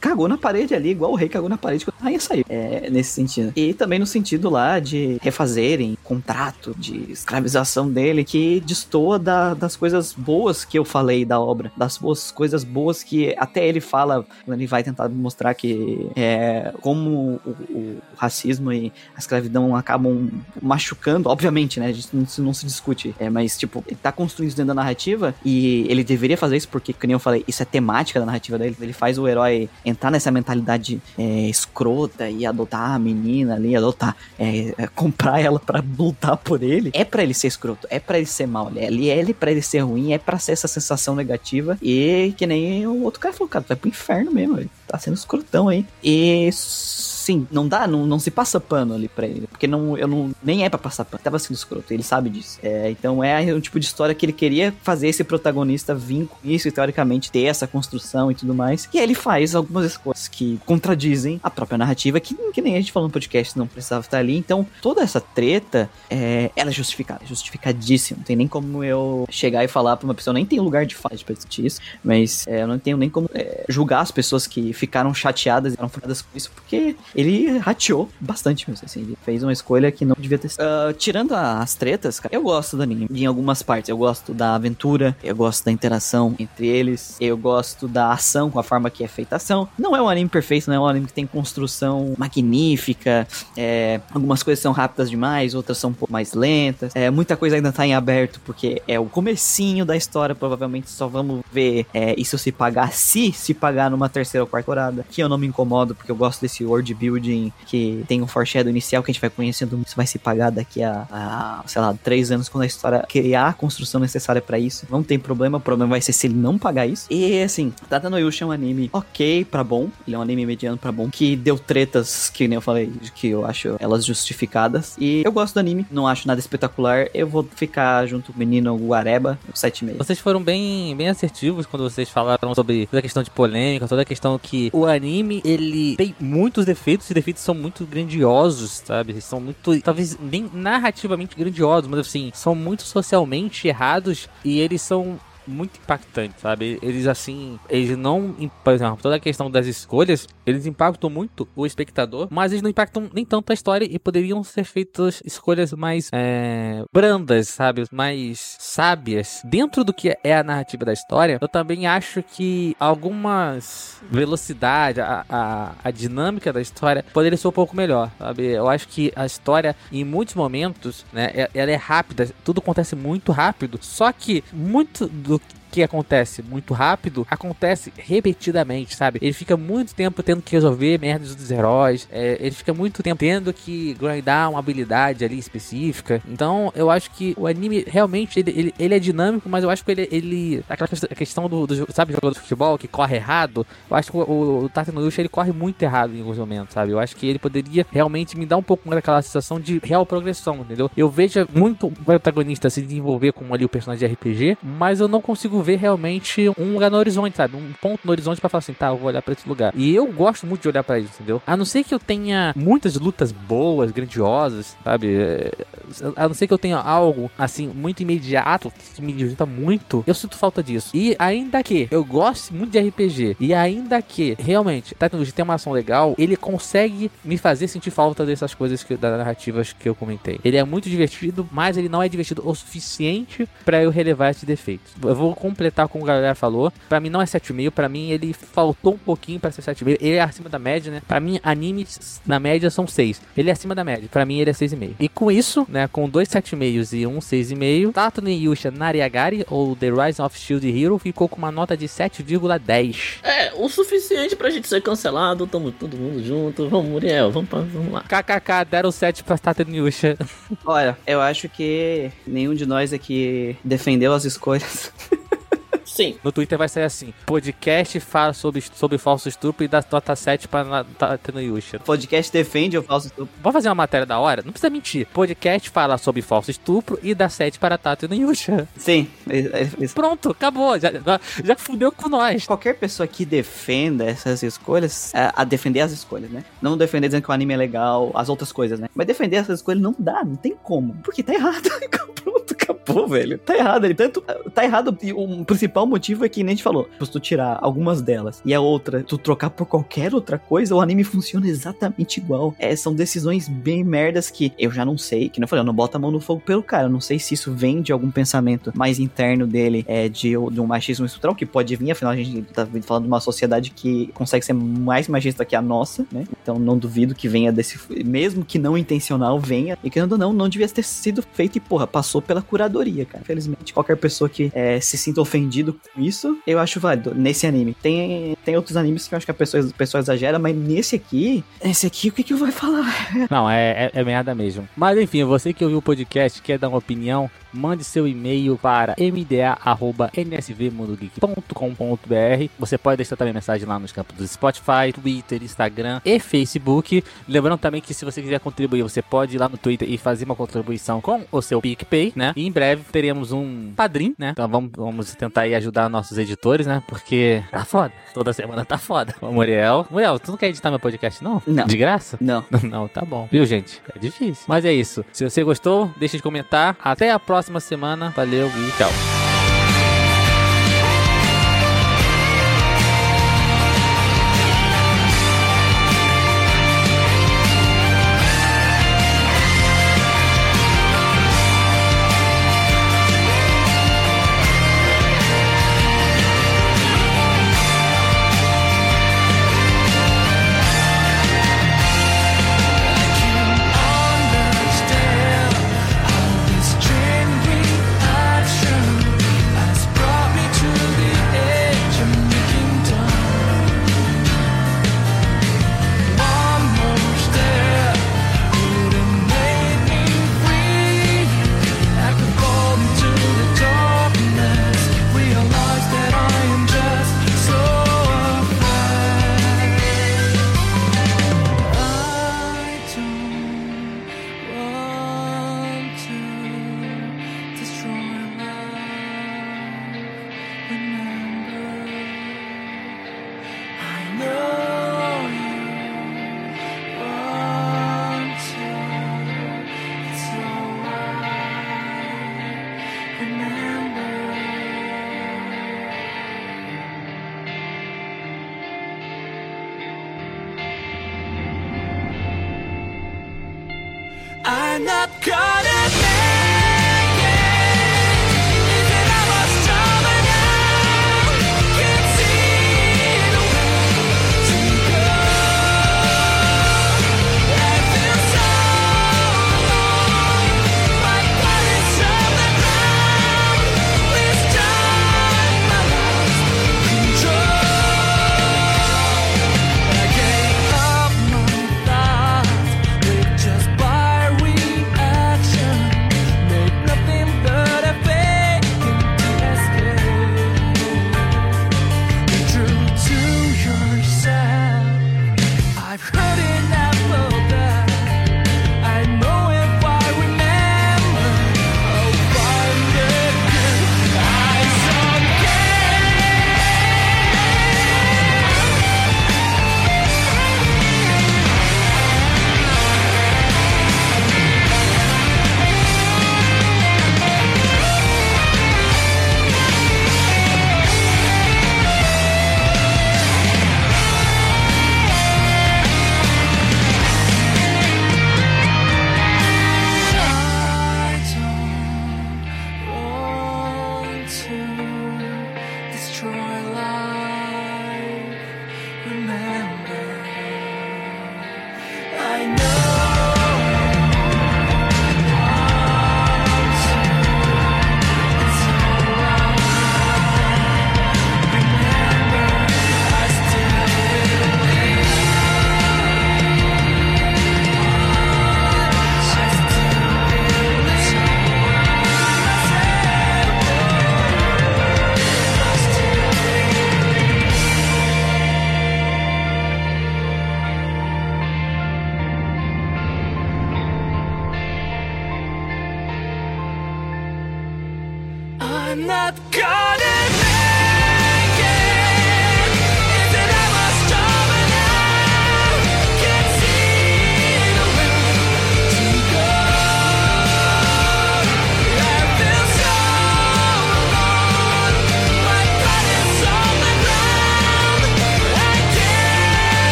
cagou na parede ali, igual o rei cagou na parede quando a rainha saiu. É, nesse sentido. E também no sentido lá de refazerem contrato, de escravização dele, que destoa da, das coisas boas que eu falei da obra. Das boas coisas boas que até ele fala, quando ele vai tentar mostrar que é, como o, o racismo e a escravidão acabam machucando, obviamente, né? Isso não, não se discute. É, mas, tipo, ele tá construindo isso dentro da narrativa e ele deveria fazer isso porque, como eu falei, isso é temática da narrativa dele. Ele faz o herói entrar nessa mentalidade é, escrota e adotar a menina ali, adotar, é, é, comprar ela para lutar por ele, é para ele ser escroto, é para ele ser mal, é ali, é ele para ele ser ruim, é para ser essa sensação negativa e que nem o outro cara falou, cara, vai pro inferno mesmo, ele tá sendo escrotão aí. E sim, não dá, não, não se passa pano ali pra ele. Porque não, eu não, nem é pra passar pano. Tava sendo escroto, ele sabe disso. É, então é um tipo de história que ele queria fazer esse protagonista vir com isso e teoricamente ter essa construção e tudo mais. E aí ele faz algumas coisas que contradizem a própria narrativa, que, que nem a gente falou no podcast, não precisava estar ali. Então toda essa treta, é, ela é justificada, justificadíssima. Não tem nem como eu chegar e falar pra uma pessoa, nem tem lugar de fala de discutir isso, mas é, eu não tenho nem como é, julgar as pessoas que ficaram chateadas e eram frustradas com isso, porque ele rateou bastante mesmo, assim, ele fez uma escolha que não devia ter uh, tirando as tretas, cara, eu gosto do anime em algumas partes, eu gosto da aventura, eu gosto da interação entre eles, eu gosto da ação, com a forma que é feita a ação. Não é um anime perfeito, não é um anime que tem construção magnífica, é, algumas coisas são rápidas demais, outras são um pouco mais lentas, é, muita coisa ainda tá em aberto, porque é o comecinho da história, provavelmente só vamos ver é, isso se pagar, se se pagar numa terceira ou quarta temporada, que eu não me incomodo, porque eu gosto desse world building building que tem um foreshadow inicial que a gente vai conhecendo, isso vai se pagar daqui a, a sei lá, três anos quando a história criar a construção necessária pra isso. Não tem problema, o problema vai ser se ele não pagar isso. E assim, Tata no Yusha é um anime ok pra bom, ele é um anime mediano pra bom, que deu tretas, que nem eu falei, que eu acho elas justificadas. E eu gosto do anime, não acho nada espetacular, eu vou ficar junto com o menino Guareba, 7,5. Vocês foram bem, bem assertivos quando vocês falaram sobre toda a questão de polêmica, toda a questão que o anime, ele tem muitos defeitos, e defeitos são muito grandiosos, sabe? São muito, talvez nem narrativamente grandiosos, mas assim, são muito socialmente errados e eles são muito impactantes, sabe? Eles assim, eles não, por exemplo, toda a questão das escolhas, eles impactam muito o espectador, mas eles não impactam nem tanto a história e poderiam ser feitas escolhas mais é, brandas, sabe? Mais sábias. Dentro do que é a narrativa da história, eu também acho que algumas velocidade, a, a, a dinâmica da história poderia ser um pouco melhor, sabe? Eu acho que a história, em muitos momentos, né, ela é rápida, tudo acontece muito rápido, só que muito do que acontece muito rápido, acontece repetidamente, sabe? Ele fica muito tempo tendo que resolver merdas dos heróis, é, ele fica muito tempo tendo que grindar uma habilidade ali específica. Então, eu acho que o anime realmente ele, ele, ele é dinâmico, mas eu acho que ele. ele aquela questão do, do sabe, jogador de futebol que corre errado, eu acho que o, o, o Yusha, ele corre muito errado em alguns momentos, sabe? Eu acho que ele poderia realmente me dar um pouco mais daquela sensação de real progressão, entendeu? Eu vejo muito o protagonista se desenvolver com ali o personagem de RPG, mas eu não consigo ver realmente um lugar no horizonte, sabe? Um ponto no horizonte pra falar assim, tá, eu vou olhar pra esse lugar. E eu gosto muito de olhar pra isso, entendeu? A não ser que eu tenha muitas lutas boas, grandiosas, sabe? É, A não ser que eu tenha algo, assim, muito imediato, que me divirta muito, eu sinto falta disso. E ainda que eu goste muito de RPG, e ainda que, realmente, Titan tem uma ação legal, ele consegue me fazer sentir falta dessas coisas, que, das narrativas que eu comentei. Ele é muito divertido, mas ele não é divertido o suficiente pra eu relevar esses defeitos. Eu vou completar como a galera falou. Pra mim não é 7,5, pra mim ele faltou um pouquinho pra ser 7,5. Ele é acima da média, né? Pra mim, animes na média são 6. Ele é acima da média. Pra mim, ele é 6,5. E com isso, né, com dois 7,5 e um 6,5, Tato no Yusha Nariagari, ou The Rise of Shield Hero, ficou com uma nota de 7,10. É, o suficiente pra gente ser cancelado. Tamo todo mundo junto. Vamos, Muriel, vamos, pra- vamos lá. KKK, deram 7 pra Tato no Yusha. Olha, eu acho que nenhum de nós aqui defendeu as escolhas. Sim. No Twitter vai sair assim: podcast fala sobre, sobre falso estupro e dá nota 7 pra Tato no Yusha. Podcast defende o falso estupro. Vamos fazer uma matéria da hora? Não precisa mentir. Podcast fala sobre falso estupro e dá 7 para Tato no Yusha. Sim, é- é isso. Pronto, acabou. Já, já, fudeu com nós. Qualquer pessoa que defenda essas escolhas, é, a defender as escolhas, né? Não defender dizendo que o anime é legal, as outras coisas, né? Mas defender essas escolhas não dá, não tem como. Porque tá errado. Pronto, acabou, velho. Tá errado. Ele tanto tá errado. E o principal motivo é que nem a gente falou. Se tu tirar algumas delas e a outra, tu trocar por qualquer outra coisa, o anime funciona exatamente igual. É, são decisões bem merdas que eu já não sei. Que não falei, eu não boto a mão no fogo pelo cara. Eu não sei se isso vem de algum pensamento mais interno dele, é, de, de um machismo estrutural, que pode vir, afinal a gente tá falando de uma sociedade que consegue ser mais machista que a nossa, né? Então não duvido que venha desse. Mesmo que não intencional, venha. E ou não, não devia ter sido feito e, porra, passou pela curadoria, cara. Felizmente, qualquer pessoa que é, se sinta ofendido com isso, eu acho válido nesse anime. Tem, tem outros animes que eu acho que a pessoa, a pessoa exagera, mas nesse aqui, esse aqui, o que que eu vou falar? Não, é, é, é merda mesmo. Mas enfim, você que ouviu o podcast quer dar uma opinião, mande seu e-mail para mda.nsvmundogeek.com.br. Você pode deixar também mensagem lá nos campos do Spotify, Twitter, Instagram e Facebook. Lembrando também que se você quiser contribuir, você pode ir lá no Twitter e fazer uma contribuição com o seu PicPay, né? E em breve teremos um padrinho, né? Então vamos, vamos tentar aí ajudar nossos editores, né? Porque tá foda. Toda semana tá foda. Ô, Muriel. Muriel, tu não quer editar meu podcast, não? Não. De graça? Não. Não, tá bom. Viu, gente? É difícil. Mas é isso. Se você gostou, deixa de comentar. Até a próxima semana. Valeu e tchau.